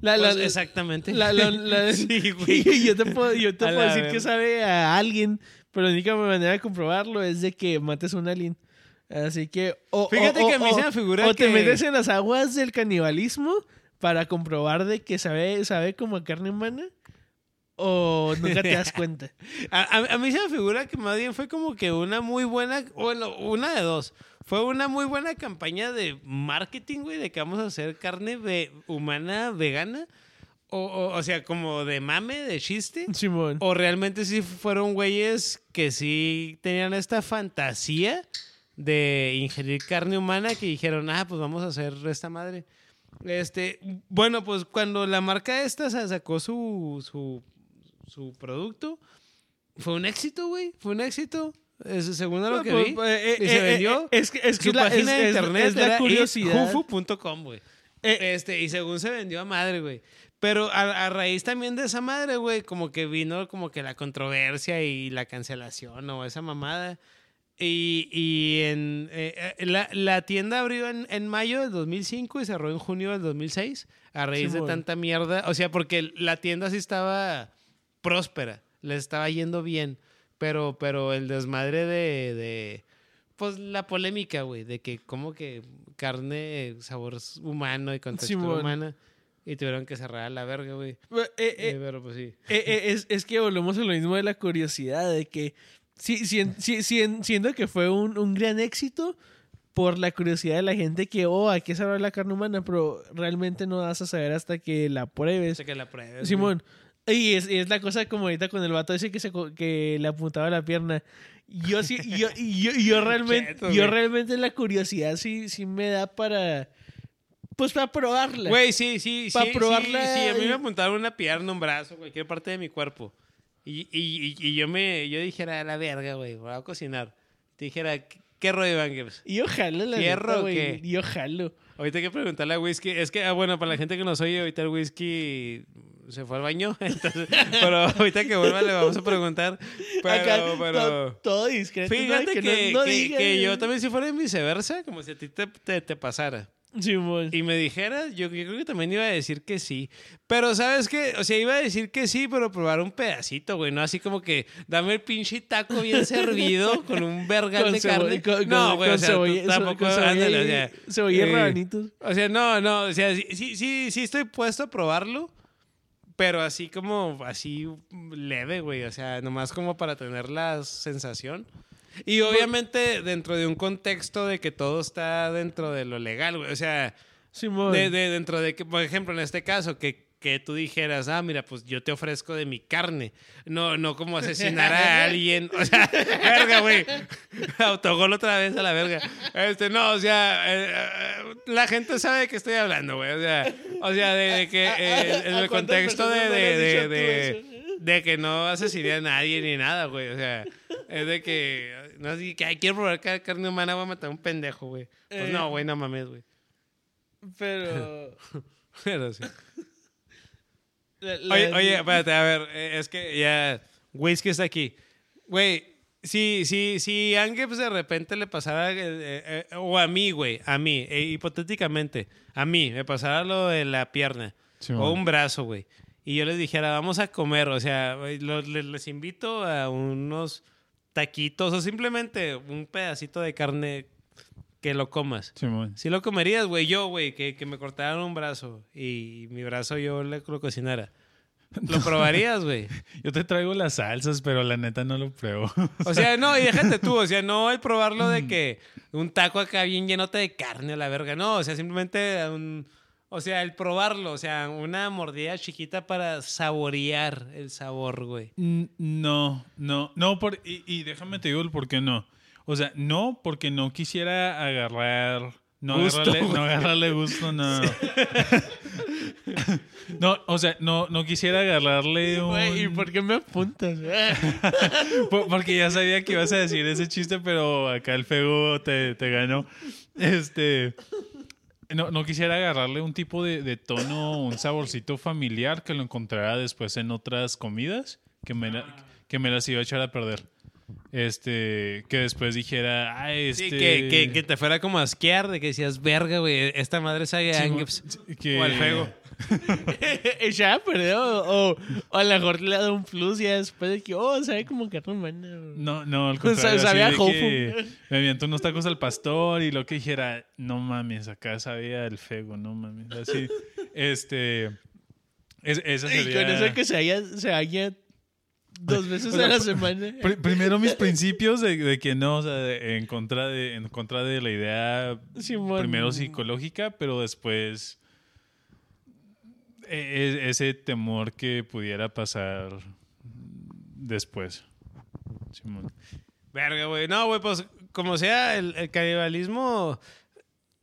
La, Pues, exactamente. la- la- la- Sí, güey. yo te puedo, yo te A puedo la decir que sabe a alguien, pero la única manera de comprobarlo es de que mates a un alien. Así que... O, Fíjate o- que a mí se me figura O te metes en las aguas del canibalismo para comprobar de que sabe, sabe como a carne humana. o nunca te das cuenta. A, a- a mí se me figura que más bien fue como que una muy buena, bueno, una de dos. Fue una muy buena campaña de marketing, güey, de que vamos a hacer carne ve- humana vegana. O, o, o sea, como de mame, de chiste. Simón. O realmente sí fueron güeyes que sí tenían esta fantasía de ingerir carne humana que dijeron, ah, pues vamos a hacer esta madre. Este, bueno, pues cuando la marca esta sa- sacó su, su, su producto, fue un éxito, güey. Fue un éxito. Es, según lo que Pues, vi. pues, eh, y eh, se eh, vendió. Es que, es que su la, página es- de internet es la curiosidad. jufu.com, güey. Este, y según se vendió a madre, güey. Pero a, a raíz también de esa madre, güey, como que vino como que la controversia y la cancelación o esa mamada. Y, y en, eh, la, la tienda abrió en, en mayo del 2005 y cerró en junio del 2006 a raíz de tanta mierda. O sea, porque la tienda sí estaba próspera, les estaba yendo bien, pero, pero el desmadre de, de pues la polémica, güey, de que como que carne, sabor humano y con textura Simón. humana y tuvieron que cerrar a la verga, güey. eh, eh, Eh, pero pues sí. Eh, es, es que volvemos a lo mismo de la curiosidad, de que sí, sí, sí, sí, siento que fue un, un gran éxito por la curiosidad de la gente que, oh, ¿a qué sabe la carne humana? Pero realmente no vas a saber hasta que la pruebes. Sé que la pruebes. güey. Y es, y es la cosa como ahorita con el vato ese que, se, que le apuntaba la pierna. Yo sí, yo, yo, yo realmente, yo realmente la curiosidad sí, sí me da para, pues para probarla. Güey, sí, sí, Pa' sí. probarla Sí, sí, a mí me apuntaron una pierna, un brazo, cualquier parte de mi cuerpo. Y, y, y, yo me yo dijera, a la verga, güey, voy a cocinar. Te dijera, ¿qué, rollo, Gibbs? Y yo jalo la ¿Fierro neta, o güey. Yo jalo. Ahorita hay que preguntarle a Whisky. Es que, ah, bueno, para la gente que nos oye, ahorita el Whisky se fue al baño. Entonces, pero ahorita que vuelva le vamos a preguntar. Pero, Acá, pero... to- todo discreto. ¿no? Fíjate que, no- no que- que yo también si fuera viceversa, como si a ti te, te, te pasara. Simón. Y me dijeras, yo, yo creo que también iba a decir que sí. Pero, ¿sabes qué? O sea, iba a decir que sí, pero probar un pedacito, güey. No así como que dame el pinche taco bien servido con un vergal de carne. con- no, güey, o sea, cebolla- tampoco, ándale, o sea, cebolla eh, rabanitos. O sea, no, no, o sea, sí, sí, sí, sí estoy puesto a probarlo, pero así como, así leve, güey. O sea, nomás como para tener la sensación. Y obviamente dentro de un contexto de que todo está dentro de lo legal, güey. O sea, de- dentro de que, por ejemplo, en este caso, que, que tú dijeras, ah, mira, pues yo te ofrezco de mi carne. No, no como asesinar a alguien. O sea, verga, güey. Autogol otra vez a la verga. Este, no, o sea, eh, eh, la gente sabe de qué estoy hablando, güey. O sea, o sea, de, de que eh, en ¿A el contexto de, de, de, que no asesiné a nadie ni nada, güey. O sea, es de que, no así que, ay, quiero probar ca- carne humana, voy a matar a un pendejo, güey. Pues Eh. no, güey, no mames, güey. Pero. Pero sí. La- la- Oye, oye, espérate, a ver, eh, es que ya Whisky está aquí. Güey, si, si, si a Angeps de repente le pasara, eh, eh, eh, o a mí, güey, a mí, eh, hipotéticamente, a mí, me pasara lo de la pierna Sí, o un brazo, güey, y yo les dijera, vamos a comer, o sea, güey, lo- les, les invito a unos taquitos o simplemente un pedacito de carne que lo comas. Simón. Si lo comerías, güey, yo, güey, que, que me cortaran un brazo y mi brazo yo le, lo cocinara. ¿Lo probarías, güey? Yo te traigo las salsas, pero la neta no lo pruebo. O sea, no, y déjate tú, o sea, no el probarlo de que un taco acá bien llenote de carne a la verga, no, o sea, simplemente un, o sea, el probarlo, o sea, una mordida chiquita para saborear el sabor, güey. No, no, no, por, y, y déjame te digo el por qué no. O sea, no porque no quisiera agarrar, no, Gusto, agarrarle, no agarrarle gusto, no. no, o sea, no, no quisiera agarrarle un... Güey, ¿y por qué me apuntas? Por- Porque ya sabía que ibas a decir ese chiste, pero acá el fego te, te ganó. Este. No, no quisiera agarrarle un tipo de, de tono, un saborcito familiar que lo encontrara después en otras comidas que me, la- que me las iba a echar a perder. Este, que después dijera, ah, este. Sí, que, que, que te fuera como a asquear de que decías, verga, güey, esta madre sabe Sí, Angeps". que- O al fego. ya perdió. O, o a lo mejor le ha dado un plus ya después de que, oh, sabe como humana. No, no, al contrario. sabía que Me aviento unos tacos al pastor y lo que dijera, no mames, acá sabía el fego, no mames. Así, este. Es- esa Y sería... con eso que se haya, se haya dos veces O sea, a la semana. Pri- primero mis principios de, de que no, o sea, de- en contra de, en contra de la idea Simón. primero psicológica, pero después e- e- ese temor que pudiera pasar después. Simón. Verga, güey. No, güey, pues como sea, el, el canibalismo.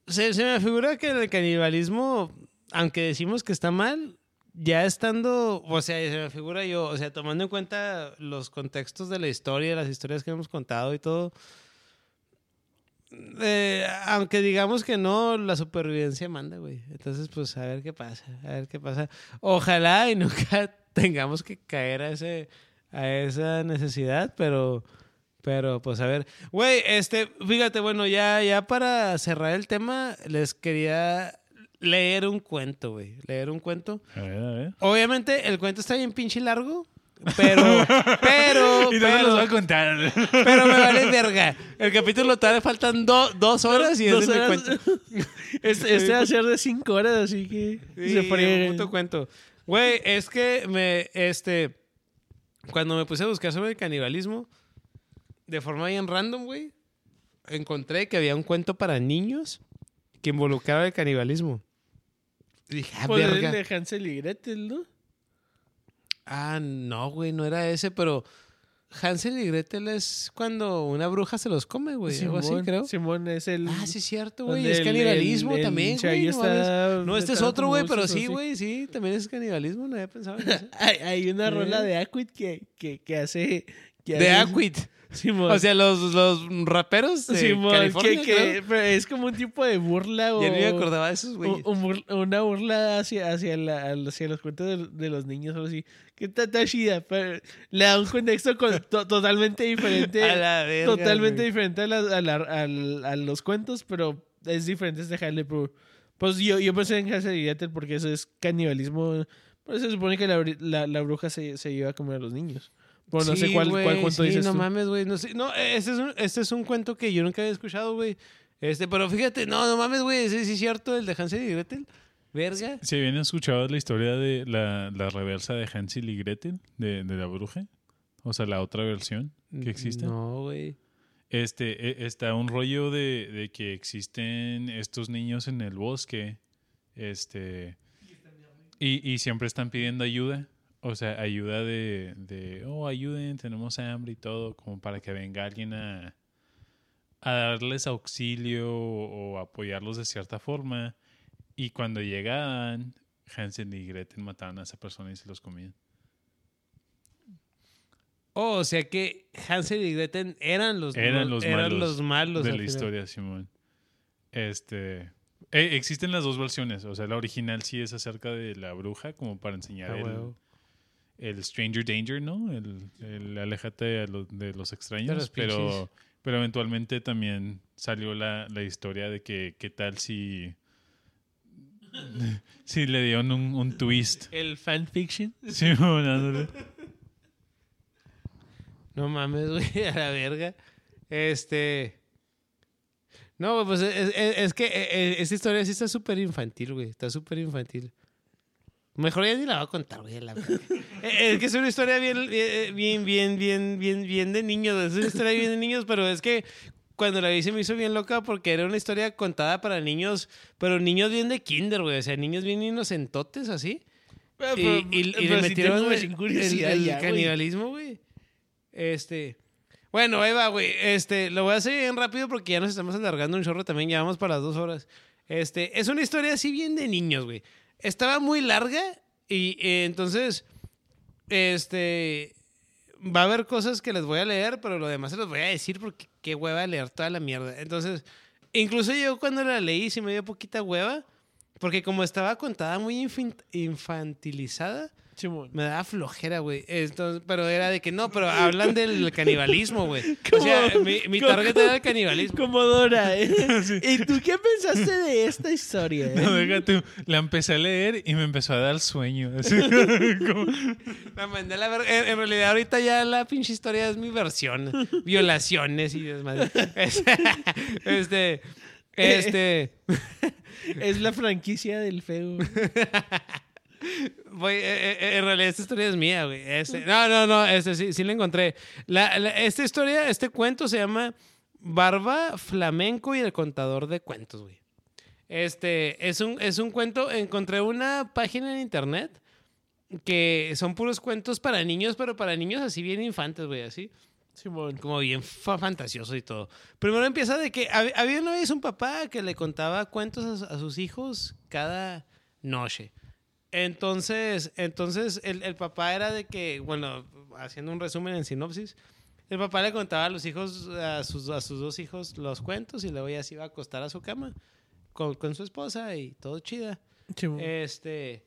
Se, se me figura que el canibalismo, aunque decimos que está mal, ya estando. O sea, se me figura yo, o sea, tomando en cuenta los contextos de la historia, las historias que hemos contado y todo. eh, aunque digamos que no, la supervivencia manda, güey. Entonces, pues a ver qué pasa, a ver qué pasa. Ojalá y nunca tengamos que caer a ese a esa necesidad, pero pero pues a ver, güey, este, fíjate, bueno, ya ya para cerrar el tema les quería leer un cuento, güey, leer un cuento. A ver, a ver. Obviamente el cuento está bien pinche largo, pero pero Y no se pero, los voy a contar. pero me vale verga. El capítulo todavía faltan do- dos horas y Dos es horas. cuento. Este, este va a ser de cinco horas, así que Sí, se friegue. un puto cuento. Güey, es que me, este, cuando me puse a buscar sobre el canibalismo, de forma bien random, güey, encontré que había un cuento para niños que involucraba el canibalismo. Y dije, ah, el de Hansel y Gretel, ¿no? Ah, no, güey, no era ese, pero Hansel y Gretel es cuando una bruja se los come, güey, algo así, Simón, creo. Simón es el... Ah, sí, es cierto, güey. Es canibalismo el- el también, güey. No, mames. está no, este es otro, güey, pero sí, güey, sí, también es canibalismo, no había pensado en eso. Hay, hay una rola de Aquid que, que, que hace... Que De hace-. Simón. O sea, los, los raperos de Simón, California, que, que- es como un tipo de burla o... Ya ni me acordaba de esos, güey. un- un una burla hacia, hacia, la- hacia los cuentos de, de los niños o así. Que está, está chida, pero le da un contexto con- to- totalmente diferente. A la verga, totalmente güey. diferente a, la- a la- a los cuentos, pero es diferente este Halle Berry. Pues yo, yo pensé en Hansel y porque eso es canibalismo. Pues se supone que la, bri- la, la bruja se, se lleva a comer a los niños. Bueno, no sé cuál, güey, cuál cuento sí, dices no tú. mames, güey. No, sé. no este, es un, este es un cuento que yo nunca había escuchado, güey. Este, pero fíjate, no, no mames, güey. Sí, sí es cierto, el de Hansel y Gretel. Verga. ¿Se habían escuchado la historia de la, la reversa de Hansel y Gretel, de, de la bruja? O sea, la otra versión que existe. No, güey. Este, e- está un rollo de, de que existen estos niños en el bosque, este, y, y siempre están pidiendo ayuda, o sea, ayuda de, de, oh, ayuden, tenemos hambre y todo, como para que venga alguien a, a darles auxilio o, o apoyarlos de cierta forma, y cuando llegaban, Hansel y Gretel mataban a esa persona y se los comían. Oh, o sea que Hansel y Gretel eran los, Eran los eran malos los malos de la final. historia, Simón. Este. eh, existen las dos versiones. O sea, la original sí es acerca de la bruja, como para enseñar Ah, el. El Stranger Danger, ¿no? El, el aléjate de los extraños. pero, pero eventualmente también salió la, la historia de que qué tal si. si le dieron un, un twist. El fanfiction. Ándale. No mames, güey, a la verga. Este. No, pues es, es- es que eh, eh, esta historia sí está súper infantil, güey. Está súper infantil. Mejor ya ni la voy a contar, güey. la. Eh, es que es una historia bien, bien, bien, bien, bien, bien, bien de niños. Es una historia bien de niños, pero es que cuando la vi se me hizo bien loca porque era una historia contada para niños, pero niños bien de kinder, güey. O sea, niños bien inocentotes, así. Pero- Y, pero- y- y pero le sí metieron el, ya, canibalismo, güey. Este. Bueno, ahí va, güey. Este, lo voy a hacer bien rápido porque ya nos estamos alargando un chorro también. Ya vamos para las dos horas. Este, es una historia así bien de niños, güey. Estaba muy larga y entonces, este, va a haber cosas que les voy a leer, pero lo demás se los voy a decir porque qué hueva leer toda la mierda. Entonces, incluso yo cuando la leí sí me dio poquita hueva porque como estaba contada muy infantilizada, Simón. me daba flojera, güey. Entonces, pero era de que no, pero hablan del canibalismo, güey. O sea, mi, target era el canibalismo. Como Dora, ¿eh? ¿Y tú qué pensaste de esta historia? eh? No, déjate, la empecé a leer y me empezó a dar sueño. Así, como- La mandé a la ver- en, en realidad, ahorita ya la pinche historia es mi versión. Violaciones y desmadre. Este. Este. Es la franquicia del feo. Voy, eh, eh, en realidad esta historia es mía, güey. Este- no, no, no, este sí, sí la encontré. La- la- esta historia, este cuento se llama Barba Flamenco y el contador de cuentos, güey. Este, es un, es un cuento, encontré una página en internet que son puros cuentos para niños, pero para niños así bien infantes, güey, así. Simón. Como bien fa- fantasioso y todo. Primero empieza de que hab- había una vez un papá que le contaba cuentos a, a sus hijos cada noche. Entonces, entonces el, el papá era de que, bueno, haciendo un resumen en sinopsis, el papá le contaba a los hijos, a sus, a sus dos hijos los cuentos y luego ya se iba a acostar a su cama con, con su esposa y todo chida. Este,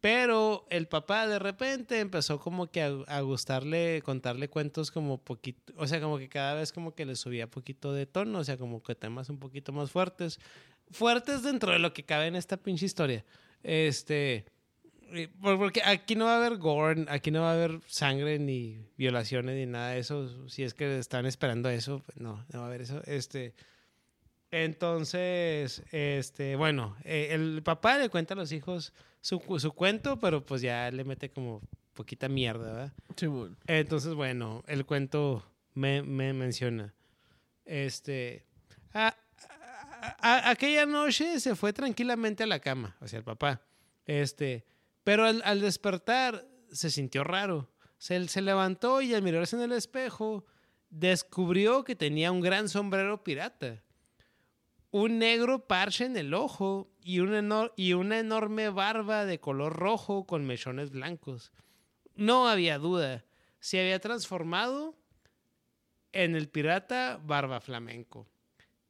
pero el papá de repente empezó como que a, a gustarle contarle cuentos como poquito, o sea, como que cada vez como que le subía poquito de tono, o sea, como que temas un poquito más fuertes, fuertes dentro de lo que cabe en esta pinche historia. Este, por- porque aquí no va a haber gore, aquí no va a haber sangre ni violaciones ni nada de eso. Si es que están esperando eso, pues no, no va a haber eso. Este, entonces, este, bueno, eh, el papá le cuenta a los hijos su, su cuento, pero pues ya le mete como poquita mierda, ¿verdad? Simón. Entonces, bueno, el cuento me, me menciona. Este. a- a- aquella noche se fue tranquilamente a la cama, sea, el papá. Este. Pero al, despertar se sintió raro. Se, levantó y al mirarse en el espejo descubrió que tenía un gran sombrero pirata, un negro parche en el ojo y y una enorme barba de color rojo con mechones blancos. No había duda, se había transformado en el pirata Barba Flamenco,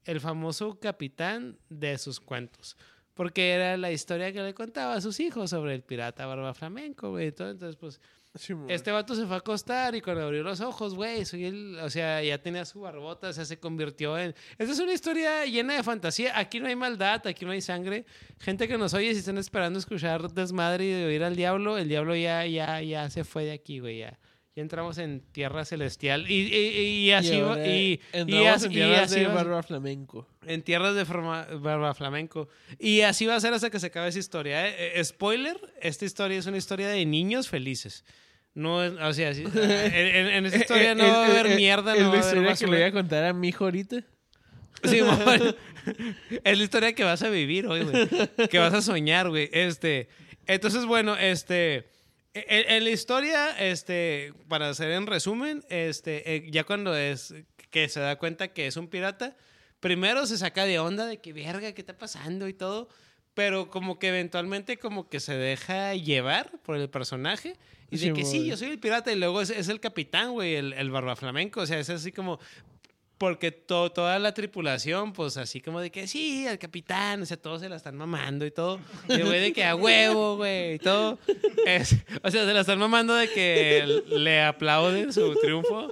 el famoso capitán de sus cuentos. Porque era la historia que le contaba a sus hijos sobre el pirata Barba Flamenco, güey. Entonces, pues, Simón. este vato se fue a acostar y cuando abrió los ojos, güey, soy el, o sea, ya tenía su barbota, o sea, se convirtió en... Esta es una historia llena de fantasía. Aquí no hay maldad, aquí no hay sangre. Gente que nos oye, si están esperando escuchar desmadre y de oír al diablo, el diablo ya, ya, ya se fue de aquí, güey, ya. Ya entramos en tierra celestial y, y, y así y va- y, entramos en tierras de barba flamenco. en tierras de forma- barba flamenco. Y así va a ser hasta que se acabe esa historia. ¿eh? Eh, spoiler, esta historia es una historia de niños felices. No es, o sea, en, en- en esta historia no va a haber mierda, ¿Es no va la a haber historia que le voy a contar a mi hijo ahorita? Sí, bueno. es la historia que vas a vivir hoy, güey. Que vas a soñar, güey. Este, entonces, bueno, este, en, en la historia, este, para hacer en resumen, este, eh, ya cuando es que se da cuenta que es un pirata, primero se saca de onda de que verga, ¿qué está pasando y todo? Pero como que eventualmente como que se deja llevar por el personaje y de Sí, que sí, yo soy el pirata y luego es, es el capitán, güey, el, el barba flamenco, o sea, es así como porque to- toda la tripulación, pues así como de que sí, al capitán, o sea, todos se la están mamando y todo. Y güey de que a huevo, güey, y todo. Es- o sea, se la están mamando de que le aplauden su triunfo.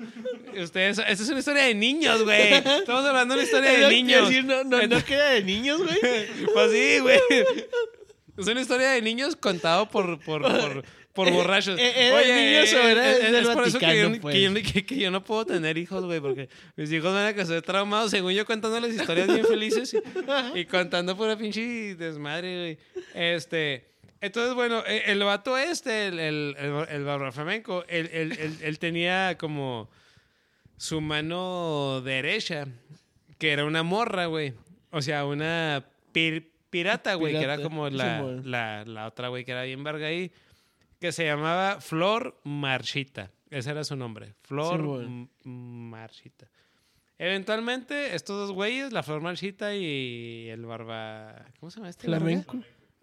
Ustedes, esta es una historia de niños, güey. Estamos hablando de una historia de niños. decir, no, no, queda de niños, güey. Pues sí, güey. Es una historia de niños contado por, por, por, por borrachos. eh, ¿era de niños o era es, por eso que yo, Vaticano, que, yo, pues? que- que yo no puedo tener hijos, güey, porque mis hijos van a quedar traumados, según yo contándoles historias bien felices y, y contando pura pinche desmadre, güey. Este, entonces, bueno, e- el vato este, el, el, el, el barba flamenco, él, él, él, él tenía como su mano derecha, que era una morra, güey. O sea, una pir- pirata, güey, que era como la, la, la otra, güey, que era bien verga ahí, que se llamaba Flor Marchita. Ese era su nombre, Flor Marchita. Eventualmente, estos dos güeyes, la Flor Marchita y el Barba... ¿Cómo se llama este? Flamenco.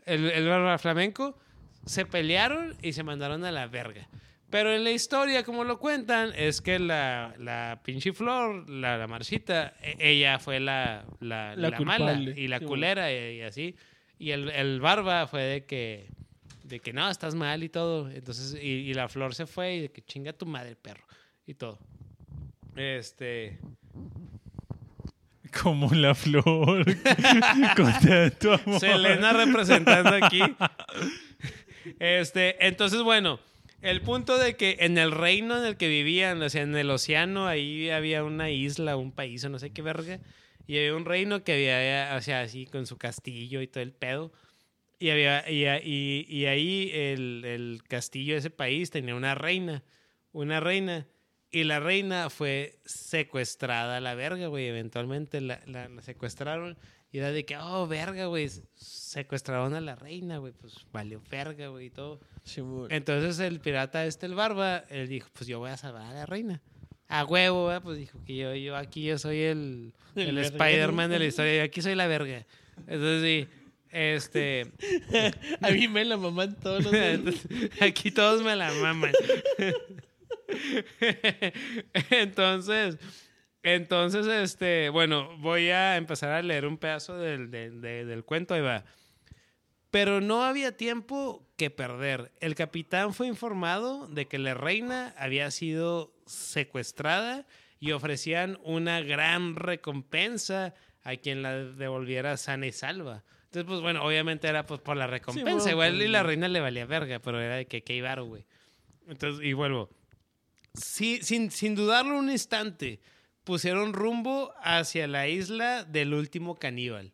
el, el barba flamenco, se pelearon y se mandaron a la verga. Pero en la historia, como lo cuentan, es que la, la pinche flor, la, la marchita, e- ella fue la, la, La la mala y la culera y, y así. Y el, el barba fue de que, de que no, estás mal y todo. Entonces, y, y la flor se fue y de que chinga tu madre, perro. Y todo. Este. Como la flor. con tanto amor. Selena representando aquí. Este, entonces, bueno, el punto de que en el reino en el que vivían, o sea, en el océano, ahí había una isla, un país o no sé qué verga, y había un reino que había, o sea, así con su castillo y todo el pedo. Y, había, y, y- y ahí el, el castillo de ese país tenía una reina. Una reina. Y la reina fue secuestrada a la verga, güey. Eventualmente la, la- la secuestraron. Y era de que, oh, verga, güey. Secuestraron a la reina, güey. Pues valió verga, güey, y todo. Simón. Entonces el pirata este, el barba, él dijo, pues yo voy a salvar a la reina. A huevo, ¿verdad? pues dijo que yo, yo aquí yo soy el, El el. Spider-Man de la historia, yo aquí soy la verga. Entonces sí, este, A mí me la maman todos los días. aquí todos me la maman. entonces, entonces, este, bueno, voy a empezar a leer un pedazo del, del- de- del cuento, ahí va. Pero no había tiempo que perder. El capitán fue informado de que la reina había sido secuestrada y ofrecían una gran recompensa a quien la devolviera sana y salva. Entonces, pues bueno, obviamente era pues, por la recompensa. Igual pues, y la reina le valía verga, pero era de que qué ibaro, güey. Entonces, y vuelvo. Sí, sin, sin dudarlo un instante, pusieron rumbo hacia la isla del último caníbal.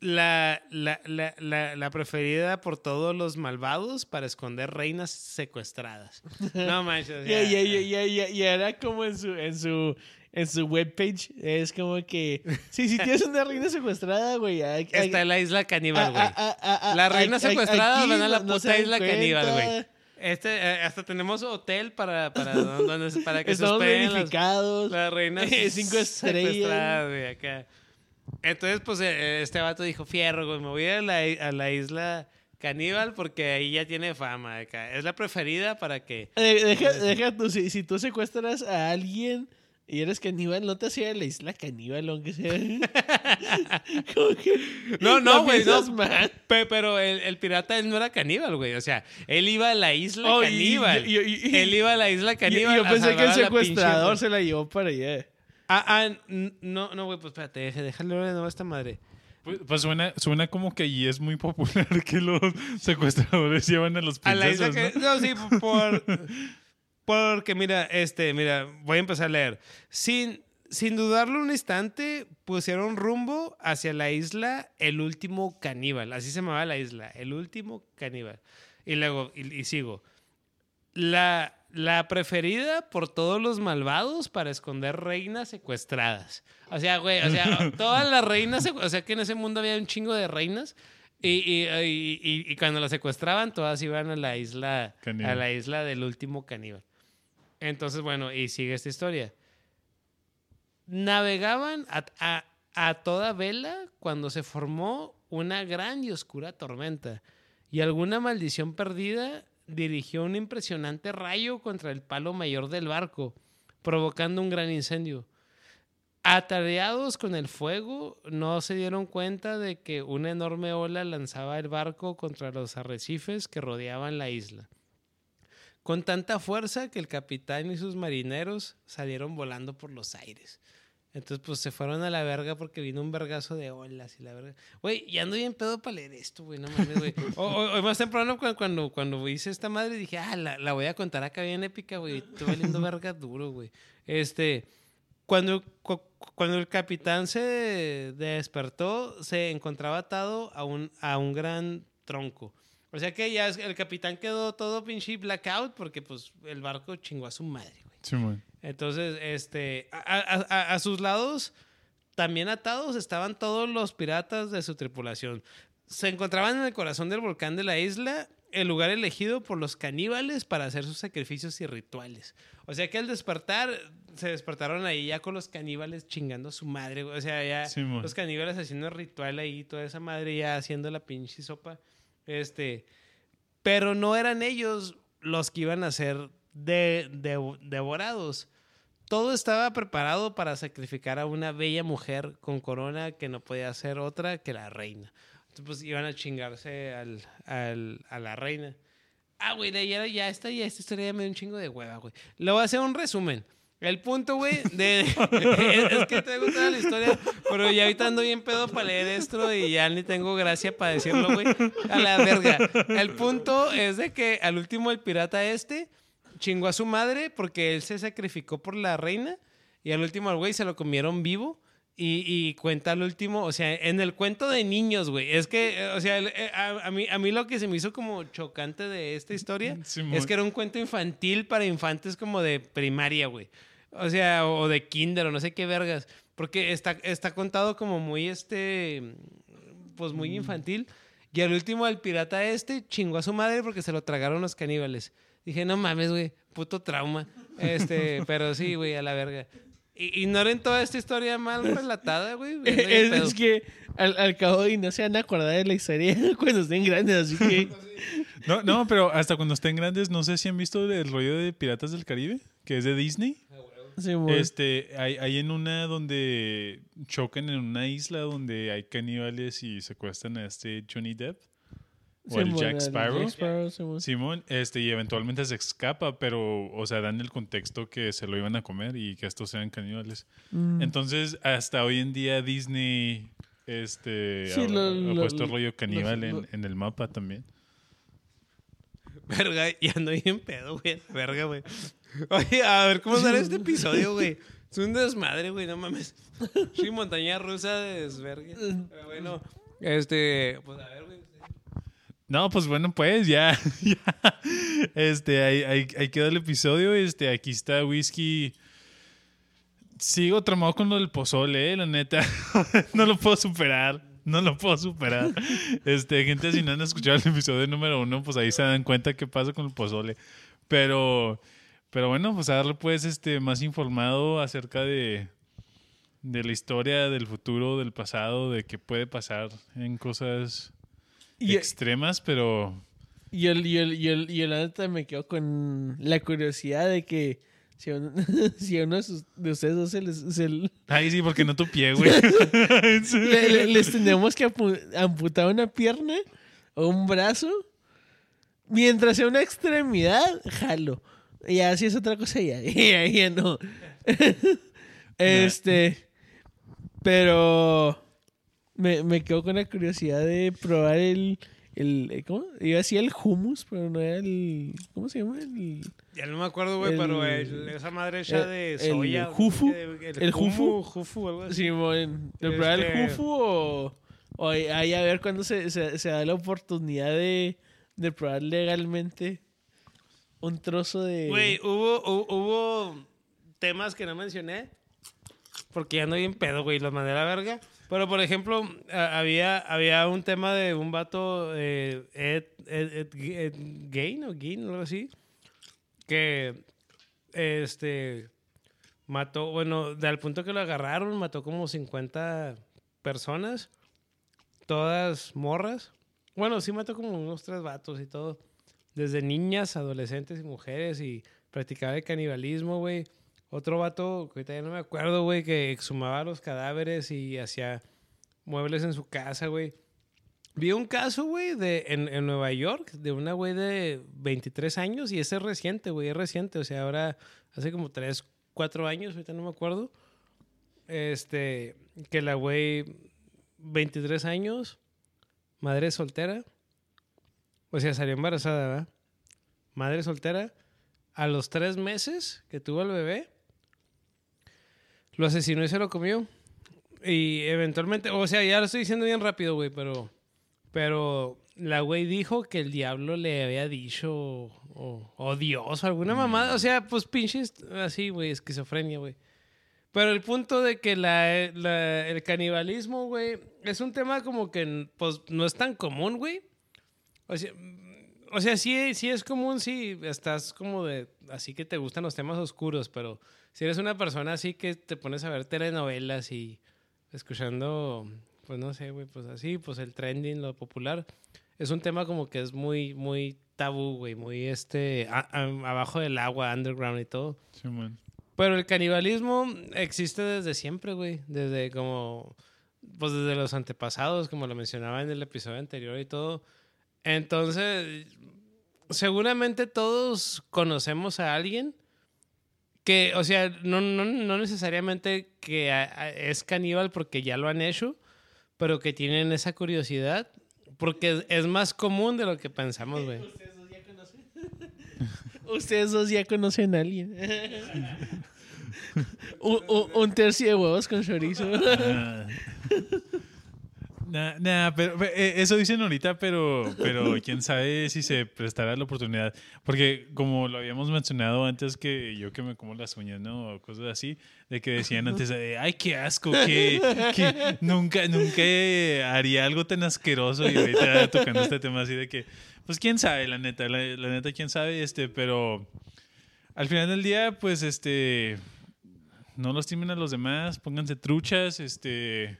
La, la, la, la, la preferida por todos los malvados para esconder reinas secuestradas. No manches. Ya, ya, ya, ya, ya, ya era como en su, en su, en su webpage. Es como que, sí, si tienes una reina secuestrada, güey. Está en la isla caníbal, güey. ah, ah, ah, ah, La reina secuestrada van a la no puta isla cuenta. caníbal, güey. Este, eh, hasta tenemos hotel para, para, donde, para que se Estamos verificados. las reinas Cinco estrellas. güey, acá. Entonces, pues, eh, este vato dijo, fierro, güey, me voy a la, a la isla caníbal porque ahí ya tiene fama acá. Es la preferida para que... Eh, Deja, deja tú, si, si tú secuestras a alguien y eres caníbal, no te hacía la isla caníbal, aunque sea. No, no, güey, no. mal. Pe- Pero el, el pirata él no era caníbal, güey. O sea, él iba a la isla Oh, caníbal. y- y- y- él iba a la isla Y- y caníbal. yo pensé que el pinche- secuestrador se la llevó para allá. Ah, ah, no, no, güey, pues espérate, déjale de nuevo a esta madre. Pues, pues suena, suena como que allí es muy popular que los secuestradores llevan a los A la isla princesas, que. ¿no? No, sí, por. Porque, mira, este, mira, voy a empezar a leer. Sin, sin dudarlo un instante, pusieron rumbo hacia la isla El Último Caníbal. Así se llamaba la isla, El Último Caníbal. Y luego, y, y sigo. La, la preferida por todos los malvados para esconder reinas secuestradas. O sea, güey, o sea, todas las reinas, o sea que en ese mundo había un chingo de reinas. Y, y, y- cuando las secuestraban, todas iban a la isla, Caníbal. a la isla del último caníbal. Entonces, bueno, y sigue esta historia. Navegaban a, a- a toda vela cuando se formó una gran y oscura tormenta, y alguna maldición perdida dirigió un impresionante rayo contra el palo mayor del barco, provocando un gran incendio. Atareados con el fuego, no se dieron cuenta de que una enorme ola lanzaba el barco contra los arrecifes que rodeaban la isla. Con tanta fuerza que el capitán y sus marineros salieron volando por los aires. Entonces, pues se fueron a la verga porque vino un vergazo de olas y la verga. Güey, ya ando bien pedo para leer esto, güey, no mames, güey. Hoy más temprano, cuando, cuando, cuando hice esta madre, dije, ah, la, la voy a contar acá bien épica, güey. Estoy valiendo verga duro, güey. Este, cuando, cu- cuando el capitán se despertó, se encontraba atado a un, a un gran tronco. O sea que ya el capitán quedó todo pinche blackout porque pues el barco chingó a su madre, güey. Simón. Entonces, este, a, a- a- a sus lados, también atados, estaban todos los piratas de su tripulación. Se encontraban en el corazón del volcán de la isla, el lugar elegido por los caníbales para hacer sus sacrificios y rituales. O sea que al despertar, se despertaron ahí ya con los caníbales chingando a su madre. güey. O sea, ya los caníbales haciendo el ritual ahí, toda esa madre ya haciendo la pinche sopa. Este, pero no eran ellos los que iban a ser de, de- devorados. Todo estaba preparado para sacrificar a una bella mujer con corona que no podía ser otra que la reina. Entonces, pues iban a chingarse al, al- a la reina. Ah, güey, era ya esta, ya esta historia ya me dio un chingo de hueva, güey. Le voy a hacer un resumen. El punto, güey, de... es, es que te gusta la historia, pero ya ahorita ando bien pedo para leer esto y ya ni tengo gracia para decirlo, güey. A la verga. El punto es de que al último el pirata este chingó a su madre porque él se sacrificó por la reina y al último al güey se lo comieron vivo Y, y cuenta al último, o sea, en el cuento de niños, güey. Es que, o sea, eh, a, a mí, a mí lo que se me hizo como chocante de esta historia Simón. es que era un cuento infantil para infantes como de primaria, güey. O sea, o de kinder o no sé qué vergas. Porque está, está contado como muy, este, pues muy infantil. Y al último, el pirata este chingó a su madre porque se lo tragaron los caníbales. Dije, no mames, güey, puto trauma. Este, pero sí, güey, a la verga. I- Ignoren toda esta historia mal relatada, güey. Es, es que al, al cabo y no se van a acordar de la historia cuando estén grandes, así que... No, no, pero hasta cuando estén grandes, no sé si han visto el rollo de Piratas del Caribe, que es de Disney. Sí, Este, hay, hay en una donde chocan en una isla donde hay caníbales y secuestran a este Johnny Depp. O sí, el Jack el Sparrow. Jack. Simón, este, y eventualmente se escapa, pero, o sea, dan el contexto que se lo iban a comer y que estos sean caníbales. Mm. Entonces, hasta hoy en día Disney, este, Sí, ha, lo- ha lo- puesto el rollo caníbal lo- en, en el mapa también. Verga, y ando bien pedo, güey. Verga, güey. Oye, a ver cómo sale este episodio, güey. Es un desmadre, güey, no mames. Sí, montaña rusa de desvergue. Pero bueno, este, pues a ver, güey. No, pues bueno, pues ya, ya. Este, ahí, ahí, ahí queda el episodio. Este, aquí está Whisky. Sigo tramado con lo del pozole, eh, la neta. no lo puedo superar. No lo puedo superar. Este, gente, si no han escuchado el episodio número uno, pues ahí se dan cuenta qué pasa con el pozole. Pero, pero bueno, pues a darle pues este más informado acerca de, de la historia, del futuro, del pasado, de qué puede pasar en cosas Y, extremas, pero y el, y, el, y, el, y el la neta me quedo con la curiosidad de que si a uno, si a uno de, ustedes dos se les, se Ay, sí, porque no tu pie, güey. le- le- les tendremos que amputar una pierna o un brazo. Mientras sea una extremidad, jalo. Ya, si es otra cosa, ya, ya, ya no. este. Pero. Me, me quedo con la curiosidad de probar el. el ¿Cómo? Iba a decir el hummus, pero no era el. ¿Cómo se llama? El. Ya no me acuerdo, güey, El- pero el- esa madre hecha el- de el soya. jufu, El, el jufu. jufu. Algo así. Simón, ¿de probar el Este- jufu o, o ahí ahí a ver cuándo se, se, se da la oportunidad de, de probar legalmente un trozo de... Güey, hubo, hubo, temas que no mencioné. Porque ya no bien pedo, güey, los mandé a la verga. Pero, por ejemplo, había, había un tema de un vato, eh, Ed, Ed, Ed- Ed Gain o algo así, que, este, mató, bueno, de al punto que lo agarraron, mató como 50 personas, todas morras. Bueno, sí mató como unos tres vatos y todo. Desde niñas, adolescentes y mujeres y practicaba el canibalismo, güey. Otro vato, que ya no me acuerdo, güey, que exhumaba los cadáveres y hacía muebles en su casa, güey. Vi un caso, güey, de, en, en Nueva York, de una güey de 23 años, y ese es reciente, güey, es reciente. O sea, ahora hace como 3, 4 años, ahorita no me acuerdo. Este, que la güey, 23 años, madre soltera. O sea, salió embarazada, ¿verdad? Madre soltera. A los tres meses que tuvo el bebé, lo asesinó y se lo comió. Y eventualmente, o sea, ya lo estoy diciendo bien rápido, güey, pero. Pero la güey dijo que el diablo le había dicho. O, o Dios, o alguna mamada. O sea, pues pinches así, güey, esquizofrenia, güey. Pero el punto de que la, la- el canibalismo, güey, es un tema como que, pues, no es tan común, güey. O sea, mm, o sea sí, sí es común si estás como de, así que te gustan los temas oscuros, pero si eres una persona así que te pones a ver telenovelas y escuchando, pues no sé, güey, pues así, pues el trending, lo popular, es un tema como que es muy, muy tabú, güey, muy este, a- a- abajo del agua, underground y todo. Simón. Pero el canibalismo existe desde siempre, güey. Desde como. Pues desde los antepasados, como lo mencionaba en el episodio anterior y todo. Entonces, seguramente todos conocemos a alguien que, o sea, no, no, no necesariamente que a- a- es caníbal porque ya lo han hecho, pero que tienen esa curiosidad. Porque es- es más común de lo que pensamos, güey. Ustedes dos ya conocen. Ustedes dos ya conocen a alguien. Un, un- un tercio de huevos con chorizo. Ah. Nah, pero eh, eso dicen ahorita, pero, pero quién sabe si se prestará la oportunidad. Porque como lo habíamos mencionado antes que yo que me como las uñas, ¿no? O cosas así, de que decían antes, eh, ay, qué asco, que, nunca, nunca haría algo tan asqueroso. Y ahorita tocando este tema así de que, pues quién sabe, la neta, la, la neta, quién sabe, este, pero al final del día, pues, este, no lastimen a los demás, pónganse truchas, este...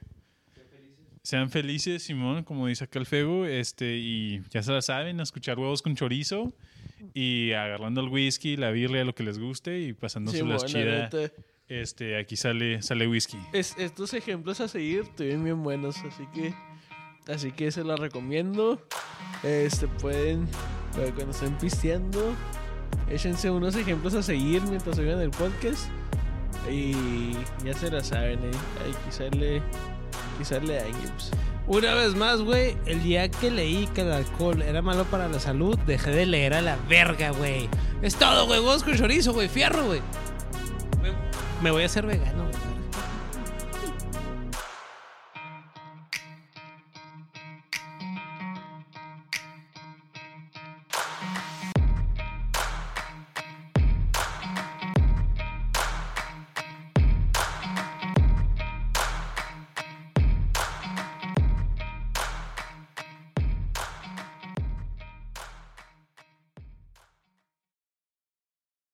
Sean felices, Simón, como dice acá el Fego, este, y ya se la saben, a escuchar huevos con chorizo y agarrando el whisky, la birria, lo que les guste y pasándose Sí, las bueno, chida. neta. Este, aquí sale, sale whisky. Es- estos ejemplos a seguir estuvieron bien buenos, así que así que se los recomiendo. Este pueden cuando estén pisteando, échense unos ejemplos a seguir mientras oigan el podcast y ya se la saben, eh. Ay, quizá le quizá le dañe, pues. Una vez más, güey, el día que leí que el alcohol era malo para la salud, dejé de leer a la verga, güey. Es todo, güey. Huevos con chorizo, güey. Fierro, güey. Me voy a hacer vegano, güey.